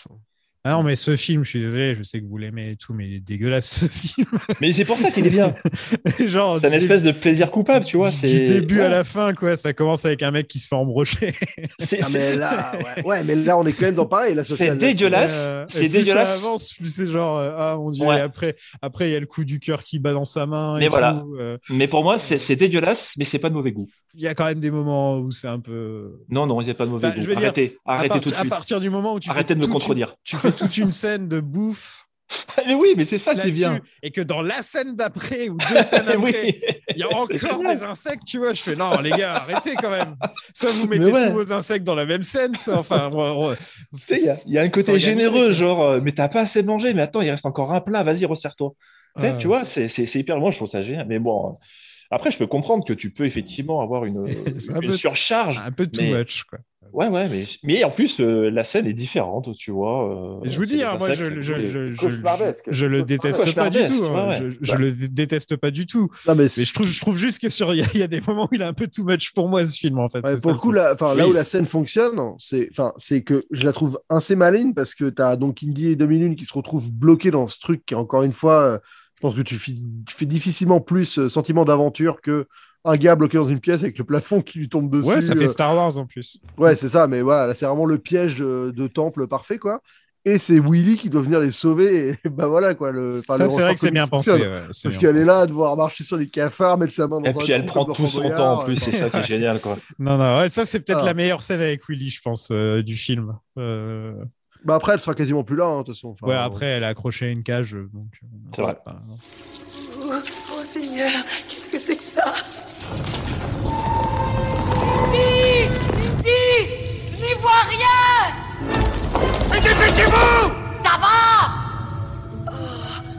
Ah non mais ce film, je suis désolé, je sais que vous l'aimez et tout, mais il est dégueulasse ce film. Mais c'est pour ça qu'il est bien. Genre C'est une du espèce de plaisir coupable, tu vois. du C'est début à la fin quoi, ça commence avec un mec qui se fait embrocher. C'est- Ah, mais là, ouais, ouais, mais là on est quand même dans pareil. La C'est sociale- dégueulasse. Euh, c'est et plus dégueulasse. ça avance, plus c'est genre euh, ah mon dieu. Ouais. Et après, après il y a le coup du cœur qui bat dans sa main. Mais et voilà. tout, euh. Mais pour moi, c'est c'est dégueulasse, mais c'est pas de mauvais goût. Il y a quand même des moments où c'est un peu. Non, non, il n'y a pas de mauvais Bah, goût. je veux dire, arrêtez, à, arrêtez part- tout de à suite. partir du moment où tu Arrêtez de me contredire. tu fais toute une scène de bouffe mais oui, mais c'est ça qui bien. et que dans la scène d'après ou deux scènes après, il y a encore des insectes, tu vois. Je fais non, les gars, arrêtez quand même. Soit vous mettez ouais. tous vos insectes dans la même scène, soit, enfin, Il y, a- il y a un côté généreux, genre, euh, mais t'as pas assez mangé, mais attends, il reste encore un plat, vas-y, resserre-toi. Ouais. Tu vois, c'est hyper. Moi, je trouve ça génial. Mais bon, euh, après, je peux comprendre que tu peux effectivement avoir une, un une peu- surcharge. un peu too mais- much, quoi. Ouais, ouais, mais, mais en plus, euh, la scène est différente, tu vois. euh, je vous dis, hein, moi, je, insectes, je, c'est- je, je, cauchemardesque. je le déteste pas du tout. hein. ouais, ouais. Je, je Bah. le dé- déteste pas du tout. Non, mais Mais je trouve, je trouve juste que sur, il y, a- il y a des moments où il est un peu too much pour moi ce film en fait. Ouais, pour ça, le coup, là, enfin, là Oui. où la scène fonctionne, c'est, enfin, c'est que je la trouve assez maligne parce que tu as donc Indy et 2001 qui se retrouvent bloqués dans ce truc qui, encore une fois, euh, je pense que tu fais, tu fais difficilement plus euh, sentiment d'aventure que un gars bloqué dans une pièce avec le plafond qui lui tombe dessus. Ouais, ça fait euh, Star Wars en plus. Ouais, c'est ça, mais voilà, là, c'est vraiment le piège de, de temple parfait, quoi. Et c'est Willy qui doit venir les sauver, et bah voilà, quoi. Le, Ça, le c'est vrai que c'est bien pensé. ouais, Parce qu'elle est là à devoir marcher sur les cafards, mettre sa main dans Et un puis elle prend tout son temps en plus, c'est ça qui est génial, quoi. Non, non, ouais, ça c'est peut-être Ah. la meilleure scène avec Willy, je pense, euh, du film. Euh, Bah après, elle sera quasiment plus là, hein, de toute façon. Enfin, ouais, après, elle est accrochée à une cage, donc. euh, C'est vrai. Oh, oh, Seigneur, qu'est-ce que c'est que ça? Indy Indy Je n'y vois rien Mais dépêchez-vous Ça va Oh,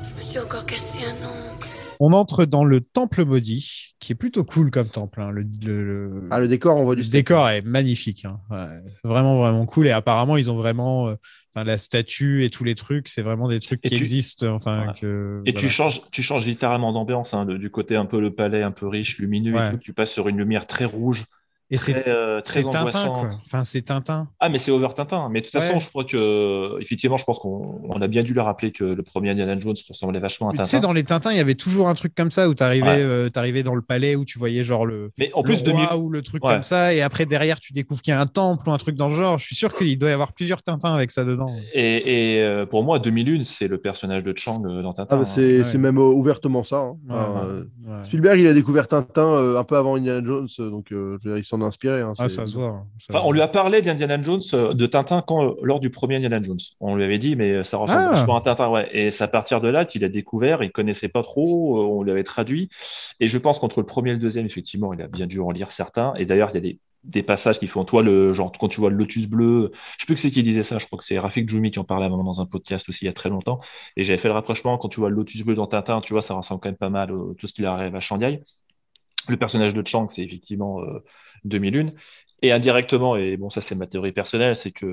je me suis encore cassé un ongle. On entre dans le temple maudit, qui est plutôt cool comme temple. hein. Le, le- le- Ah, le décor, on voit du le décor est magnifique. hein. Ouais, vraiment, vraiment cool. Et apparemment, ils ont vraiment. euh, Enfin, la statue et tous les trucs, c'est vraiment des trucs Et qui tu- existent. Enfin, Ouais. que, Et voilà. tu changes, tu changes littéralement d'ambiance, hein, du côté un peu le palais, un peu riche, lumineux, et tout, tu passes sur une lumière très rouge Et c'est très, euh, très Tintin. Enfin, c'est Tintin. Ah, mais c'est over Tintin. Mais de toute façon, je crois que, effectivement, je pense qu'on on a bien dû leur rappeler que le premier Indiana Jones ressemblait vachement à Tu Tintin. sais, dans les Tintins, il y avait toujours un truc comme ça où tu arrivais, Ouais. dans le palais où tu voyais genre le, Mais en le plus, roi 2000 ou le truc Ouais. comme ça. Et après, derrière, tu découvres qu'il y a un temple ou un truc dans le genre. Je suis sûr qu'il doit y avoir plusieurs Tintins avec ça dedans. Et, et, euh, pour moi, 2001, c'est le personnage de Chang euh, dans Tintin. Ah bah, hein. c'est c'est même euh, ouvertement ça. hein. Ouais, Enfin, ouais, euh, ouais. Spielberg, il a découvert Tintin euh, un peu avant Indiana Jones, euh, donc euh, je veux dire, il s'en inspiré. hein, Ah, ça se voit. ça se Enfin, on lui a parlé d'Indiana Jones, euh, de Tintin, quand, euh, lors du premier Indiana Jones. On lui avait dit, mais ça ressemble Ah. vachement à Tintin, ouais. Et c'est à partir de là qu'il a découvert, il connaissait pas trop, euh, on lui avait traduit. Et je pense qu'entre le premier et le deuxième, effectivement, il a bien dû en lire certains. Et d'ailleurs, il y a des, des passages qui font, toi, le, genre, quand tu vois le lotus bleu, je sais plus que c'est qui disait ça, je crois que c'est Rafik Djoumi qui en parlait à un moment dans un podcast aussi il y a très longtemps. Et j'avais fait le rapprochement, quand tu vois le lotus bleu dans Tintin, tu vois, ça ressemble quand même pas mal à tout ce qu'il arrive à Shanghai. Le personnage de Chang, c'est effectivement euh, 2001. Et indirectement, et bon, ça c'est ma théorie personnelle, c'est que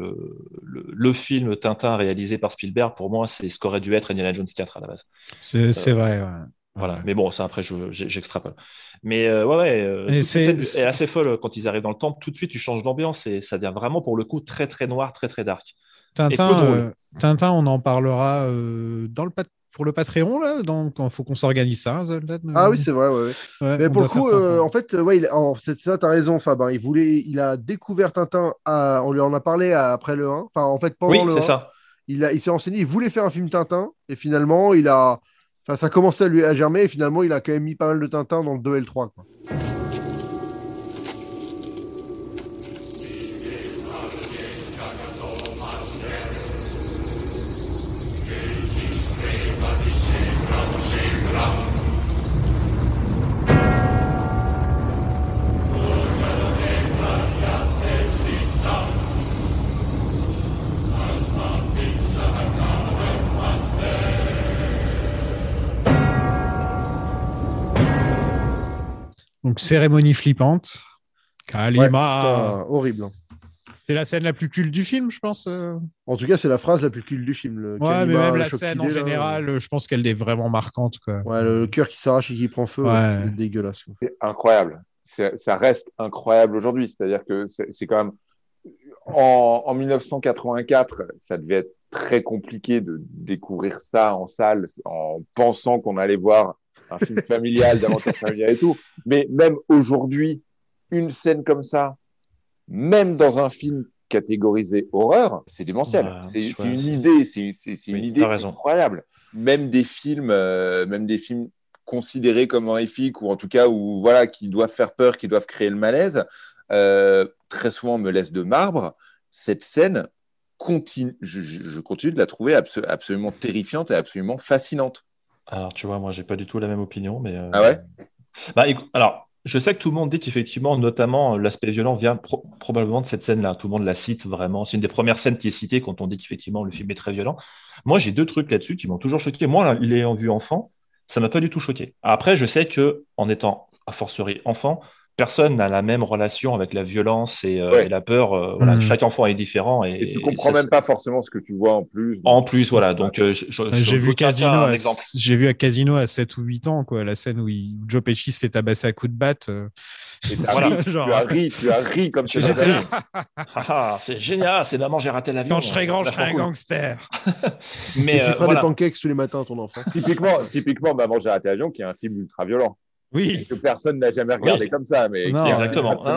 le, le film Tintin réalisé par Spielberg, pour moi, c'est ce qu'aurait dû être Indiana Jones 4 à la base. C'est Euh, vrai. ouais. Voilà. Mais bon, ça après, je- j'extrapole. Mais euh, ouais, ouais, euh, c'est- assez folle quand ils arrivent dans le temple. Tout de suite, tu changes d'ambiance et ça devient vraiment, pour le coup, très très noir, très très dark. Tintin, euh, Tintin, on en parlera euh, dans le pat- pour le Patreon, là. Donc, il faut qu'on s'organise ça, Zoltan. Ah oui, c'est vrai, ouais, ouais. Ouais, Mais on pour le coup, Tintin. euh, en fait, euh, ouais, il, c'est ça, t'as raison, Fab. hein. Il voulait, il a découvert Tintin. à- on lui en a parlé à- après le 1. Enfin, en fait, pendant Oui, le c'est 1, ça. il, a, il s'est renseigné. Il voulait faire un film Tintin. Et finalement, il a. Enfin, ça a commencé à lui à germer. Et finalement, il a quand même mis pas mal de Tintin dans le 2 et le 3. Quoi. Cérémonie flippante. Kalima. horrible. hein. c'est la scène la plus culte du film, je pense. euh. En tout cas, c'est la phrase la plus culte du film. Le Ouais, mais même la scène en là. général, euh, je pense qu'elle est vraiment marquante. Quoi. Ouais, le, cœur qui s'arrache et qui prend feu, Ouais. c'est dégueulasse. quoi. C'est incroyable. C'est- Ça reste incroyable aujourd'hui. C'est-à-dire que c'est c'est quand même. En, en 1984, ça devait être très compliqué de découvrir ça en salle en pensant qu'on allait voir un film familial, d'aventure familiale et tout. Mais même aujourd'hui, une scène comme ça, même dans un film catégorisé horreur, c'est démentiel. Ouais, c'est ouais, une idée, c'est une idée incroyable. Même des films, euh, même des films considérés comme horrifiques ou en tout cas où voilà qui doivent faire peur, qui doivent créer le malaise, euh, très souvent me laisse de marbre. Cette scène continue, je, je- je continue de la trouver abso- absolument terrifiante et absolument fascinante. Alors, tu vois, moi, j'ai pas du tout la même opinion, mais. euh, Ah ouais? Bah, alors, je sais que tout le monde dit qu'effectivement, notamment, euh, l'aspect violent vient pro- probablement de cette scène-là. Tout le monde la cite vraiment. C'est une des premières scènes qui est citée quand on dit qu'effectivement, le film est très violent. Moi, j'ai deux trucs là-dessus qui m'ont toujours choqué. Moi, il est en vue enfant, ça m'a pas du tout choqué. Après, je sais que en étant a fortiori enfant, personne n'a la même relation avec la violence et, euh, Ouais. et la peur. euh, voilà, Mhm. chaque enfant est différent et, Et tu et comprends ça, même pas forcément ce que tu vois en plus. En plus, voilà. Donc, euh, J'ai vu, Casino à, j'ai vu à Casino à 7 ou 8 ans, quoi, la scène où, il- Joe Pesci se fait tabasser à coups de batte. euh. Et t'as Voilà, ri, genre. tu as ri, tu as ri comme tu J'étais là. Ah, c'est génial, c'est maman, j'ai raté l'avion. Quand je serai grand, je serai un cool. gangster. Mais tu euh, feras voilà. des pancakes tous les matins, ton enfant. Typiquement, typiquement Maman, j'ai raté l'avion, qui est un film ultra violent. Oui. Que personne n'a jamais regardé Oui. comme ça. Mais Non, Exactement. Ah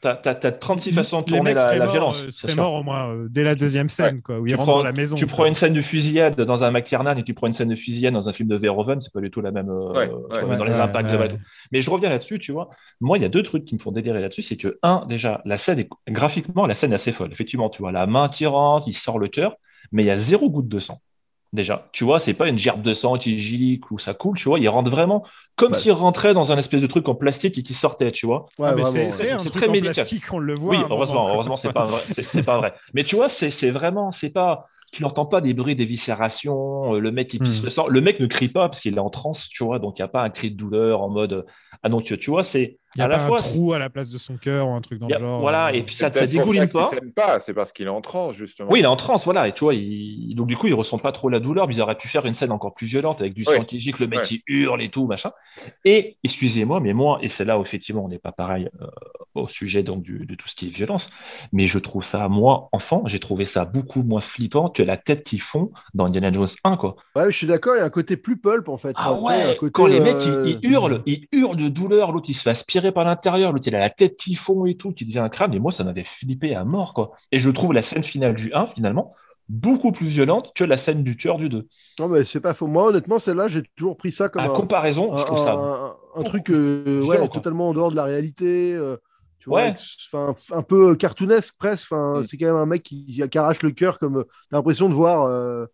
t'as- t'as 36 façons de tourner la, violence. euh, sûr. morts au moins euh, dès la deuxième scène, quoi, où Tu, prends, dans la maison. tu quoi. prends une scène de fusillade dans un McTiernan et tu prends une scène de fusillade dans un film de Verhoeven, c'est pas du tout la même euh, Ouais, tu ouais. vois, dans les Ouais, impacts de. Mais je reviens là-dessus, tu vois. Moi, il y a deux trucs qui me font délirer là-dessus. C'est que, un, déjà, la scène est graphiquement, la scène est assez folle. Effectivement, tu vois la main qui rentre, il sort le cœur, mais il y a zéro goutte de sang. Déjà, tu vois, c'est pas une gerbe de sang qui gicle ou ça coule, tu vois. Il rentre vraiment comme Bah, s'il rentrait dans un espèce de truc en plastique et qui sortait, tu vois. Ouais, Ah, mais vraiment, c'est, un C'est truc très en médical. plastique, on le voit. Oui, heureusement, heureusement, c'est pas vrai. C'est, c'est pas vrai. Mais tu vois, c'est, c'est vraiment, c'est pas, tu n'entends pas des bruits d'éviscération, euh, le mec qui pisse Hmm. le sang. Le mec ne crie pas parce qu'il est en transe, tu vois, donc il n'y a pas un cri de douleur en mode, ah non, tu, vois, c'est, Il y a à la pas fois, un trou à la place de son cœur ou un truc dans Il a- le genre. voilà, euh, et puis ça, ça dégouline pas. c'est parce qu'il est en transe, justement. Oui, il est en transe, voilà, et tu vois, il... donc du coup, il ressent pas trop la douleur, mais ils auraient pu faire une scène encore plus violente avec du Oui. gicle, le mec Ouais. qui hurle et tout, machin. Et, excusez-moi, mais moi, et c'est là où effectivement on n'est pas pareil euh, au sujet donc du- de tout ce qui est violence, mais je trouve ça, moi, enfant, j'ai trouvé ça beaucoup moins flippant que la tête qu'ils font dans Indiana Jones 1, quoi. Ouais, je suis d'accord, il y a un côté plus pulp en fait. Ah ouais, côté, quand les mecs euh, ils, ils hurlent, ils hurlent de douleur, l'autre il se fait aspirer par l'intérieur, l'autre il a la tête qui fond et tout, qui devient un crâne, et moi ça m'avait flippé à mort quoi. Et je trouve la scène finale du 1 finalement beaucoup plus violente que la scène du tueur du 2. Non, mais c'est pas faux. Moi, honnêtement, celle-là, j'ai toujours pris ça comme À un, comparaison, je trouve ça un- un truc euh, ouais, violent, quoi. totalement en dehors de la réalité. euh, tu vois, Ouais. avec- un peu cartoonesque presque. Enfin, Mm. C'est quand même un mec qui, qui arrache le cœur, comme euh, t'as l'impression de voir. euh,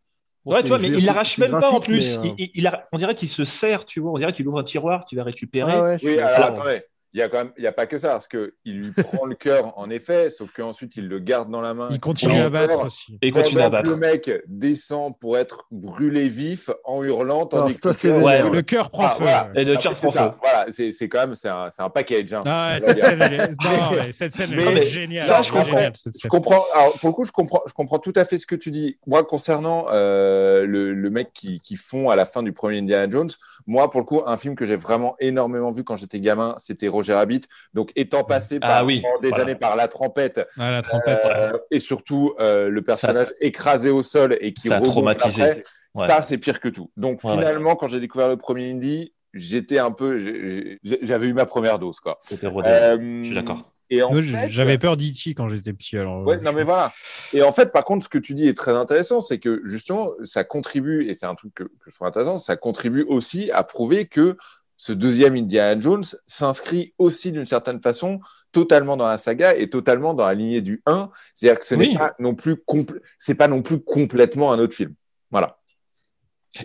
bon, ouais, c'est- tu vois, je mais il l'arrache même pas en plus. mais, euh, Il- il- il a- on dirait qu'il se sert, tu vois. On dirait qu'il ouvre un tiroir, tu vas récupérer. Ah ouais, Oui, alors attendez, il y a quand même, il y a pas que ça, parce que il lui prend le cœur en effet, sauf qu'ensuite il le garde dans la main. Il continue à battre aussi. Et il continue à pendant que battre. Le mec descend pour être brûlé vif en hurlant, tandis Alors, que le cœur- vénère. Ouais, Le cœur prend Ah, feu. voilà. Et le cœur prend feu. Voilà, c'est c'est quand même c'est un, c'est un package. hein. Ah, cette scène, est... cette scène, Mais- géniale. ça, je comprends. Je. Alors, pour le coup, je comprends, je comprends tout à fait ce que tu dis. Moi, concernant euh, le, le mec qui, qui fond à la fin du premier Indiana Jones, moi, pour le coup, un film que j'ai vraiment énormément vu quand j'étais gamin, c'était Roger Rabbit. Donc, étant passé Ah par, oui, pendant des voilà. années par la trompette, Ah, la trompette. euh, et surtout euh, le personnage écrasé au sol et qui Ça a remonte traumatisé. après, Ouais. ça, c'est pire que tout. Donc, Ouais, ouais. finalement, quand j'ai découvert le premier Indie, j'étais un peu, j'avais eu ma première dose, quoi. Euh, Je suis d'accord. Et en Moi, fait, J'avais peur d'E.T. quand j'étais petit. Alors, Ouais, euh, non, mais voilà. Et en fait, par contre, ce que tu dis est très intéressant, c'est que justement, ça contribue, et c'est un truc que, que je trouve intéressant, ça contribue aussi à prouver que ce deuxième Indiana Jones s'inscrit aussi d'une certaine façon totalement dans la saga et totalement dans la lignée du 1. C'est-à-dire que ce Oui. n'est pas non plus c'est pas non plus complètement un autre film. Voilà.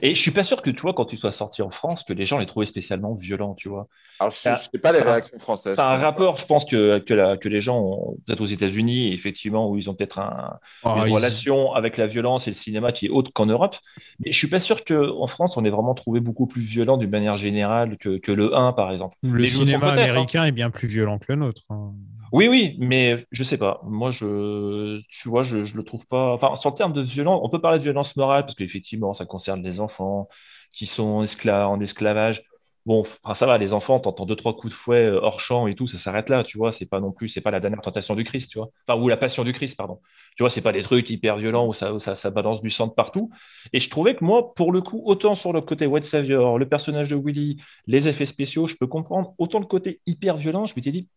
Et je suis pas sûr que tu vois, quand tu sois sorti en France, que les gens les trouvaient spécialement violents, tu vois. Alors, je sais pas les réactions françaises. C'est un rapport, je pense que, que, la- que les gens, ont- peut-être aux États-Unis, effectivement, où ils ont peut-être un, Ah, une ils- relation avec la violence et le cinéma qui est autre qu'en Europe. Mais je suis pas sûr qu'en France, on ait vraiment trouvé beaucoup plus violent d'une manière générale que, que le 1, par exemple. Le Mais cinéma hein. américain est bien plus violent que le nôtre. hein. Oui, oui, mais je sais pas. Moi, je, tu vois, je, je le trouve pas. Enfin, en termes de violence, on peut parler de violence morale parce qu'effectivement, ça concerne des enfants qui sont escla- en esclavage. Bon, ça va, les enfants, t'entends deux, trois coups de fouet euh, hors champ et tout, ça s'arrête là, tu vois. C'est pas non plus, c'est pas la dernière tentation du Christ, tu vois. Enfin, ou la passion du Christ, pardon. Tu vois, c'est pas des trucs hyper violents où ça, ça, ça balance du sang de partout. Et je trouvais que moi, pour le coup, autant sur le côté White Savior, le personnage de Willy, les effets spéciaux, je peux comprendre. Autant le côté hyper violent, je m'étais dit,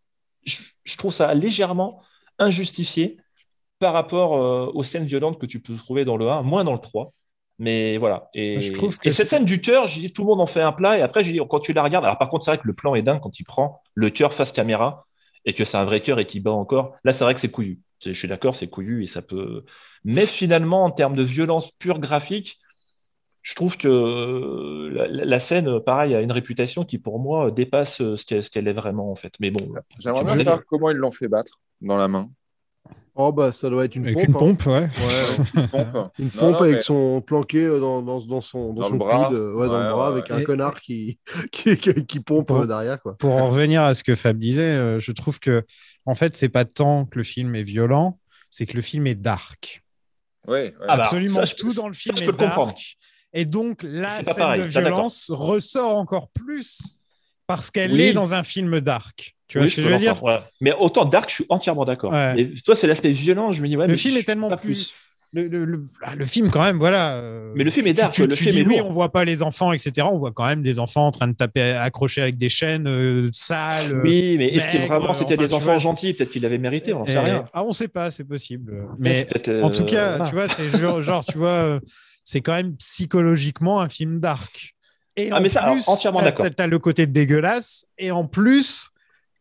je, je trouve ça légèrement injustifié par rapport euh, aux scènes violentes que tu peux trouver dans le 1, moins dans le 3. Mais voilà. Et, Je trouve que et cette scène du cœur, j'ai dit, tout le monde en fait un plat. Et après, j'ai dit, quand tu la regardes, alors par contre, c'est vrai que le plan est dingue quand il prend le cœur face caméra et que c'est un vrai cœur et qu'il bat encore. Là, c'est vrai que c'est couillu. Je suis d'accord, c'est couillu et ça peut. Mais finalement, en termes de violence pure graphique, je trouve que euh, la, scène, pareil, a une réputation qui, pour moi, dépasse euh, ce qu'elle ce qu'elle est vraiment, en fait. Mais bon. J'aimerais bien savoir comment ils l'ont fait battre dans la main. Oh, bah, ça doit être une Avec pompe. une hein. pompe, ouais. Une pompe. Une pompe non, avec mais- son planqué euh, dans, dans, dans son, dans Dans son le bras. coude, euh, ouais, dans le bras, ouais, avec ouais. un Et- connard qui, qui, qui, qui pompe Pour- euh, derrière. Quoi. Pour en revenir à ce que Fab disait, euh, je trouve que, en fait, c'est pas tant que le film est violent, c'est que le film est dark. Oui, ouais. Ah bah, Absolument ça, je- tout dans le ça, film je est peux le dark. comprendre. Et donc, la scène pareil, de violence ressort encore plus parce qu'elle Oui. est dans un film dark. Tu vois Oui, ce que je veux dire. Mais autant Dark, je suis entièrement d'accord. Ouais. Et toi, c'est l'aspect violent, je me dis, ouais, Le mais film est tellement plus- le, le- le- ah, le film, quand même, voilà. euh, Mais le film est dark, tu- le tu film dis, est oui, lourd. on voit pas les enfants, etc. On voit quand même des enfants en train de taper accrochés avec des chaînes euh, sales. Oui, mais est-ce que vraiment c'était enfin, des enfants vois, gentils? Peut-être qu'il avait mérité, on n'en sait rien. Ah, on sait pas, c'est possible. Mais en tout euh, cas, tu vois, c'est genre, genre, tu vois, c'est quand même psychologiquement un film dark. Et Ah, en mais ça, plus, entièrement t'as- d'accord. t'as- t'as le côté dégueulasse. Et en plus,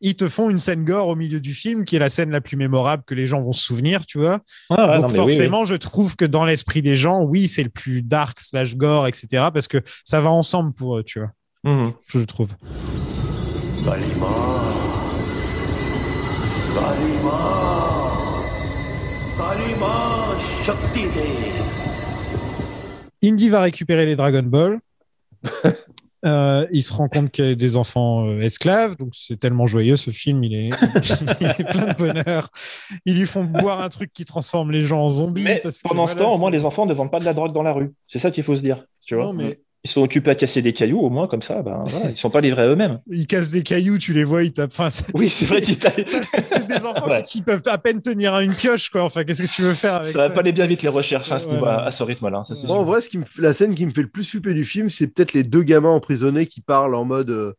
ils te font une scène gore au milieu du film, qui est la scène la plus mémorable que les gens vont se souvenir, tu vois. Ah ouais, Donc non, mais oui, forcément, je trouve que dans l'esprit des gens, oui, c'est le plus dark slash gore, etc. Parce que ça va ensemble pour eux, tu vois. Mhm. Je trouve. Indy va récupérer les Dragon Ball. Euh, il se rend compte qu'il y a des enfants euh, esclaves, donc c'est tellement joyeux ce film, il est... il est plein de bonheur. Ils lui font boire un truc qui transforme les gens en zombies. Mais parce que, pendant ce voilà, temps, au moins, les enfants ne vendent pas de la drogue dans la rue. C'est ça qu'il faut se dire. Tu vois Non, mais- Ils sont occupés à casser des cailloux, au moins, comme ça, ben, voilà, ils ne sont pas livrés à eux-mêmes. Ils cassent des cailloux, tu les vois, ils tapent. Enfin, Oui, c'est vrai qu'ils tapent. C'est c'est des enfants Ouais. qui, peuvent à peine tenir à une pioche, quoi. Enfin, qu'est-ce que tu veux faire avec Ça ça, va pas aller bien vite, les recherches, hein, à ce, à rythme-là. hein, c'est Moi, en vrai, ce qui me fait- la scène qui me fait le plus flipper du film, c'est peut-être les deux gamins emprisonnés qui parlent en mode. euh,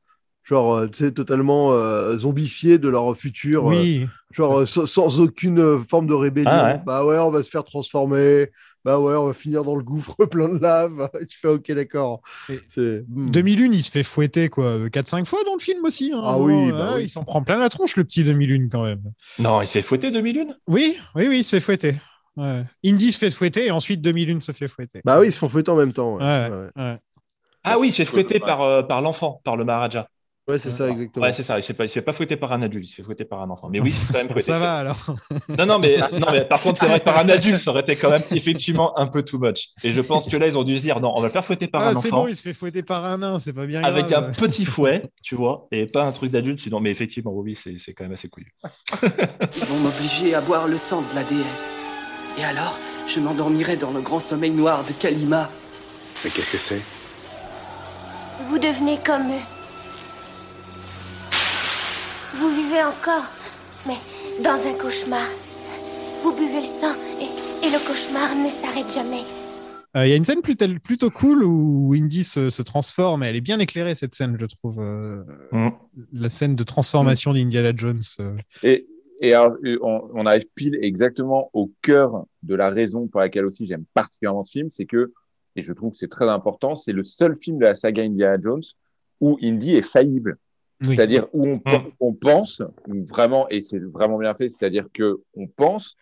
Genre, euh, tu sais, totalement euh, zombifiés de leur futur. euh, Oui. genre, euh, sans, sans aucune forme de rébellion. Ah ouais. Bah ouais, on va se faire transformer. Bah ouais, on va finir dans le gouffre plein de lave. Et tu fais, ok, d'accord. Hmm. 2001, il se fait fouetter, quoi, 4-5 fois dans le film aussi. hein. Ah oui, bah Ouais, oui. Il s'en prend plein la tronche, le petit 2001, quand même. Non, il se fait fouetter 2001 Oui, oui, oui, il se fait fouetter. Ouais. Indy se fait fouetter et ensuite 2001 se fait fouetter. Bah oui, ils se font fouetter en même temps. Ouais, Ouais, ouais. ouais. Ah oui, il se fait fouetter par, euh, par l'enfant, par le Maharaja. Ouais, c'est ça, exactement. Ouais, c'est ça. Il ne se fait pas- fouetter par un adulte, il se fait fouetter par un enfant. Mais oui, c'est quand même fouetter. ça va alors. Non, non, mais, non, mais par contre, c'est vrai que par un adulte, ça aurait été quand même effectivement un peu too much. Et je pense que là, ils ont dû se dire, non, on va le faire fouetter par Ah, un c'est enfant. bon, il se fait fouetter par un nain, c'est pas bien Avec grave. un petit fouet, tu vois, et pas un truc d'adulte, sinon, mais effectivement, oui, c'est c'est quand même assez couillu. Ils vont m'obliger à boire le sang de la déesse. Et alors, je m'endormirai dans le grand sommeil noir de Kalima. Mais qu'est-ce que c'est? Vous devenez comme eux. Vous vivez encore, mais dans un cauchemar. Vous buvez le sang et, et le cauchemar ne s'arrête jamais. Euh, Il y a une scène plutôt, plutôt cool où Indy se, se transforme. et Elle est bien éclairée, cette scène, je trouve. euh, Mm. La scène de transformation d'Indiana Jones. euh. Et, et alors, on, on arrive pile exactement au cœur de la raison pour laquelle aussi j'aime particulièrement ce film, c'est que, et je trouve que c'est très important, c'est le seul film de la saga Indiana Jones où Indy est faillible. Oui. C'est-à-dire où on, on pense vraiment, et c'est vraiment bien fait, c'est-à-dire que on pense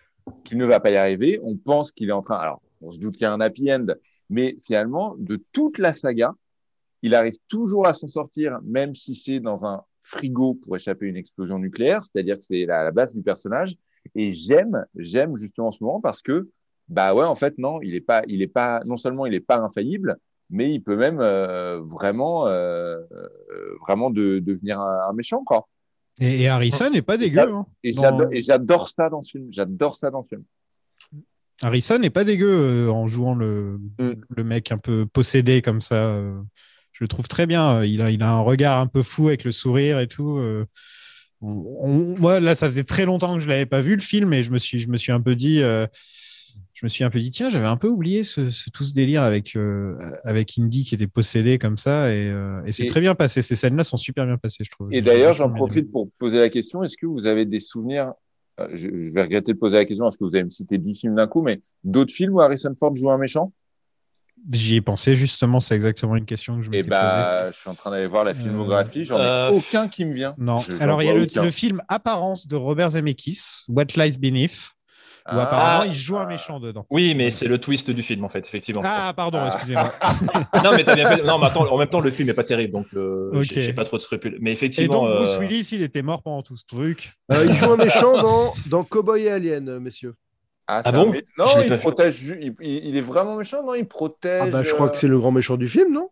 qu'il ne va pas y arriver, on pense qu'il est en train, alors on se doute qu'il y a un happy end, mais finalement, de toute la saga, il arrive toujours à s'en sortir, même si c'est dans un frigo pour échapper à une explosion nucléaire, c'est-à-dire que c'est la, la base du personnage. Et j'aime, j'aime justement ce moment parce que, bah ouais, en fait, non, il est pas, il est pas, non seulement il est pas infaillible, mais il peut même euh, vraiment, euh, euh, vraiment de, devenir un, un méchant, quoi. Et, et Harrison n'est pas dégueu. hein. Et j'adore, et j'adore ça dans ce film. J'adore ça dans ce film. Harrison n'est pas dégueu euh, en jouant le, Mm. le mec un peu possédé comme ça. euh. Je le trouve très bien. Il a, il a un regard un peu fou avec le sourire et tout. euh. On- on- moi, là, ça faisait très longtemps que je l'avais pas vu le film et je me suis, je me suis un peu dit, euh, je me suis un peu dit, tiens, j'avais un peu oublié ce, ce- tout ce délire avec euh, avec Indy qui était possédé comme ça et, euh, et c'est Et- très bien passé. Ces scènes-là sont super bien passées, je trouve. Et d'ailleurs, j'en profite pour poser la question. Est-ce que vous avez des souvenirs euh, je, je vais regretter de poser la question parce que vous avez me cité 10 films d'un coup, mais d'autres films où Harrison Ford joue un méchant? J'y ai pensé justement. C'est exactement une question que je m'étais posée. bah, je suis en train d'aller voir la filmographie. J'en ai Euh, aucun qui me vient. Non. Je- Alors, il y a le, le film Apparence de Robert Zemeckis, What Lies Beneath, où Ah. apparemment il joue un méchant dedans. Oui, mais c'est le twist du film, en fait, effectivement. Ah, pardon, excusez-moi. non, mais t'as bien fait. Non, mais attends, en même temps, le film n'est pas terrible, donc euh, Ok. j'ai pas trop de scrupules. Mais Et effectivement. donc, Bruce euh, Willis, il était mort pendant tout ce truc. Euh, il joue un méchant dans, dans Cowboy et Alien, euh, messieurs. Ah, Ah c'est bon un Non, il protège. Il, il- est vraiment méchant, non Il protège. Ah bah, je crois euh, que c'est le grand méchant du film, non?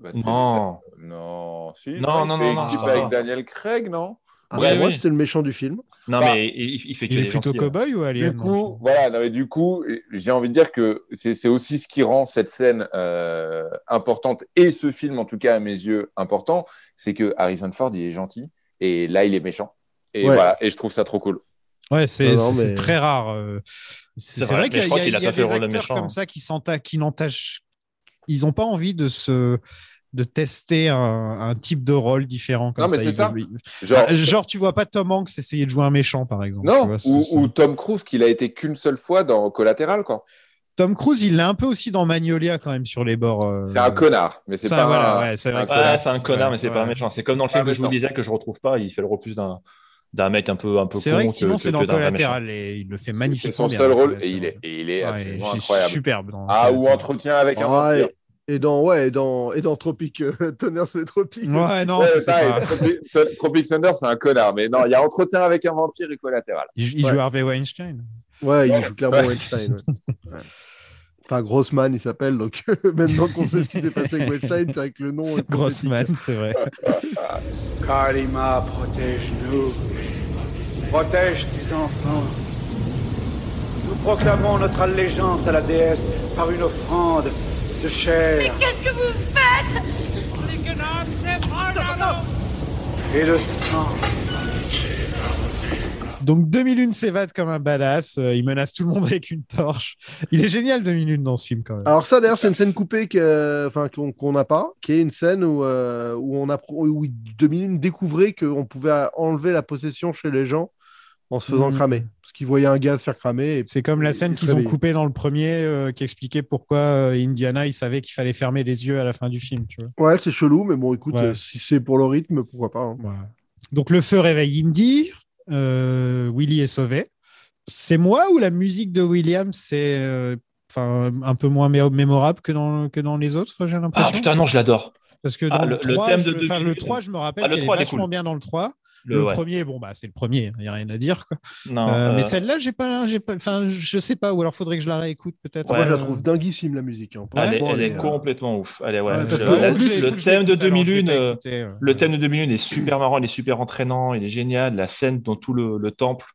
Bah, Non. Non, si. Non, il non, fait non, non, équipe non. avec Daniel Craig, non? Ah, Ouais, bah, Moi, oui. c'était le méchant du film. Non, Bah, mais il, il fait que Il est plutôt hein. cow-boy ou alien Du coup, voilà, non, mais du coup, j'ai envie de dire que c'est aussi ce qui rend cette scène euh, importante et ce film, en tout cas à mes yeux, important, c'est que Harrison Ford, il est gentil et là, il est méchant. Et Ouais. voilà, et je trouve ça trop cool. Ouais, c'est mais- très rare. euh. C'est vrai, qu'il y a, crois il y a- y a des acteurs méchant, comme hein. ça qui n'entachent. Ils n'ont pas envie de se de tester un, un type de rôle différent. Comme Non, mais ça. c'est ça. Genre, Ah, genre, tu vois pas Tom Hanks essayer de jouer un méchant, par exemple. tu non, vois, c'est- ou, c'est- ou Tom Cruise, qu'il a été qu'une seule fois dans Collatéral, quoi. Tom Cruise, il l'a un peu aussi dans Magnolia quand même sur les bords. euh. C'est un connard, mais c'est Ça, pas voilà, un, ouais, c'est vrai un c'est un connard, mais c'est Ouais, pas un méchant. C'est comme dans le film que je vous disais que je retrouve pas, il fait le rôle plus d'un d'un mec un peu un peu C'est con vrai que sinon, que- c'est dans Collatéral et il le fait C'est magnifiquement. son bien, seul rôle et il est, et il est Ouais, absolument c'est incroyable. Superbe. dans Ah, ou entretien avec un Ah, vampire. Et, dans, ouais, et dans, et dans Tropic, euh, Tonnerre sur les Tropiques. Ouais, non, Ouais, ça, c'est pas- Tropic- Tropic Thunder, c'est un connard. Mais non, il y a entretien avec un vampire et collatéral. Il, il Ouais. joue Harvey Weinstein. Ouais, il joue clairement Ouais. Weinstein. ouais. Ouais. Enfin, Grossman, il s'appelle. Donc maintenant qu'on sait ce qui s'est passé avec Weinstein, c'est avec le nom. Grossman, c'est vrai. Kalima, protège-nous. Protège tes enfants. Nous proclamons notre allégeance à la déesse par une offrande de chair Mais qu'est-ce que vous faites et de sang. Donc 2001 s'évade comme un badass. euh, il menace tout le monde avec une torche. Il est génial 2001 dans ce film quand même. Alors ça d'ailleurs c'est une scène coupée que- enfin, qu'on n'a pas, qui est une scène où, euh, où on a où Dominique découvrait qu'on pouvait enlever la possession chez les gens en se faisant Mhm. cramer, parce qu'il voyait un gars se faire cramer. C'est comme la et- scène qu'ils ont coupée dans le premier euh, qui expliquait pourquoi euh, Indiana il savait qu'il fallait fermer les yeux à la fin du film. Tu vois. Ouais, c'est chelou, mais bon, écoute, Ouais. euh, si c'est pour le rythme, pourquoi pas. hein. Donc le feu réveille Indy. euh, Willy est sauvé. C'est moi ou la musique de William c'est euh, enfin un peu moins mé- mémorable que dans, que dans les autres, j'ai Ah l'impression? putain, non, je l'adore. Parce que Ah, dans le- le, le 3, thème je, de enfin, deux le. 3, je me rappelle Ah, le qu'elle est 3, elle est vachement cool. bien dans le 3. Le- Le, ouais. premier, bon, bah, c'est le premier, il n'y a rien à dire. Quoi. Non, Euh, Mais euh, celle-là, j'ai pas, j'ai pas, enfin, je sais pas, ou alors faudrait que je la réécoute peut-être. Moi, je la trouve dinguissime, la musique. hein. Elle est, Franchement, elle est euh, complètement ouf. Est, ouais, parce je- que- la- le thème de l'écoute, alors, je l'ai 2001, pas euh, écouté, ouais. le thème de 2001 est super marrant, il est super entraînant, il est génial. La scène dans tout le, le temple,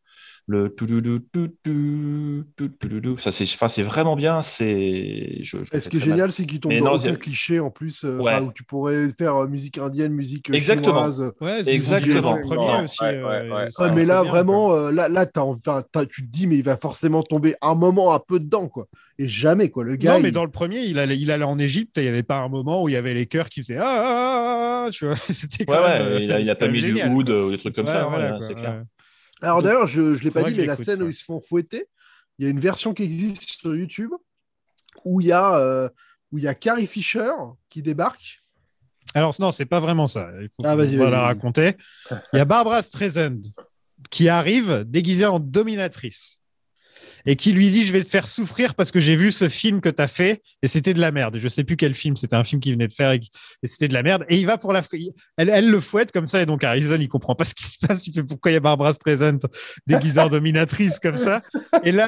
le toudoudou, toudoudou, toudoudou, ça c'est, enfin, c'est vraiment bien. C'est, je, je Et ce qui est génial, c'est qu'il tombe Mais dans non, aucun cliché en plus, euh, Ouais. où tu pourrais faire euh, musique indienne, musique euh, Exactement. chinoise. Ouais, le premier aussi. euh, mais là, bien, vraiment, euh, là, là t'as, enfin, t'as- tu te dis, mais il va forcément tomber un moment un peu dedans, quoi. Et jamais, quoi. Le gars. non, mais il- dans le premier, il allait, il allait en Égypte et il n'y avait pas un moment où il y avait les chœurs qui faisaient ah, ah, ah, ah, tu vois. C'était Ouais, même, ouais, euh, il a, il a pas mis du oud ou des trucs comme ça, hein, c'est clair. Alors d'ailleurs, je ne l'ai pas dit, mais la scène où ils se font fouetter, il y a une version qui existe sur YouTube où il y a, euh, où il y a Carrie Fisher qui débarque. Alors, non, c'est pas vraiment ça. Il faut Ah, la raconter. Il y a Barbara Streisand qui arrive déguisée en dominatrice et qui lui dit Je vais te faire souffrir parce que j'ai vu ce film que tu as fait et c'était de la merde. Je sais plus quel film, c'était un film qu'il venait de faire et, c'était de la merde. Et il va pour la. Elle, elle le fouette comme ça et donc Harrison, il comprend pas ce qui se passe. Il fait Pourquoi il y a Barbara Streisand déguisée en dominatrice comme ça? Et là.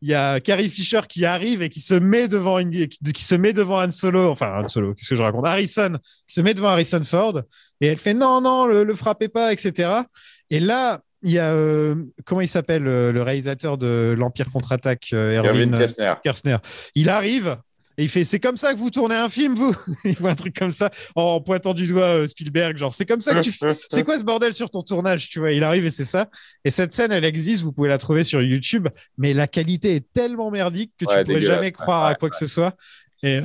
Il y a Carrie Fisher qui arrive et qui se met devant Indy, qui se met devant Han Solo, enfin Han Solo, qu'est-ce que je raconte? Harrison, qui se met devant Harrison Ford et elle fait non non le, le frappez pas etc. Et là il y a euh, comment il s'appelle euh, le réalisateur de l'Empire contre-attaque euh, Erwin Kessner. Kessner. Il arrive et il fait c'est comme ça que vous tournez un film vous? Il voit un truc comme ça en pointant du doigt Spielberg genre c'est comme ça que tu fais- c'est quoi ce bordel sur ton tournage tu vois? Il arrive et c'est ça et cette scène elle existe vous pouvez la trouver sur YouTube mais la qualité est tellement merdique que tu Ouais, pourrais dégueulasse. jamais croire à quoi que ce soit et,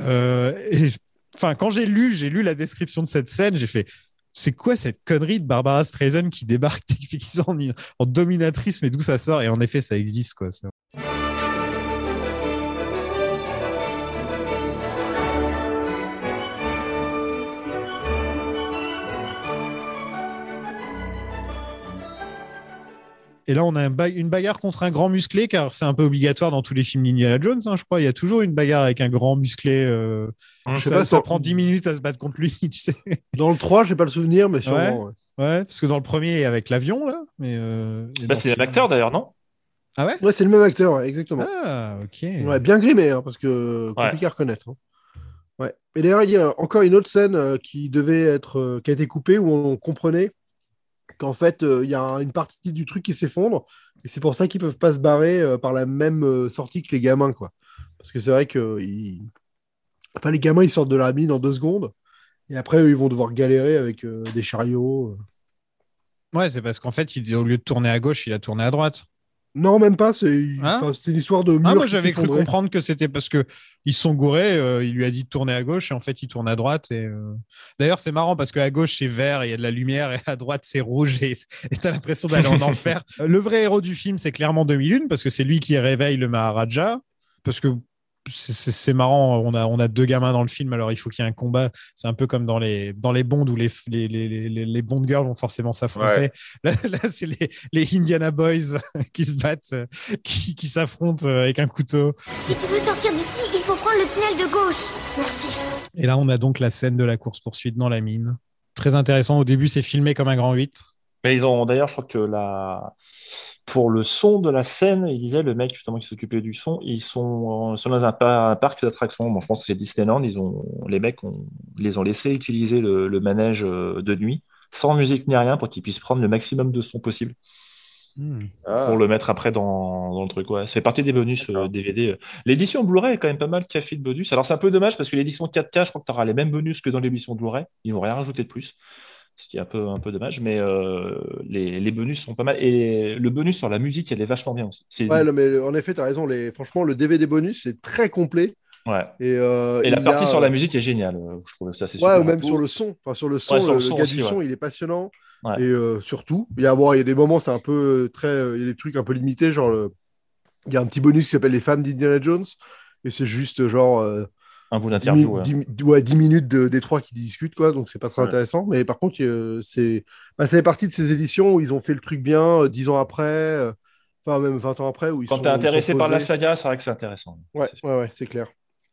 et enfin quand j'ai lu j'ai lu la description de cette scène j'ai fait c'est quoi cette connerie de Barbara Streisand qui débarque en, en dominatrice mais d'où ça sort? Et en effet ça existe quoi C'est- Et là, on a un ba- une bagarre contre un grand musclé, car c'est un peu obligatoire dans tous les films d'Indiana Jones, hein, je crois. Il y a toujours une bagarre avec un grand musclé. euh, Je sais ça, pas, ça ça- prend 10 minutes à se battre contre lui, tu sais. Dans le 3, j'ai pas le souvenir, mais sûrement. ouais. ouais, parce que dans le premier, avec l'avion, là. Mais, euh, Bah, c'est ce- l'acteur d'ailleurs, non? Ah ouais? Ouais, c'est le même acteur, exactement. Ah, ok. Ouais, bien grimé, hein, parce que compliqué à reconnaître. hein. Ouais. Et d'ailleurs, il y a encore une autre scène euh, qui devait être, euh, qui a été coupée où on comprenait qu'en fait, euh, il y a un- une partie du truc qui s'effondre, et c'est pour ça qu'ils peuvent pas se barrer euh, par la même euh, sortie que les gamins, quoi. Parce que c'est vrai que enfin, les gamins, ils sortent de la mine en deux secondes, et après, eux, ils vont devoir galérer avec des chariots. Ouais, c'est parce qu'en fait, il, au lieu de tourner à gauche, il a tourné à droite. Non, même pas. C'est Hein enfin, une histoire de mur. Ah, moi, j'avais cru comprendre que c'était parce que ils sont gourés. euh, il lui a dit de tourner à gauche et en fait, il tourne à droite. Et euh, d'ailleurs, c'est marrant parce qu'à gauche c'est vert, et il y a de la lumière, et à droite c'est rouge et et t'as l'impression d'aller en enfer. Le vrai héros du film, c'est clairement 2001 parce que c'est lui qui réveille le Maharaja. Parce que c'est- marrant, on a, on a deux gamins dans le film, alors il faut qu'il y ait un combat. C'est un peu comme dans les, dans les bonds où les, les, les, les, les Bond girls vont forcément s'affronter. Ouais. Là, là, c'est les, les Indiana Boys qui se battent, euh, qui, qui s'affrontent euh, avec un couteau. Si tu veux sortir d'ici, il faut prendre le tunnel de gauche. Merci. Et là, on a donc la scène de la course-poursuite dans la mine. Très intéressant. Au début, c'est filmé comme un grand 8. Mais ils ont d'ailleurs, je crois que la pour le son de la scène, il disait, le mec justement qui s'occupait du son, ils sont, sont dans un, par- un parc d'attractions. Bon, je pense que c'est Disneyland. Ils ont, les mecs ont, ils les ont laissé utiliser le, le manège euh, de nuit, sans musique ni rien, pour qu'ils puissent prendre le maximum de son possible. Ah. Pour le mettre après dans, dans le truc. Ouais. Ça fait partie des bonus euh, DVD. L'édition Blu-ray est quand même pas mal café de bonus. Alors c'est un peu dommage parce que l'édition 4K, je crois que tu auras les mêmes bonus que dans l'édition Blu-ray. Ils n'ont rien rajouté de plus. Ce qui est un peu, un peu dommage, mais euh, les, les bonus sont pas mal. Et le bonus sur la musique, elle est vachement bien aussi. Ouais, non, mais en effet, tu as raison. Les... Franchement, le DVD bonus, c'est très complet. Ouais. Et, euh, Et la partie a, sur la euh, musique est géniale. Je trouve ça, c'est Ouais, ou même sur le son. Enfin, sur le son, Ouais, sur le, le le son gars aussi, du son, il est passionnant. Et euh, surtout, il y, a, bon, il y a des moments, c'est un peu très. Il y a des trucs un peu limités. Genre, le- il y a un petit bonus qui s'appelle Les femmes d'Indiana Jones. Et c'est juste genre. Euh, Un bout 10 d'interview. mi- ouais. 10 mi- ouais, 10 minutes de, des trois qui discutent, quoi. Donc, c'est pas très Ouais. intéressant. Mais par contre, euh, c'est. Bah, ça fait partie de ces éditions où ils ont fait le truc bien euh, 10 ans après. euh, Enfin, même 20 ans après. Où ils Quand tu es intéressé par la saga, c'est vrai que c'est intéressant. Ouais, ouais, ouais, c'est clair.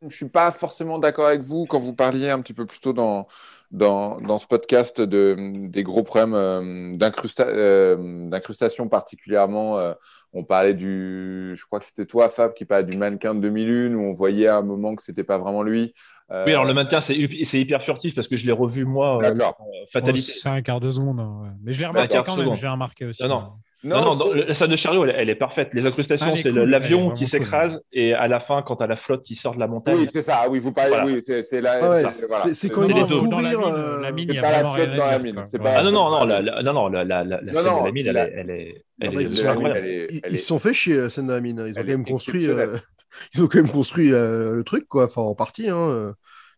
Je suis pas forcément d'accord avec vous quand vous parliez un petit peu plus tôt dans, dans, dans ce podcast de, des gros problèmes euh, euh, d'incrustation particulièrement. euh, on parlait du, je crois que c'était toi, Fab, qui parlait du mannequin de 2001 où on voyait à un moment que c'était pas vraiment lui. Euh, Oui, alors le mannequin, c'est hyper furtif parce que je l'ai revu moi. euh, D'accord. euh, Fatalité. Oh, c'est un quart de seconde. hein, ouais. Mais je l'ai remarqué quand même. seconde. J'ai remarqué aussi. Non, non. Non, Non, non, la scène de chariot, elle, elle est parfaite. Les incrustations, Ah, c'est cool, l'avion qui cool. s'écrase et à la fin, quand tu as la flotte qui sort de la montagne. Oui, c'est ça. Oui, vous parlez. Voilà. Oui, c'est la. Ah ouais, c'est- voilà. quand doivent autres, Dans la courir. mine, euh, la mine, c'est il y a pas la flotte dans à la mine, Ah non, non, non, la, la- non, non, la, la, la, la Non, scène non, de la mine, elle est, elle est, elle Non, est ils incroyable. se sont fait chier, la scène de la mine. Ils ont quand même construit, euh, ils ont quand même construit euh, le truc, quoi. Enfin, en partie. Hein.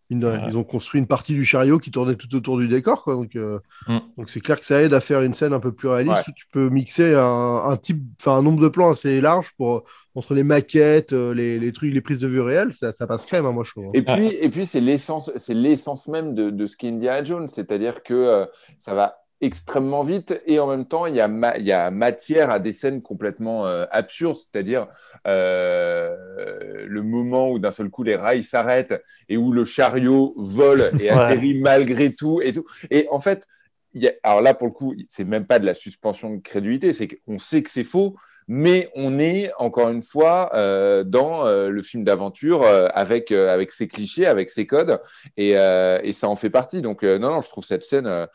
Ils ont construit une partie du chariot qui tournait tout autour du décor, quoi. Donc, euh, Mm. donc c'est clair que ça aide à faire une scène un peu plus réaliste Ouais. où tu peux mixer un, un type, enfin un nombre de plans assez large pour entre les maquettes, euh, les, les trucs, les prises de vue réelles, ça, ça passe crème, hein, moi je trouve. Et puis, et puis c'est l'essence, c'est l'essence même de, de ce qu'est Indiana Jones, c'est-à-dire que euh, ça va extrêmement vite et en même temps il y a, ma- il y a matière à des scènes complètement euh, absurdes, c'est-à-dire euh, le moment où d'un seul coup les rails s'arrêtent et où le chariot vole et Ouais. atterrit malgré tout et tout. Et en fait, il y a- alors là pour le coup, c'est même pas de la suspension de crédulité, c'est qu'on sait que c'est faux. Mais on est encore une fois euh, dans euh, le film d'aventure euh, avec euh, avec ses clichés, avec ses codes, et, euh, et ça en fait partie. Donc euh, non, non, je trouve cette scène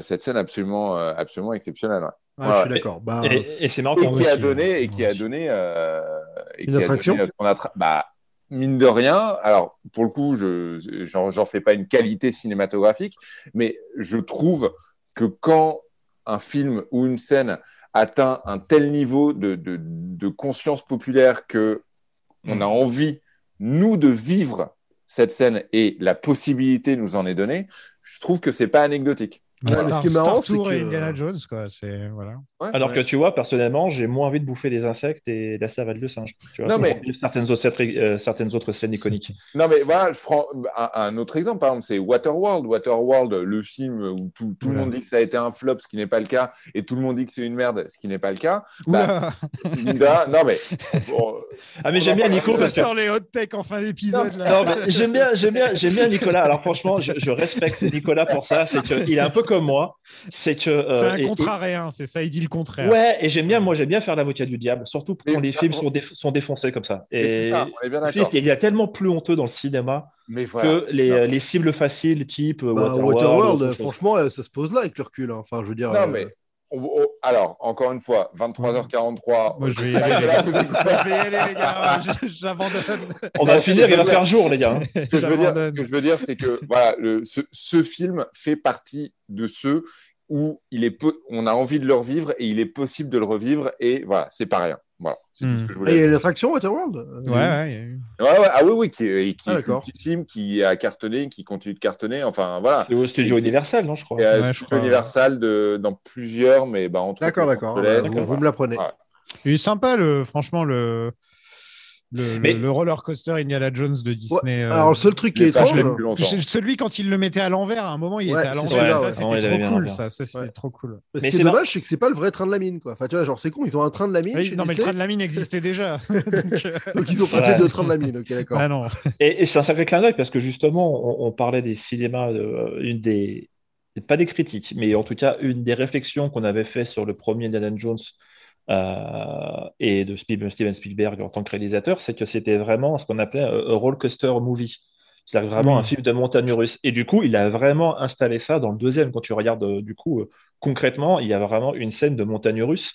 cette scène absolument euh, absolument exceptionnelle. ouais. Ah, Ouais, je suis d'accord. Bah, Et, et c'est marrant Et qu'on qui a aussi, donné et moi qui a donné euh, et Une qui a attraction donné, euh, qu'on attra- bah, mine de rien. Alors pour le coup, je j'en j'en fais pas une qualité cinématographique, mais je trouve que quand un film ou une scène atteint un tel niveau de, de, de conscience populaire que on a envie, nous, de vivre cette scène et la possibilité nous en est donnée, je trouve que c'est pas anecdotique. Ouais, Star, ce qui est marrant, c'est que- Indiana Jones, quoi. C'est voilà. Ouais, Alors ouais. que tu vois, personnellement, j'ai moins envie de bouffer des insectes et la savale de singe. Tu vois, Non, mais- vivre certaines autres, euh, certaines autres scènes iconiques. Non, mais voilà, je prends un, un autre exemple, par exemple, c'est Waterworld. Waterworld, le film où tout, tout le monde dit que ça a été un flop, ce qui n'est pas le cas, et tout le monde dit que c'est une merde, ce qui n'est pas le cas. Bah, Linda, non, mais. bon, Ah, mais j'aime bien Nico. ça sort les hot tech en fin d'épisode là. Non, mais j'aime bien, j'aime bien, j'aime bien Nicolas. Alors franchement, je, je respecte Nicolas pour ça. C'est qu'il est un peu comme moi. C'est que. euh, C'est un contrarien, c'est ça, il dit le contraire. Ouais, et j'aime bien, moi j'aime bien faire l'avocat du diable, surtout quand les films sont, déf- sont défoncés comme ça. Et ça, on est bien d'accord. qu'il y a tellement plus honteux dans le cinéma Mais voilà. que les, Non. les cibles faciles type euh, bah, Waterworld. Waterworld, franchement, ça se pose là avec le recul. hein. Enfin, je veux dire. Non, euh, mais. On- on- alors, encore une fois, 23h43. Moi, je vais y aller. là, vous Moi, je vais y aller, les gars. J'abandonne. On va finir, il va faire jour, les gars. Ce que je veux dire, ce J'abandonne. que je veux dire, c'est que voilà, le- ce, ce film fait partie de ceux où il est peu- on a envie de le revivre et il est possible de le revivre et voilà, c'est pas rien. Voilà, c'est tout Hmm. ce que je et voulais il y a dire. une attraction Waterworld Euh, Ouais, ouais. ah oui, oui, qui, est- qui Ah, est film qui a cartonné, qui continue de cartonner. Enfin, voilà. C'est au studio Universal, non, je crois. Et, euh, Ouais, je Studio crois. Universal de, dans plusieurs, mais bah, entre D'accord, d'accord. Vous, voilà. vous me l'apprenez. Ouais. Il est sympa, le, franchement, le, le, Mais- le, le roller coaster Indiana Jones de Disney. euh, Alors, le seul truc qui est étrange, plus longtemps. je- celui quand il le mettait à l'envers, à un moment il Ouais, était à l'envers. ça, ouais. C'était trop cool. Ça, ça c'était trop cool. ce qui est c'est dommage, c'est que c'est pas le vrai train de la mine, quoi. Enfin, tu vois, genre, c'est con, ils ont un train de la mine. Oui, chez non, mais le train de la mine existait déjà. Donc, euh, Donc, ils ont pas fait de train de la mine, ok, d'accord. ah non. Et, et c'est un sacré clin d'œil parce que justement, on, on parlait des cinémas, euh, une des, pas des critiques, mais en tout cas, une des réflexions qu'on avait fait sur le premier Indiana Jones euh, et de Steven Spielberg en tant que réalisateur, c'est que c'était vraiment ce qu'on appelait un roller coaster movie. C'est-à-dire vraiment Oui. un film de montagne russe. Et du coup, il a vraiment installé ça dans le deuxième. Quand tu regardes, euh, du coup, euh, concrètement, il y a vraiment une scène de montagne russe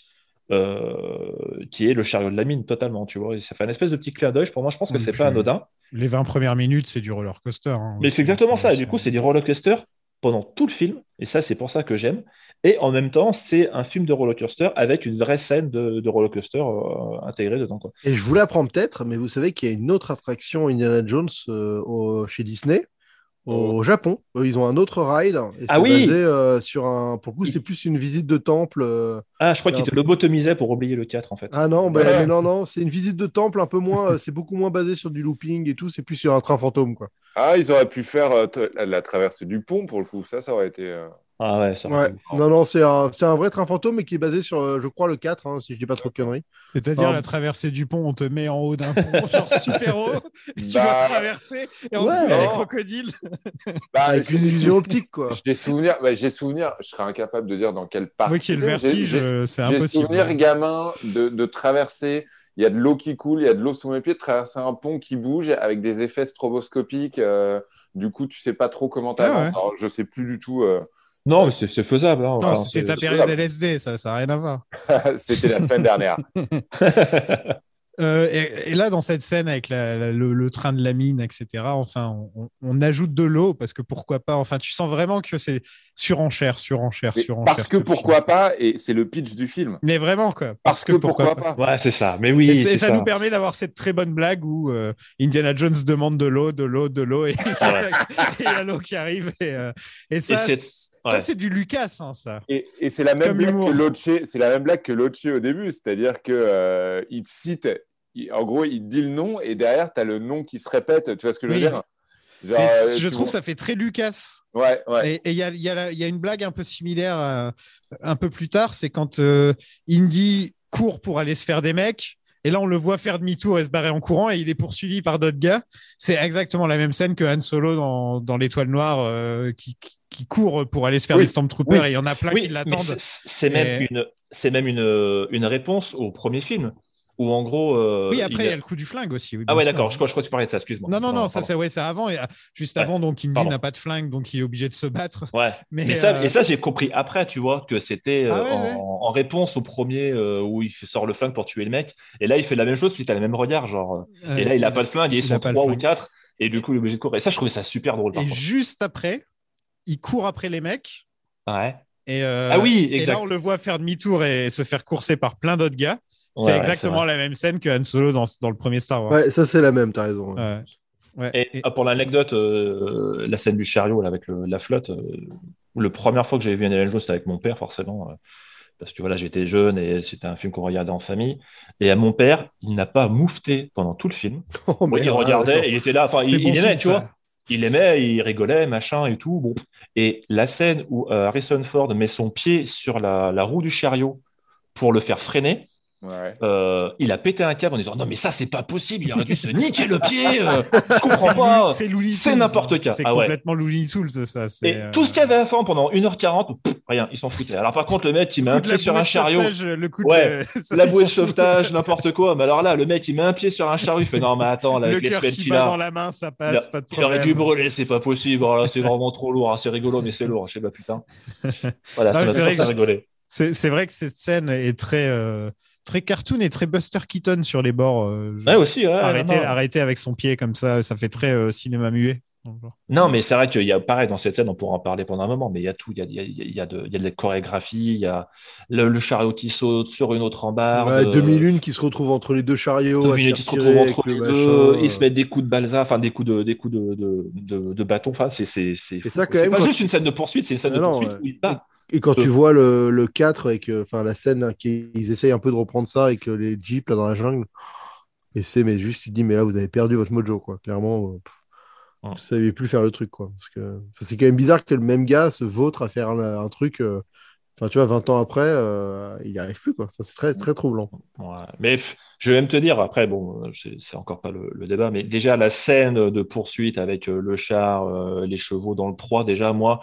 euh, qui est le chariot de la mine, totalement, tu vois. Et ça fait un espèce de petit clin d'œil. Pour moi, je pense que Oui, c'est pas anodin. Les 20 premières minutes, c'est du roller coaster. hein, Mais c'est exactement ça. Et du coup, c'est du roller coaster pendant tout le film. Et ça, c'est pour ça que j'aime. Et en même temps, c'est un film de roller coaster avec une vraie scène de, de roller coaster euh, intégrée dedans. Quoi. Et je vous l'apprends peut-être, mais vous savez qu'il y a une autre attraction Indiana Jones euh, au- chez Disney, au Japon. Euh, Ils ont un autre ride. Et Oh. Ah oui basé, euh, sur un. Pour le coup, c'est plus une visite de temple. euh, Ah, je crois un qu'il te lobotomisait pour oublier le 4, en fait. Ah non, bah, Ouais. non, non, c'est une visite de temple un peu moins. c'est beaucoup moins basé sur du looping et tout. C'est plus sur un train fantôme, quoi. Ah, ils auraient pu faire euh, la traversée du pont pour le coup. Ça, ça aurait été. Ah ouais, ça Ouais. Non, non, c'est un, c'est un vrai train fantôme, mais qui est basé sur, euh, je crois, le 4, hein, si je dis pas trop de conneries. C'est-à-dire la traversée du pont, on te met en haut d'un pont, genre super haut, et tu Bah, dois traverser, et en ouais. dessous, il y a les crocodiles. Bah, Avec j'ai- une illusion optique, quoi. J'ai souvenir, bah, j'ai souvenir, je serais incapable de dire dans quel parc. Oui, qui est le vertige, J'ai- j'ai- euh, c'est J'ai impossible. souvenir gamin de, de traverser. Il y a de l'eau qui coule, il y a de l'eau sous mes pieds, de traverser un pont qui bouge avec des effets stroboscopiques. euh, du coup, tu sais pas trop comment t'avances. Ah ouais. Alors, je sais plus du tout. euh, Non, mais c'est faisable. hein. Enfin, c'était ta période. LSD, ça, ça n'a rien à voir. C'était la semaine dernière. Euh, et, et là, dans cette scène avec la- la- le, le train de la mine, etc., enfin, on, on- on ajoute de l'eau parce que pourquoi pas. Enfin, tu sens vraiment que c'est surenchère, surenchère, Mais surenchère. parce que pourquoi pas, et c'est le pitch du film. Mais vraiment, quoi. Parce que pourquoi pas. Ouais, c'est ça. Mais oui, et, ça, ça. nous permet d'avoir cette très bonne blague où euh, Indiana Jones demande de l'eau, de l'eau, de l'eau, et il y a l'eau qui arrive. Et, euh, et ça, ça, ouais. c'est du Lucas, hein, ça. Et, et c'est la même Comme blague que Loche, c'est la même blague que Loche au début, c'est-à-dire que euh, il te cite, il- en gros, il dit le nom et derrière tu as le nom qui se répète. Tu vois ce que je veux Oui. dire? Genre, Et euh, je trouve vois- ça fait très Lucas. Ouais, ouais. Et il y a, il y a la- il y a une blague un peu similaire euh, un peu plus tard, c'est quand euh, Indy court pour aller se faire des mecs. Et là, on le voit faire demi-tour et se barrer en courant et il est poursuivi par d'autres gars. C'est exactement la même scène que Han Solo dans, dans l'Étoile Noire euh, qui, court pour aller se faire Oui. des Stormtroopers Oui. et il y en a plein Oui, qui l'attendent. c'est- même, Et- une, c'est même une, une réponse au premier film, où en gros. euh, Oui, après, il y a- le coup du flingue aussi. oui, Ah ouais, d'accord, je crois, je crois que tu parlais de ça, excuse-moi. Non, non, non, ça c'est ouais, c'est avant. Et, euh, juste Ouais. avant, donc Indy n'a pas de flingue, donc il est obligé de se battre. Ouais, Mais, mais, ça, euh, et ça j'ai compris après, tu vois, que c'était euh, Ah ouais, en, ouais. en réponse au premier euh, où il sort le flingue pour tuer le mec. Et là, il fait la même chose, puis tu as le même regard, genre. euh, Euh, et là, il a pas de flingue, et ils il sont pas le trois ou quatre, et du coup, il est obligé de courir. Et ça, je trouvais ça super drôle, par Et contre. juste après, il court après les mecs. Ouais. Et, euh, Ah oui, et là, on le voit faire demi-tour et se faire courser par plein d'autres gars. C'est ouais, exactement la même scène que Han Solo dans, dans le premier Star Wars. Ouais, ça, c'est la même, t'as raison. Ouais. Ouais. Et, ah, pour l'anecdote, euh, la scène du chariot là, avec le- la flotte, euh, la première fois que j'avais vu un Jones, c'était avec mon père, forcément, euh, parce que voilà, j'étais jeune et c'était un film qu'on regardait en famille. Et à mon père, il n'a pas moufté pendant tout le film. Oh, il ah, regardait, il était là, enfin, il, bon il aimait, signe, tu ça. vois. Il aimait, il rigolait, machin et tout. Bon. Et la scène où euh, Harrison Ford met son pied sur la, la roue du chariot pour le faire freiner, Ouais. euh, il a pété un câble en disant non mais ça c'est pas possible, il aurait dû se niquer le pied. euh, je comprends C'est pas. C'est n'importe quoi. C'est Ah ouais. complètement Looney Tunes, ça. c'est, Et euh, tout ce qu'il y avait à faire pendant 1h40, pff, rien, ils s'en foutaient. Alors par contre, le mec, il met le un pied sur un chariot. le coup de Ouais, la- la bouée de sauvetage, n'importe quoi. Mais alors là, le mec, il met un pied sur un chariot, il fait non, mais attends, là, Le avec les cœur semaines qui qu'il bat a. dans la main, ça il, passe, pas de il aurait dû problème. brûler, c'est pas possible. Oh là, c'est vraiment trop lourd. hein. C'est rigolo, mais c'est lourd. Je sais pas, putain. Voilà, Non, ça mais m'a c'est vrai que- rigoler. C'est c'est vrai que cette scène est très, euh, très cartoon et très Buster Keaton sur les bords. euh, Ouais, aussi, ouais. arrêter, avec son pied comme ça, ça fait très euh, cinéma muet. Non, mais c'est vrai qu'il y a pareil dans cette scène, on pourra en parler pendant un moment, mais il y a tout. Il y a, il y a- il y a de, il y a de la chorégraphie, il y a le, le chariot qui saute sur une autre rambarde. Ouais, euh, 2001 qui se retrouve entre les deux chariots. à 2001 se qui se tirer entre les le deux, machin, ils se mettent des coups de balsa, enfin des coups de, des coups de, de, de, de bâton. Enfin, c'est c'est c'est pas quand juste tu- une scène de poursuite, c'est une scène Ah de non, poursuite ouais. où ils se battent. Et quand Euh. tu vois le, le 4 et que, enfin, la scène hein, qui ils essayent un peu de reprendre ça avec euh, les jeeps là dans la jungle, et c'est mais juste tu te dis mais là vous avez perdu votre mojo quoi. Clairement, euh, vous saviez plus faire le truc quoi. Parce que c'est quand même bizarre que le même gars se vautre à faire un, un truc. euh, Enfin, tu vois, 20 ans après, euh, il n'y arrive plus quoi. Enfin, c'est très très troublant. Ouais. Mais je vais même te dire, après, bon, euh, c'est encore pas le, le débat, mais déjà la scène de poursuite avec euh, le char, euh, les chevaux dans le 3, déjà, moi,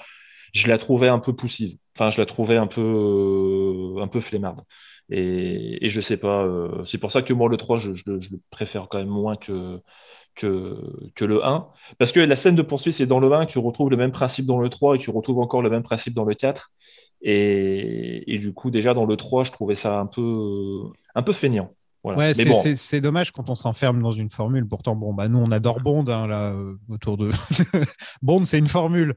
je la trouvais un peu poussive. Enfin, je la trouvais un peu, euh, un peu flemmarde. Et, et je sais pas, euh, c'est pour ça que moi, le 3, je, je le- je le préfère quand même moins que, que, que le 1. Parce que la scène de poursuite, c'est dans le 1, tu retrouves le même principe dans le 3 et tu retrouves encore le même principe dans le 4. Et, et du coup, déjà dans le 3, je trouvais ça un peu, un peu feignant. Voilà. Ouais, c'est bon, c'est- dommage quand on s'enferme dans une formule. Pourtant, bon, bah, nous, on adore Bond hein, là, euh, autour de. Bond, c'est une formule.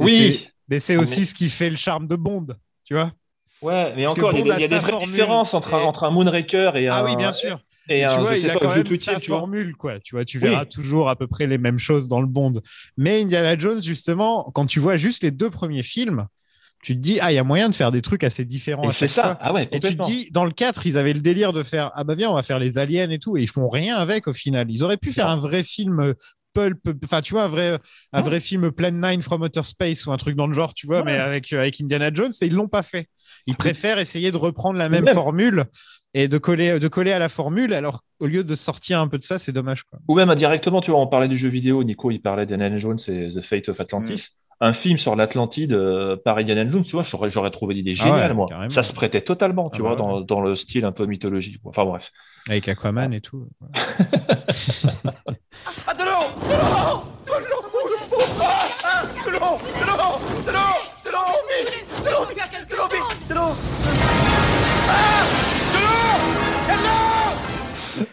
Et Oui. Mais c'est aussi ce qui fait le charme de Bond, tu vois Ouais, mais Parce encore, il y a des, a il y a sa des vraies formule. différences entre, un, Et- entre un Moonraker et un. Ah oui, bien sûr. Et Mais un, tu vois, il a pas, quand même sa tu formule, quoi. Tu vois, tu Oui. verras toujours à peu près les mêmes choses dans le Bond. Mais Indiana Jones, justement, quand tu vois juste les deux premiers films, tu te dis, ah, il y a moyen de faire des trucs assez différents c'est ça. fois. Ah ouais, et tu te dis, dans le 4, ils avaient le délire de faire, ah bah viens, on va faire les aliens et tout, et ils font rien avec au final. Ils auraient pu faire un vrai film euh, pulp, enfin, tu vois, un vrai, un vrai film Plan 9 from Outer Space ou un truc dans le genre, tu vois, mais avec, euh, avec Indiana Jones, et ils l'ont pas fait. Ils préfèrent essayer de reprendre la même même- formule et de coller, de coller à la formule, alors au lieu de sortir un peu de ça, c'est dommage. Quoi. Ou même indirectement, tu vois, on parlait du jeu vidéo, Nico, il parlait d'Indiana Jones et The Fate of Atlantis. Un film sur l'Atlantide euh, par Indiana Jones, tu vois, j'aurais, j'aurais trouvé l'idée Ah géniale, ouais, moi. carrément. Ça se prêtait totalement, tu Ah vois, bah dans, dans le style un peu mythologique. quoi. Enfin bref. Avec Aquaman et tout. Ah, Ah,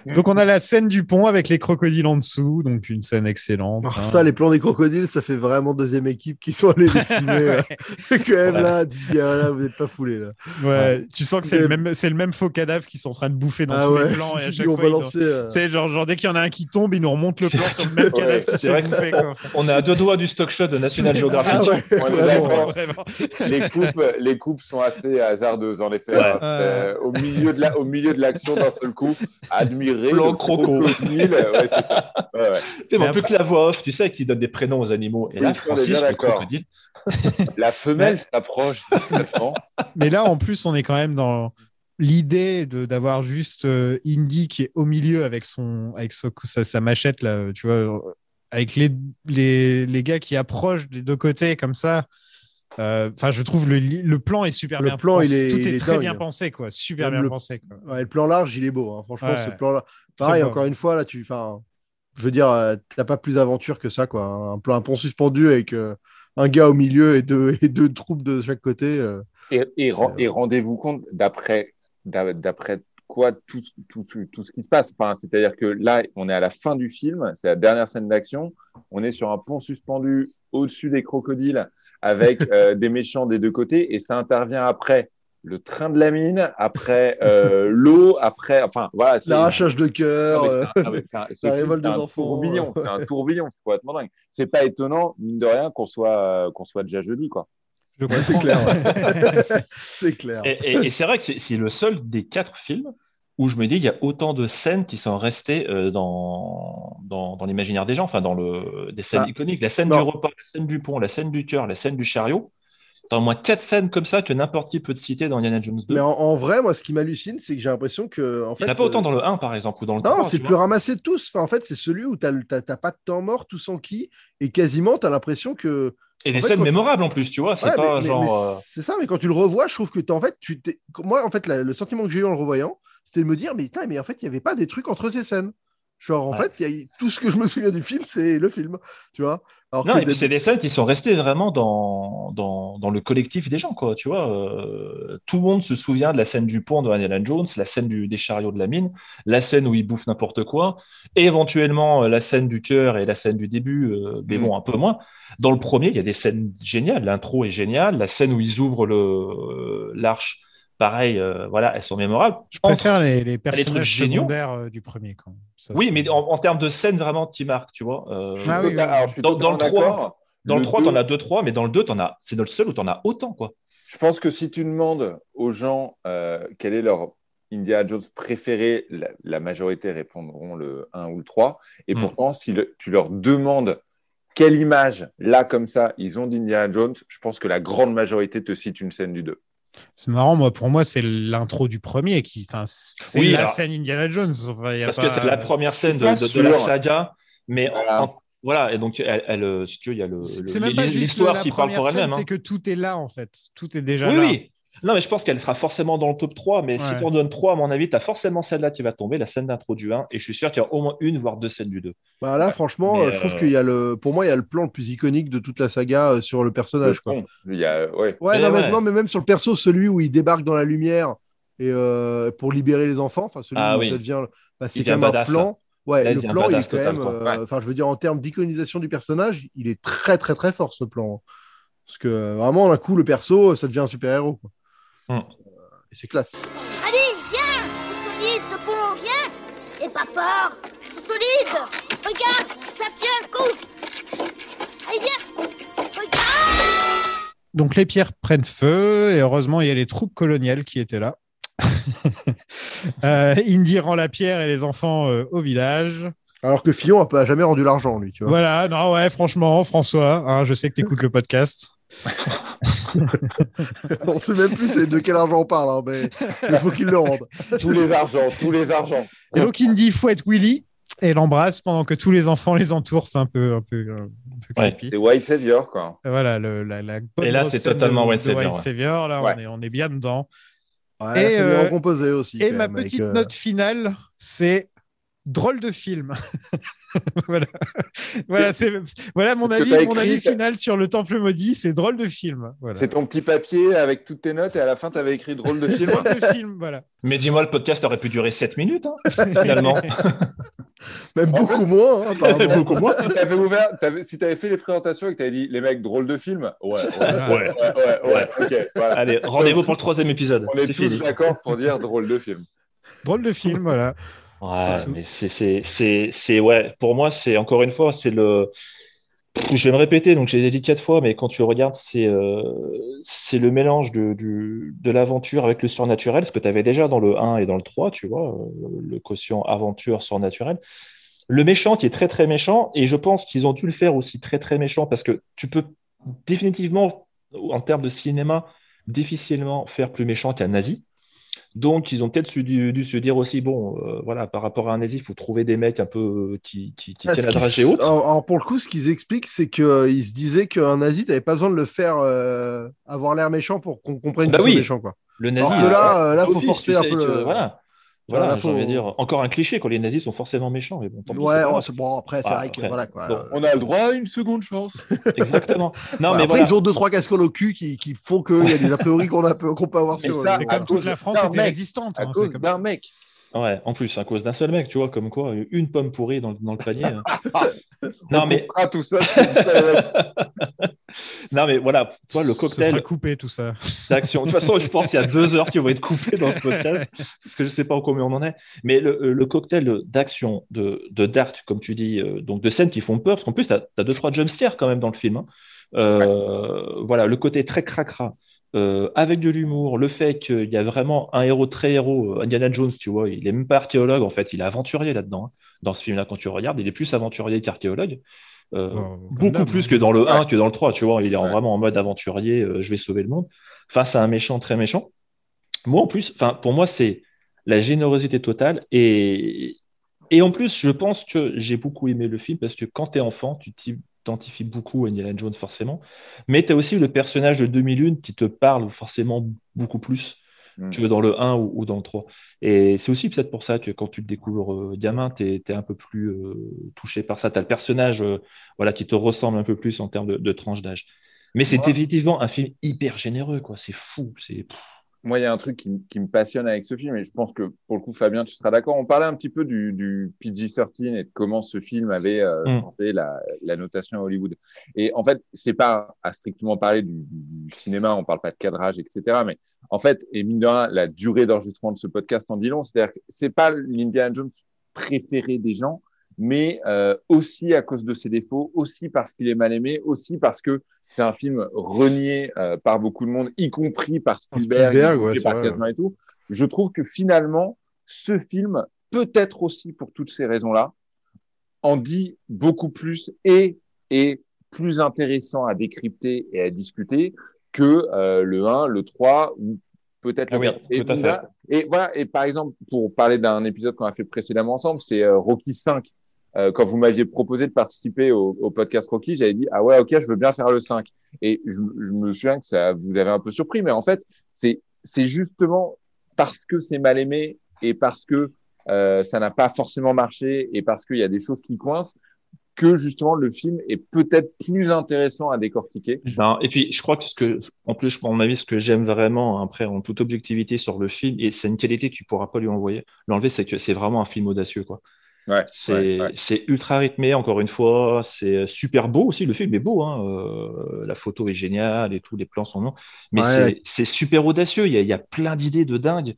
Donc on a la scène du pont avec les crocodiles en dessous, donc une scène excellente. Alors hein. ça, les plans des crocodiles, ça fait vraiment deuxième équipe qui sont allés les filmer. euh. Quand même là, tu te dis, ah, là, vous n'êtes pas foulés là. Ouais, tu sens que c'est le Mais- même, c'est le même faux cadavre qu'ils sont en train de bouffer dans Ah tous ouais, les plans et à chaque ils euh. C'est genre, genre dès qu'il y en a un qui tombe, ils nous remontent le plan sur le même cadavre qui se c'est fait vrai bouffer. qu'on quoi. on est à deux doigts du stock shot de National Geographic. Ah est vraiment, vraiment. les, coupes, les coupes sont assez hasardeuses, en effet. Ouais. hein. Euh, au milieu de la- au milieu de l'action, d'un seul coup, admirer Le croco. crocodile. Ouais, c'est ça. Ouais, ouais. C'est bon, plus que la voix off, tu sais, qui donne des prénoms aux animaux. Et Oui, là, Francis, bien le d'accord. crocodile. La femelle s'approche discrètement. Mais là, en plus, on est quand même dans l'idée de d'avoir juste euh, Indy qui est au milieu avec son avec sa, sa machette là, tu vois, avec les, les, les gars qui approchent des deux côtés comme ça. Euh, Enfin, je trouve le, le plan est super Le bien plan, pensé. il est- Tout il est, est très dingue. bien pensé, quoi. Super Même bien le- pensé. Quoi. Ouais, le plan large, il est beau. hein. Franchement, Ouais. ce plan-là. Pareil, beau. encore une fois, là, tu. Enfin, je veux dire, euh, t'as pas plus d'aventure que ça, quoi. Un plan, un pont suspendu avec euh, un gars au milieu et deux, et deux troupes de chaque côté. euh. Et, rendez-vous compte d'après d'a- d'après quoi tout, tout, tout, tout ce qui se passe. Enfin, C'est-à-dire que là, on est à la fin du film, c'est la dernière scène d'action. On est sur un pont suspendu au-dessus des crocodiles avec euh, des méchants des deux côtés et ça intervient après le train de la mine, après euh, l'eau, après. Enfin, voilà. c'est- L'arrachage de cœur, la révolte des un enfants. Tourbillon, c'est un tourbillon, c'est complètement dingue. C'est pas étonnant, mine de rien, qu'on soit, qu'on soit déjà jeudi, quoi. Je Ouais, c'est clair. ouais. c'est clair. Et, et- et c'est vrai que c'est le seul des quatre films où je me dis il y a autant de scènes qui sont restées euh, dans, dans, dans l'imaginaire des gens, enfin dans le, des scènes Ah. iconiques. La scène Non. du repas, la scène du pont, la scène du cœur, la scène du chariot. T'as au moins quatre scènes comme ça que n'importe qui peut te citer dans Indiana Jones 2. Mais en, en vrai, moi, ce qui m'hallucine, c'est que j'ai l'impression que. En Il fait, n'y en a pas autant euh, dans le 1, par exemple, ou dans le Non, 3. c'est tu plus ramassé de tous. Enfin, en fait, c'est celui où t'as pas de temps mort, tout sans qui, et quasiment, t'as l'impression que. Et des scènes quand- mémorables en plus, tu vois. C'est Ouais, pas genre. euh, C'est ça, mais quand tu le revois, je trouve que t'es- en fait, tu moi, en fait, la- le sentiment que j'ai eu en le revoyant, c'était de me dire, mais mais en fait, il n'y avait pas des trucs entre ces scènes. Genre, en Ouais. fait, y a- tout ce que je me souviens du film, c'est le film, tu vois. Alors Non, que et puis d'hab- c'est des scènes qui sont restées vraiment dans, dans, dans le collectif des gens, quoi. Tu vois, euh, tout le monde se souvient de la scène du pont de Indiana Jones, la scène du, des chariots de la mine, la scène où il bouffe n'importe quoi, et éventuellement euh, la scène du cœur et la scène du début, euh, mais Mm. bon, un peu moins. Dans le premier, il y a des scènes géniales. L'intro est géniale, la scène où ils ouvrent l'arche, pareil, euh, voilà, elles sont mémorables. Je préfère les, les trucs personnages géniaux. secondaires euh, du premier. Quand même. Ça, Oui, mais en, en termes de scène vraiment qui marque, tu vois. euh, Ah oui, oui, dans, dans le totalement 3, d'accord. dans le Le 3, deux- t'en as 2-3, mais dans le 2, t'en as, c'est le seul où t'en as autant, quoi. Je pense que si tu demandes aux gens euh, quel est leur Indiana Jones préféré, la, la majorité répondront le 1 ou le 3. Et Mm. pourtant, si le- tu leur demandes quelle image, là, comme ça, ils ont d'Indiana Jones, je pense que la grande majorité te cite une scène du 2. C'est marrant, moi, pour moi, c'est l'intro du premier qui. C'est Oui, la alors- scène Indiana Jones. Enfin, y a Parce pas- que c'est la première scène de, pas de- de la saga, mais Voilà. en- voilà, et donc, elle, elle, euh, si tu veux, il y a le, C'est c'est l'histoire qui parle pour elle-même. c'est hein. que tout est là, en fait. Tout est déjà Oui, là. oui. Non, mais je pense qu'elle sera forcément dans le top 3. Mais si tu en donnes 3, à mon avis, tu as forcément celle-là qui va tomber, la scène d'intro du 1. Et je suis sûr qu'il y a au moins une, voire deux scènes du 2. Bah là, franchement, Mais, euh, je trouve euh, qu'il y a le, pour moi, il y a le plan le plus iconique de toute la saga euh, sur le personnage. Le quoi. Il y a, ouais. Ouais, Mais non, mais, non, mais même sur le perso, celui où il débarque dans la lumière et euh, pour libérer les enfants, enfin celui Ah où oui. ça devient, bah, c'est quand même un plan. là. Ouais, Là, le plan, il est quand même, euh, enfin, je veux dire, en termes d'iconisation du personnage, il est très, très, très fort ce plan. Parce que vraiment, d'un coup, le perso, ça devient un super Hmm. Et c'est classe. Allez, viens C'est solide, ce pont, viens N'aie pas peur C'est solide Regarde, ça tient le coup Allez, viens Regarde Donc les pierres prennent feu et heureusement il y a les troupes coloniales qui étaient là. Euh, Indy rend la pierre et les enfants euh, au village. Alors que Fillon a jamais rendu l'argent, lui, tu vois. Voilà, non, ouais, franchement, François, hein, je sais que tu écoutes le podcast. on sait même plus de quel argent on parle, hein, mais il faut qu'il le rende. tous les argents, tous les argents. Et donc Indy fouette Willy et l'embrasse pendant que tous les enfants les entourent. C'est un peu, un peu, un peu creepy. C'est White Savior, quoi. Voilà, le, la, la bonne Et là, c'est totalement de, White de Savior, White ouais. Savior, Là, Ouais. on, est, on est bien dedans. Ouais, Et, euh, aussi. Et ma petite euh, note finale, c'est drôle de film. voilà, voilà, c'est, voilà mon avis, mon avis final sur le Temple maudit, c'est drôle de film. Voilà. C'est ton petit papier avec toutes tes notes et à la fin, tu avais écrit drôle de film. drôle de film, voilà. Mais dis-moi, le podcast aurait pu durer 7 minutes, hein, finalement. Même beaucoup moins, hein. Beaucoup moins. Si t'avais ouvert, t'avais- si tu avais fait les présentations et que tu avais dit les mecs, drôle de film, ouais, ouais, ouais, Ouais. ouais, ouais, ouais, ok. voilà. Allez, rendez-vous pour le troisième épisode. On est C'est tous fini. d'accord pour dire drôle de film. Drôle de film, voilà. Ouais, mais c'est, c'est, c'est, c'est, ouais, pour moi, c'est encore une fois, c'est le. Je vais me répéter, donc j'ai dit quatre fois, mais quand tu regardes, c'est euh, c'est le mélange de, du- de l'aventure avec le surnaturel, ce que tu avais déjà dans le 1 et dans le 3, tu vois, euh, le quotient aventure surnaturel. Le méchant qui est très très méchant, et je pense qu'ils ont dû le faire aussi très très méchant, parce que tu peux définitivement, en termes de cinéma, difficilement faire plus méchant qu'un nazi. Donc, ils ont peut-être dû, dû se dire aussi, bon, euh, voilà, par rapport à un nazi, il faut trouver des mecs un peu euh, qui, qui, qui Ah, tiennent la dragée haute. alors, alors, pour le coup, ce qu'ils expliquent, c'est qu'ils se disaient qu'un nazi, t'avais pas besoin de le faire euh, avoir l'air méchant pour qu'on comprenne Bah qu'il oui. méchant. Quoi. Le nazi, Alors que là, euh, euh, là, faut forcer un peu le- Voilà, Voilà, voilà envie de faut- dire, encore un cliché quand les nazis sont forcément méchants, mais bon, tant pis, Ouais, pas oh, c'est bon, après, c'est Ah, vrai que après, voilà quoi. bon. On a le droit à une seconde chance. Exactement. Non, ouais, mais après, voilà. ils ont deux, trois casseroles au cul qui, qui font qu'il y a des a priori qu'on a- qu'on peut avoir Mais sur ça, eux. Mais comme toute la France était mec. résistante. À hein, cause d'un mec. Ouais, en plus, à cause d'un seul mec, tu vois, comme quoi, une pomme pourrie dans, le- dans le panier. hein. On non, mais, tout ça. c'est- non, mais voilà, toi, le Ce sera cocktail coupé tout ça. d'action. De toute façon, je pense qu'il y a deux heures qui vont être coupées dans ce podcast, parce que je ne sais pas au combien on en est. Mais le, le cocktail d'action, de, de dark, comme tu dis, euh, donc de scènes qui font peur, parce qu'en plus, tu as, deux, trois jumpscares quand même dans le film. hein. Euh, Voilà, le côté très cracra. Euh, avec de l'humour, le fait qu'il y a vraiment un héros très héros, euh, Indiana Jones, tu vois, il est même pas archéologue en fait, il est aventurier là-dedans. hein. Dans ce film-là, quand tu regardes, il est plus aventurier qu'archéologue. Euh, beaucoup plus que dans le 1 que dans le 3, tu vois, il est Ouais. vraiment en mode aventurier, euh, je vais sauver le monde, face à un méchant très méchant. Moi en plus, pour moi c'est la générosité totale et, et en plus je pense que j'ai beaucoup aimé le film parce que quand tu es enfant, tu t'identifies beaucoup à Indiana Jones forcément, mais tu as aussi le personnage de 2001 qui te parle forcément beaucoup plus Mm. tu veux, dans le 1 ou, ou dans le 3. Et c'est aussi peut-être pour ça que quand tu le découvres euh, gamin, tu es, un peu plus euh, touché par ça. Tu as le personnage euh, voilà, qui te ressemble un peu plus en termes de, de tranche d'âge. Mais c'est Ouais. effectivement un film hyper généreux, quoi. C'est fou. C'est Moi, il y a un truc qui, qui me passionne avec ce film, et je pense que pour le coup, Fabien, tu seras d'accord. On parlait un petit peu du, du PG-13 et de comment ce film avait euh, Mm. la, la notation à Hollywood. Et en fait, c'est pas à strictement parler du, du- du cinéma, on parle pas de cadrage, etc. Mais en fait, et mine de rien, la durée d'enregistrement de ce podcast en dit long. C'est-à-dire que c'est pas l'Indiana Jones préféré des gens, mais euh, aussi à cause de ses défauts, aussi parce qu'il est mal aimé, aussi parce que c'est un film renié euh, par beaucoup de monde, y compris par Spielberg, Spielberg, y compris ouais, c'est par Kazma et tout. Je trouve que finalement, ce film, peut-être aussi pour toutes ces raisons-là, en dit beaucoup plus et est plus intéressant à décrypter et à discuter que euh, le 1, le 3 ou peut-être le Ah oui, 4. Et, tout à fait. là- et voilà, et par exemple, pour parler d'un épisode qu'on a fait précédemment ensemble, c'est euh, Rocky 5. Euh, quand vous m'aviez proposé de participer au, au podcast Rocky, j'avais dit ah ouais ok je veux bien faire le 5 et je, je me souviens que ça vous avait un peu surpris mais en fait c'est c'est justement parce que c'est mal aimé et parce que euh, ça n'a pas forcément marché et parce qu'il y a des choses qui coincent que justement le film est peut-être plus intéressant à décortiquer. Non, et puis je crois que ce que, en plus, à mon avis, ce que j'aime vraiment, après, en toute objectivité sur le film, et c'est une qualité que tu pourras pas lui envoyer, l'enlever, c'est que c'est vraiment un film audacieux, quoi. Ouais, c'est ouais, ouais. c'est ultra rythmé, encore une fois. C'est super beau aussi. Le film est beau. Hein. euh, la photo est géniale et tout. Les plans sont longs. Mais Ouais. c'est- super audacieux. Il y a, il y a plein d'idées de dingue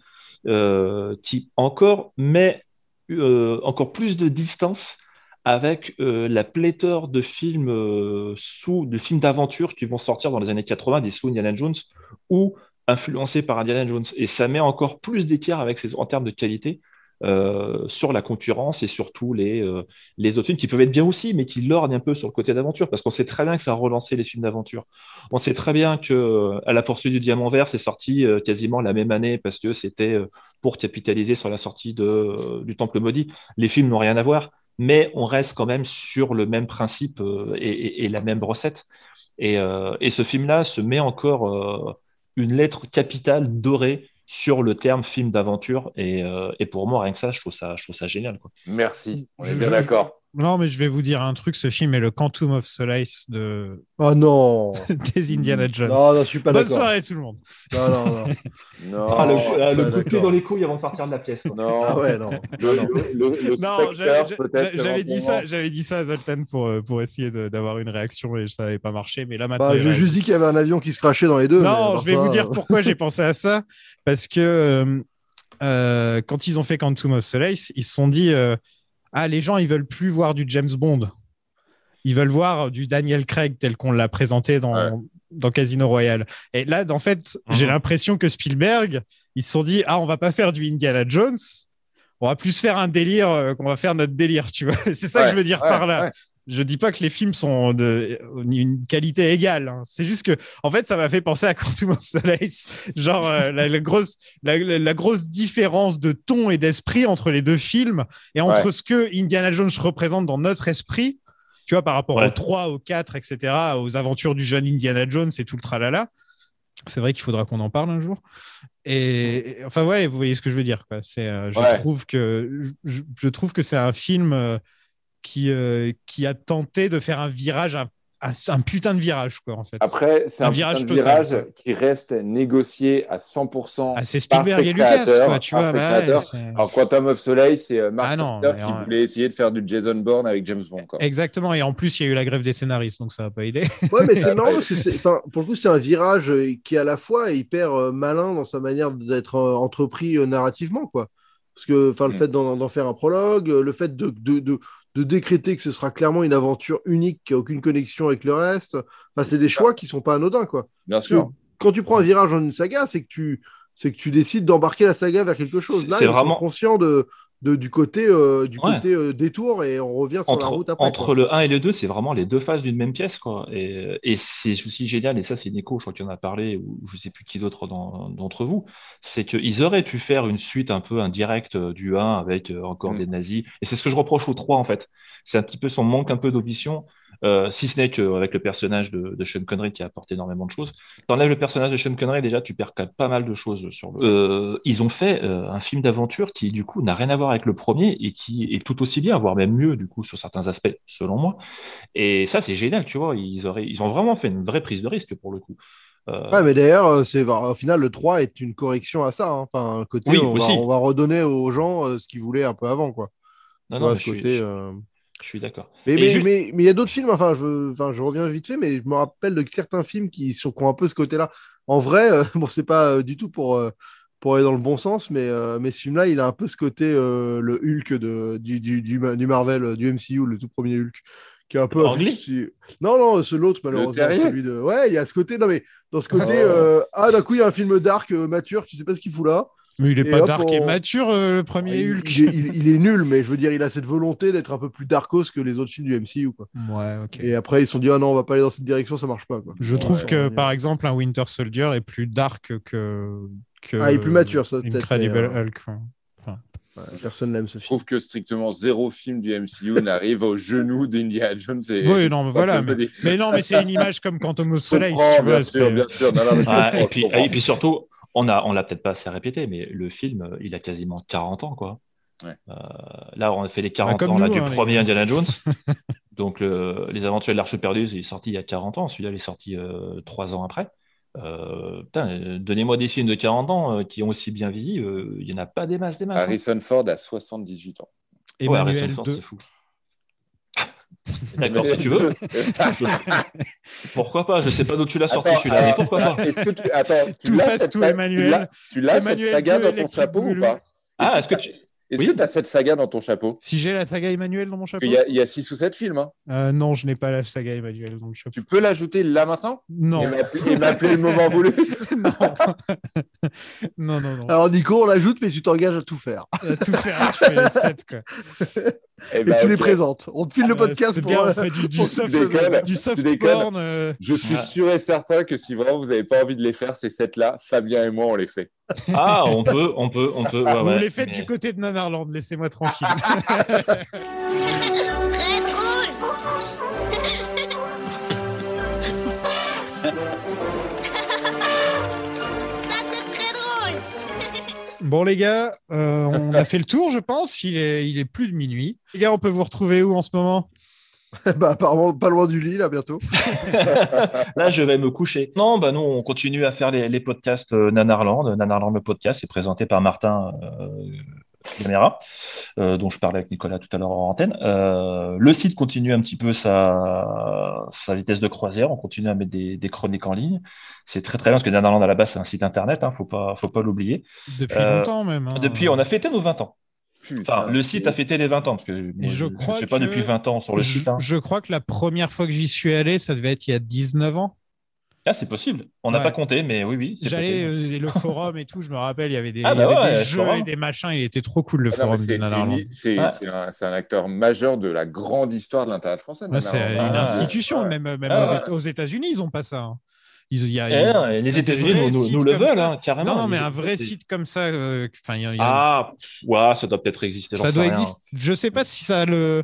euh, qui encore met euh, encore plus de distance avec euh, la pléthore de films euh, sous de films d'aventure qui vont sortir dans les années 80 des sous Indiana Jones ou influencés par Indiana Jones. Et ça met encore plus d'écart avec en termes de qualité euh, sur la concurrence et surtout les, euh, les autres films qui peuvent être bien aussi, mais qui lorgnent un peu sur le côté d'aventure, parce qu'on sait très bien que ça a relancé les films d'aventure. On sait très bien que euh, À la poursuite du diamant vert, c'est sorti quasiment la même année, parce que c'était pour capitaliser sur la sortie de, du Temple maudit. Les films n'ont rien à voir, mais on reste quand même sur le même principe et, et- la même recette. Et, et ce film-là se met encore une lettre capitale dorée sur le terme film d'aventure. Et, euh, et pour moi, rien que ça, je trouve ça, je trouve ça génial. Quoi. Merci, on est bien je- d'accord. Non, mais je vais vous dire un truc. Ce film est le Quantum of Solace de... Oh non des Indiana Jones. Non, non, je suis pas Bonne d'accord. soirée tout le monde. Non, non, non. Non, Ah, le, euh, coup de pied dans les couilles avant de partir de la pièce. quoi. Non. Ah ouais, non. Le, le- le- le Non, spectre, j'avais peut-être, j'avais dit ça, j'avais dit ça à Zoltan pour, euh, pour essayer d'avoir une réaction et ça n'avait pas marché. Mais là maintenant, Bah, j'ai reste. juste dit qu'il y avait un avion qui se crachait dans les deux. Non, je vais ça, vous dire euh, pourquoi j'ai pensé à ça. Parce que euh, euh, quand ils ont fait Quantum of Solace, ils se sont dit euh, Ah, les gens, ils veulent plus voir du James Bond. Ils veulent voir du Daniel Craig tel qu'on l'a présenté dans, dans Casino Royale. Et là, en fait, j'ai Mhm. l'impression que Spielberg, ils se sont dit Ah, on va pas faire du Indiana Jones. On va plus faire un délire, euh, qu'on va faire notre délire, tu vois. C'est ça que je veux dire ouais, par là. Je dis pas que les films sont de une qualité égale. hein. C'est juste que, en fait, ça m'a fait penser à Quantum of Solace. Genre euh, la, la grosse, la, grosse différence de ton et d'esprit entre les deux films et entre Ouais. ce que Indiana Jones représente dans notre esprit, tu vois, par rapport Ouais. aux 3, aux 4, etc., aux aventures du jeune Indiana Jones et tout le tralala. C'est vrai qu'il faudra qu'on en parle un jour. Et et- enfin, ouais, vous voyez ce que je veux dire. Quoi. Euh, je, Ouais. trouve que, je, je trouve que c'est un film euh, qui, euh, qui a tenté de faire un virage, un, putain de virage, quoi, en fait. Après, c'est Un un, virage virage, total, virage qui reste négocié à 100% Ah, c'est par Spielberg ses et Lucas, créateurs, quoi, tu vois, bah ouais, Alors, Quantum of Soleil, c'est euh, Mark Ah non, qui en- voulait essayer de faire du Jason Bourne avec James Bond. Quoi. Exactement. Et en plus, il y a eu la grève des scénaristes, donc ça n'a pas aidé. Ouais, mais c'est marrant parce que enfin, pour le coup, c'est un virage euh, qui est à la fois hyper euh, malin dans sa manière d'être euh, entrepris euh, narrativement, quoi. Parce que, enfin, le Mm. fait d'en, faire un prologue, le fait de, de, de, de décréter que ce sera clairement une aventure unique qui a aucune connexion avec le reste. Enfin, c'est des choix qui sont pas anodins, quoi. Bien Parce que sûr. quand tu prends un virage dans une saga, c'est que tu, c'est que tu décides d'embarquer la saga vers quelque chose. Là, ils vraiment- sont conscients de, de- du côté, euh, du Ouais. côté euh, détour et on revient sur la route après. entre quoi. le 1 et le 2, c'est vraiment les deux faces d'une même pièce. Quoi. Et, et c'est aussi génial, et ça c'est Nico, je crois qu'il en a parlé, ou je sais plus qui d'autre d'entre vous, c'est qu'ils auraient pu faire une suite un peu indirecte euh, du 1 avec encore Mm. des nazis. Et c'est ce que je reproche au 3 en fait. C'est un petit peu son manque un peu d'ambition. Euh, si ce n'est qu'avec le personnage de, de Sean Connery qui a apporté énormément de choses. T'enlèves le personnage de Sean Connery, déjà, tu perds pas mal de choses sur le. Euh, ils ont fait euh, un film d'aventure qui, du coup, n'a rien à voir avec le premier et qui est tout aussi bien, voire même mieux, du coup, sur certains aspects, selon moi. Et ça, c'est génial, tu vois. Ils, auraient, ils ont vraiment fait une vraie prise de risque pour le coup. Euh, Ouais, mais d'ailleurs, c'est au final le 3 est une correction à ça. hein. Enfin, côté, Oui, on, va, aussi. on va redonner aux gens euh, ce qu'ils voulaient un peu avant, quoi. non, non, vois, mais ce suis- euh, je suis d'accord. Mais Et mais juste- mais mais il y a d'autres films. Enfin, je veux- enfin, je reviens vite fait, mais je me rappelle de certains films qui sont qui ont un peu ce côté-là. En vrai, euh, bon, c'est pas euh, du tout pour euh, pour aller dans le bon sens, mais euh, mais ce film-là, il a un peu ce côté euh, le Hulk de du, du, du, du Marvel, du MCU, le tout premier Hulk. Qui est un peu affiché- Non, non, c'est l'autre, malheureusement. Celui de... Ouais, il y a ce côté. Non, mais dans ce côté. Oh. euh, Ah, d'un coup, il y a un film dark euh, mature, tu sais pas ce qu'il fout là. Mais il est Et pas hop, dark et mature, euh, le premier il, Hulk. il est, il- il est nul, mais je veux dire, il a cette volonté d'être un peu plus darkos que les autres films du MCU. Quoi. Ouais. Et après, ils se sont dit, ah non, on va pas aller dans cette direction, ça marche pas. Quoi. Je trouve Ouais, que, par exemple, un Winter Soldier est plus dark que. que Ah, il est plus mature, ça, peut-être, Incredible mais, euh, Hulk. quoi. Enfin, Ouais, personne n'aime ce Je film. trouve que strictement zéro film du MCU n'arrive au genou d'Indiana Jones. Et... Oui, non, mais voilà. Mais, je non, mais c'est une image comme Quantum of Je Solace. comprends, tu vois, bien sûr, bien sûr. Non, non, mais je Ah, je puis, et puis surtout, on a, on l'a peut-être pas assez répété, mais le film, euh, il a quasiment 40 ans, quoi. Ouais. Euh, là, on a fait les 40 comme ans là, nous, du hein, les premier. Indiana Jones. Donc, le- Les Aventures de l'Arche perdue, il est sorti il y a 40 ans. Celui-là, il est sorti euh, trois ans après. Euh, putain, donnez-moi des films de 40 ans euh, qui ont aussi bien vieilli. euh, Il y en a pas des masses, des masses. hein. Harrison Ford a 78 ans. Ouais, Emmanuel Harrison Ford, c'est fou. D'accord, si tu veux. pourquoi pas Je sais pas d'où tu l'as sorti Attends, celui-là, mais alors, pourquoi pas Est-ce que tu attends, tu Tout l'as cette, tout Emmanuel. tu l'as- tu l'as cette saga dans ton chapeau ou pas? Ah, est-ce que tu. Est-ce Oui. que tu as cette saga dans ton chapeau? Si j'ai la saga Emmanuel dans mon chapeau Il y a, il y a six ou sept films. hein. Euh, Non, je n'ai pas la saga Emmanuel dans le chapeau. Tu peux l'ajouter là maintenant? Non. Et m'appeler- le moment voulu Non, non, non. Alors, Nico, on l'ajoute, mais tu t'engages à tout faire. À tout faire, je fais les 7, quoi. Eh Et ben, tu les présentes. On te file le Euh, podcast pour. bien, on euh, du, du pour- soft, déconnes, du soft porn. euh. Je suis Ouais. sûr et certain que si vraiment vous n'avez pas envie de les faire, ces sept-là, Fabien et moi, on les fait. Ah, on peut, on peut, on peut. ouais, Vous ouais, les faites mais- du côté de Nanarland, laissez-moi tranquille. bon, les gars, euh, on a fait le tour, je pense. Il est, il est plus de minuit. Les gars, on peut vous retrouver où en ce moment? Bah, apparemment, pas loin du lit, là, bientôt. Là, je vais me coucher. Non, bah nous, on continue à faire les, les podcasts euh, Nanarland. Nanarland, le podcast, est présenté par Martin euh, Gamera, euh, dont je parlais avec Nicolas tout à l'heure en antenne. Euh, le site continue un petit peu sa, sa vitesse de croisière. On continue à mettre des, des chroniques en ligne. C'est très très bien parce que Nanarland, à la base, c'est un site internet. Hein, faut pas, faut pas l'oublier. Depuis Euh, longtemps, même. hein. Depuis, on a fêté nos 20 ans. Enfin, le site a fêté les 20 ans parce que moi, je ne suis pas que- depuis 20 ans sur le je, site. hein. je crois que la première fois que j'y suis allé, ça devait être il y a 19 ans. Ah, c'est possible. On n'a Ouais. pas compté, mais oui, oui. J'allais, euh, le forum et tout, je me rappelle, il y avait des, Ah, y bah avait ouais, des le jeux forum. et des machins. Il était trop cool, le Ah forum de c'est- c'est un, acteur majeur de la grande histoire de l'Internet français. Ouais, c'est une Ah, institution, ouais. même, même Ah, aux, ouais. Éta- aux États-Unis, ils n'ont pas ça. hein. Ils, il y a, Eh il les États-Unis nous, nous- sites nous le veulent, hein, carrément. Non, non, mais un vrai site comme ça, euh, enfin, il y a- y a- Ah, ouais, ça doit peut-être exister. ça doit exister. Je sais pas si ça le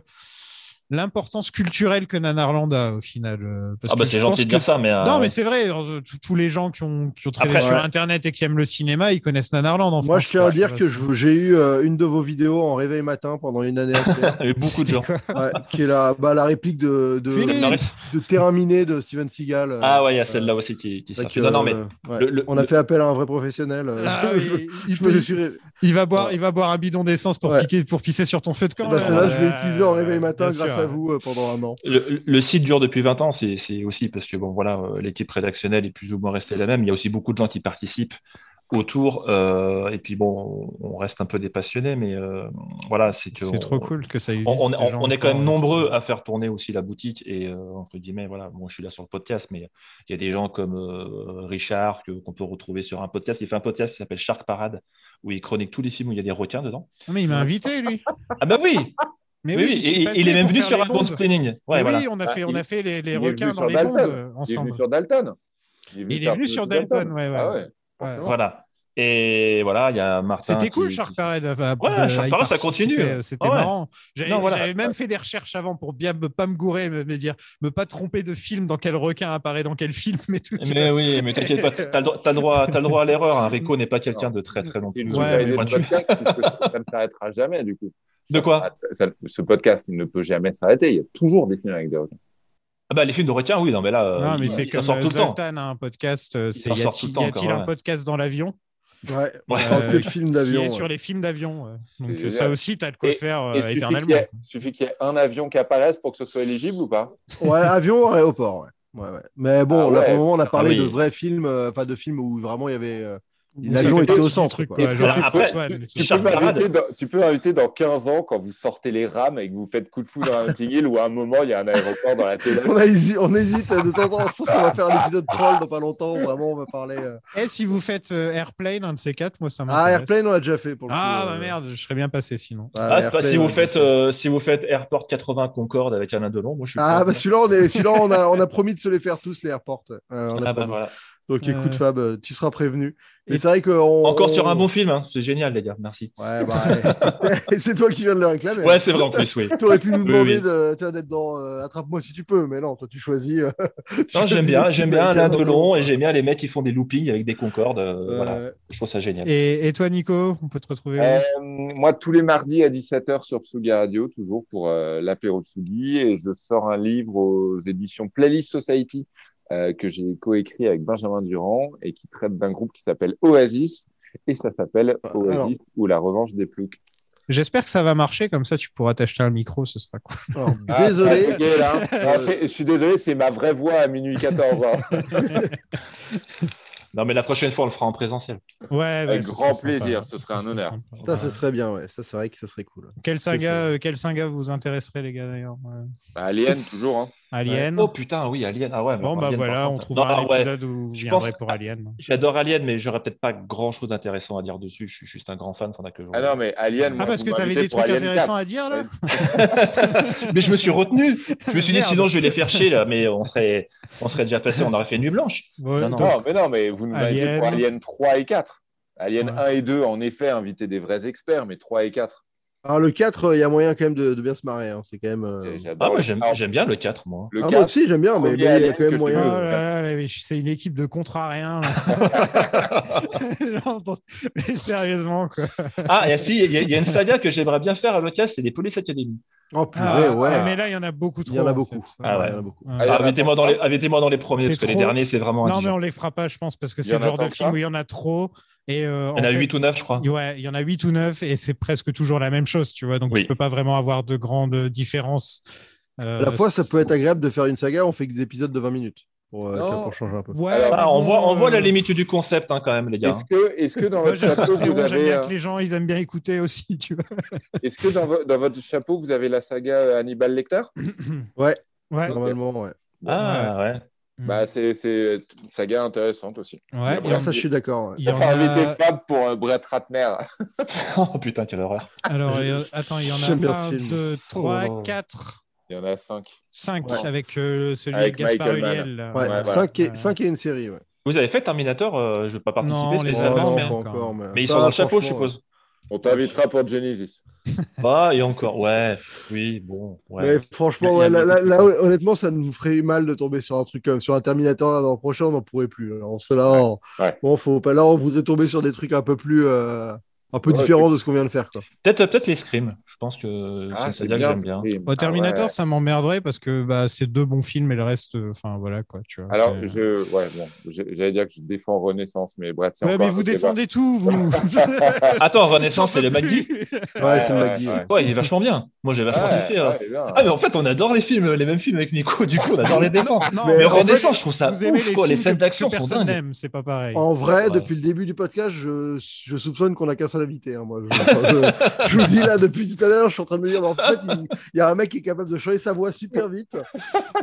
l'importance culturelle que Nanarland a au final. euh, parce Ah, bah que c'est je gentil de dire que- ça, mais. euh, Non, mais c'est vrai. euh, tous- les gens qui ont, qui ont Après, sur ouais. Internet et qui aiment le cinéma, ils connaissent Nanarland. En Moi, France, je tiens à dire que je- j'ai eu euh, une de vos vidéos en réveil matin pendant une année. Il y a eu beaucoup de gens. Ouais, qui est la, bah, la réplique de, de, de, Terrain miné de Steven Seagal. euh, Ah ouais, il y a celle-là aussi qui, qui Non, non, mais ouais. le- le- on a le- fait appel à un vrai professionnel. Ah je, il je suis ré- Il va boire, il va boire un bidon d'essence pour, piquer, pour pisser sur ton feu de camp. Bah, là. celle-là, je l'ai Euh, utilisé en réveil matin grâce. À vous euh, pendant un an. Le, le site dure depuis 20 ans, c'est aussi parce que bon voilà, euh, l'équipe rédactionnelle est plus ou moins restée la même. Il y a aussi beaucoup de gens qui participent autour, euh, et puis bon, on reste un peu des passionnés, mais euh, voilà, c'est que C'est trop cool que ça existe. On, on- on- est quand même euh, nombreux à faire tourner aussi la boutique et euh, entre guillemets, voilà, moi je suis là sur le podcast, mais il y a des gens comme euh, Richard que- qu'on peut retrouver sur un podcast. Il fait un podcast qui s'appelle Shark Parade où il chronique tous les films où il y a des requins dedans. Ah, Mais il m'a invité, lui. Ah bah oui, Mais Oui, et- il est même venu sur un bon bondes. screening. Ouais, voilà. oui, on a Ah, fait, on a fait les, requins dans les Dalton. bondes euh, Il est venu ensemble. sur Dalton. Il est venu sur Dalton, ouais, ouais. Ah ouais, Ouais. Voilà. Et voilà, il y a Martin. C'était cool, qui- Shark Parade. euh, Ouais, Shark Parade, ça continue. euh, C'était Ah ouais. marrant. J'avais voilà. même fait des recherches avant pour bien me, pas me gourer, me, me dire, me pas tromper de film, dans quel requin apparaît dans quel film et tout. tu Mais oui, mais t'inquiète pas, t'as le droit, t'as le droit, t'as le droit à l'erreur. hein. Rico n'est pas quelqu'un de très très nous Ouais, que ça ne s'arrêtera jamais, du coup. De quoi Ça- ce podcast ne peut jamais s'arrêter. Il y a toujours des films avec des requins. Ah bah les films de requins, oui, non mais là, euh, Non, mais il- c'est il comme sort euh, tout le temps. Zoltan a un podcast. euh, Y a-t-il le temps y a-t-il encore, un podcast dans l'avion? Ouais, de films d'avion. ouais. sur les films d'avion. Donc ça aussi, tu as de quoi Et- faire euh, Et éternellement. ait- suffit qu'il y ait un avion qui apparaisse pour que ce soit éligible ou pas? Ouais, avion ou aéroport. Ouais. Ouais, ouais. Mais bon, Ah là pour le moment, on a Ah parlé oui. de vrais films, euh, enfin de films où vraiment il y avait. L'avion était au centre, truc, quoi. quoi, Est-ce genre que- Après, après, Swan, Tu, peux dans, tu peux m'inviter dans 15 ans quand vous sortez les rames et que vous faites coup de foudre à un Hill où à un moment il y a un aéroport dans la télé. On, a hési- on hésite de temps en temps. Je pense qu'on va faire un épisode troll dans pas longtemps. où Vraiment, on va parler. euh, Et si vous faites euh, Airplane, un de ces quatre, moi ça Ah, m'intéresse. Airplane, on l'a déjà fait pour le Ah, coup, bah euh, merde, je serais bien passé sinon. ouais, Ah, Airplane, si, vous faites, fait. euh, si vous faites Airport 80 Concorde avec Alain Delon, moi je suis Ah, bah celui-là, on, est... celui-là on, a... on a promis de se les faire tous, les airports. Euh, Ah, bah voilà. Donc Euh. écoute, Fab, tu seras prévenu. Et c'est vrai que. on- Encore sur un on- bon film, hein. c'est génial, les gars. Merci. Ouais, bah, ouais. c'est toi qui viens de le réclamer. Ouais, c'est vrai en plus, oui. Tu aurais pu nous demander oui. de- tu vois, d'être dans euh, Attrape-moi si tu peux, mais non, toi tu choisis. euh, tu Non, j'aime bien, j'aime bien Alain Delon et j'aime bien les mecs qui font des loopings avec des Concorde. euh, voilà, je trouve ça génial. Et, et toi, Nico, on peut te retrouver Euh, moi, tous les mardis à 17h sur Tsugi Radio, toujours pour euh, l'apéro Tsugi, et je sors un livre aux éditions Playlist Society euh, que j'ai coécrit avec Benjamin Durand et qui traite d'un groupe qui s'appelle Oasis, et ça s'appelle Oasis alors- ou la revanche des ploucs. J'espère que ça va marcher, comme ça tu pourras t'acheter un micro, ce sera cool. Ah, compliqué, là. Non, c'est- je suis désolé, c'est ma vraie voix à minuit 14. hein. Non, mais la prochaine fois, on le fera en présentiel. Ouais, Avec grand plaisir, ce serait un honneur. Ça, ce serait bien, ouais. Ça, c'est vrai que ça serait cool. Quelle saga, euh, quelle saga vous intéresserait, les gars, d'ailleurs euh, Bah, Alien, toujours. Hein. Alien. Oh putain, oui, Alien. Ah ouais, mais Bon, bah Alien, voilà, on trouvera Non, un ouais. épisode où vous Je viendrez pense- pour Alien. J'adore Alien, mais j'aurais peut-être pas grand chose d'intéressant à dire dessus. Je suis juste un grand fan, faudra que je Ah non, mais Alien, moi, Ah, parce que t'avais m'invitez des trucs Alien intéressants 4. à dire, là mais je me suis retenu. Je me suis dit, sinon je vais les faire chier, là, mais on serait, on serait déjà passé, on aurait fait nuit blanche. Ouais, non, Non, non. mais non, mais vous nous invitez Alien. pour Alien 3 et 4. Alien 1 et 2, en effet, inviter des vrais experts, mais 3 et 4. Alors, le 4, il y a moyen quand même de, de bien se marrer. hein. C'est quand même. euh, Ah, moi, j'aime j'aime bien le 4, moi. Le Ah, moi aussi, j'aime bien, mais mais il y a quand même Oh moyen. là là, là, mais c'est une équipe de contrariens. mais sérieusement, quoi. Ah, et si, il y, a- il y a une saga que j'aimerais bien faire à l'occasion, c'est les Police Academy. Oh, Ah, ouais, mais là, il y en a beaucoup trop. Il y en a en beaucoup. fait. Ah ouais. il y en a beaucoup. Ah, Ah, Mettez-moi dans, les- ah, mettez-moi dans les premiers, C'est parce que les derniers, c'est vraiment Non, mais on les fera pas, je pense, parce que c'est le genre de film où il y en a trop. Et euh, Il y en a fait- 8 ou 9, je crois. Ouais, il y en a 8 ou 9 et c'est presque toujours la même chose, tu vois. Donc Oui. tu peux pas vraiment avoir de grandes différences. Euh, À la fois, ça peut être agréable de faire une saga, on fait des épisodes de 20 minutes pour, euh, changer un peu. Ouais, Ah, on, bon, voit, on voit la euh, limite du concept hein, quand même, les gars. Est-ce que, dans votre chapeau, vous avez, bien euh, que les gens, ils aiment bien écouter aussi, tu vois. est-ce que dans, vo- dans votre chapeau, vous avez la saga Hannibal Lecter? Ouais, Ouais. normalement, ouais. Ah, ouais. Bah, c'est c'est une saga intéressante aussi. Ouais, Après, ça, je suis d'accord. ouais. Il y en Enfin, a- inviter Fab pour euh, Brett Ratner. Oh putain, quelle horreur. Alors, euh, attends, il y en J'aime bien a ce 1, film. 2, 3, Oh. 4, Il y en a 5. 5 Ouais. avec euh, celui Avec avec Gaspard. Ulliel. là. Ouais, Ouais, voilà. 5, et, Ouais. 5 et une série, ouais. Vous avez fait Terminator euh, Je ne vais pas participer Non, les spécialement, avants, mais... pas encore. encore, mais ils ça, sont dans le chapeau, je suppose. On t'invitera pour Genesis. Ah, et encore, ouais, oui, bon, ouais. Mais franchement, ouais, là, honnêtement, ça nous ferait mal de tomber sur un truc comme sur un Terminator là, dans le prochain, on n'en pourrait plus. Alors, on serait là, on- Ouais. bon, faut pas là, on voudrait tomber sur des trucs un peu plus, euh, un peu Ouais, différents de ce qu'on vient de faire, quoi. Peut-être peut les Scream. Je pense que Ah, c'est que bien. Scream. Au Terminator, Ah ouais. ça m'emmerderait parce que bah, c'est deux bons films et le reste, euh, enfin voilà quoi, tu vois. Alors, je, ouais, bon, j'allais dire que je défends Renaissance, mais bref, c'est Ouais, mais vous débat. défendez tout, vous. Attends, Renaissance, c'est le McGee Ouais, c'est le ouais, McGee. ouais. ouais. Ouais, il est vachement bien. Moi, j'ai vachement kiffé. hein. bien. Ah, mais en fait, on adore les films, les mêmes films avec Nico. Du coup, on adore les défendre. Non, mais mais en Renaissance, je trouve ça ouf, les scènes d'action sont personne dingues. n'aime, c'est pas pareil. En vrai, depuis le début du podcast, je, je soupçonne qu'on a qu'un invité. hein, moi, je, je- je vous dis là depuis tout à l'heure, je suis en train de me dire, mais en fait, il, il y a un mec qui est capable de changer sa voix super vite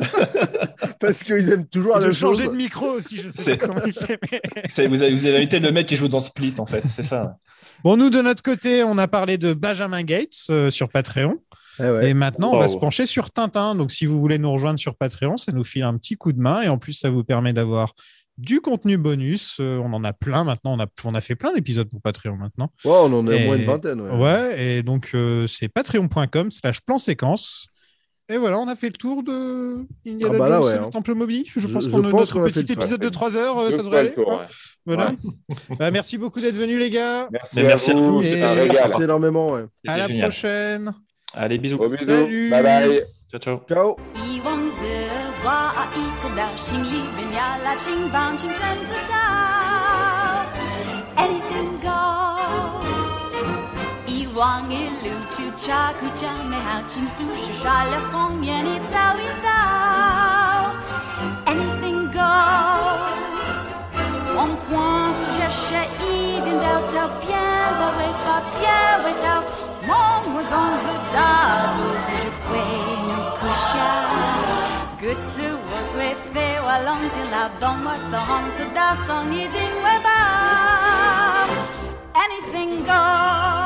parce qu'ils aiment toujours la chose. changer de micro aussi, je sais C'est- pas comment il fait. mais- C'est- Vous avez, vous avez invité le mec qui joue dans Split, en fait. C'est ça. Bon, nous de notre côté, on a parlé de Benjamin Gates euh, sur Patreon. Eh ouais. Et maintenant, on va se pencher sur Tintin. Donc, si vous voulez nous rejoindre sur Patreon, ça nous file un petit coup de main. Et en plus, ça vous permet d'avoir du contenu bonus. Euh, on en a plein maintenant. On a, on a fait plein d'épisodes pour Patreon maintenant. Ouais, on en a Et- au moins une vingtaine. Ouais. Ouais, et donc euh, c'est patreon.com slash plan séquence. Et voilà, on a fait le tour de Indiana Ah bah là, Jones ouais, et le hein. Temple Maudit. Je, Je- pense qu'on a notre fait petit épisode de 3 heures, euh, ça devrait aller. le tour, ouais. ouais. Voilà. Bah, merci beaucoup d'être venus, les gars. Merci, merci à vous, Et- un régal. Merci énormément. Ouais. À la génial. prochaine. Allez, bisous. Salut. Bye bye. Ciao, ciao. Ciao. bouncing. Anything goes. I Chu Cha Ku Cha Me Hao Su Shu Sha Le Fong Anything goes. Wang Quan Su Jia She I Din Dao Dao Bien Dao Wei Fa Wei Zong Zu Da Du Nu Ku Svet ve wa long til la dom wat so hom so da song yi ding wa ba Anything goes.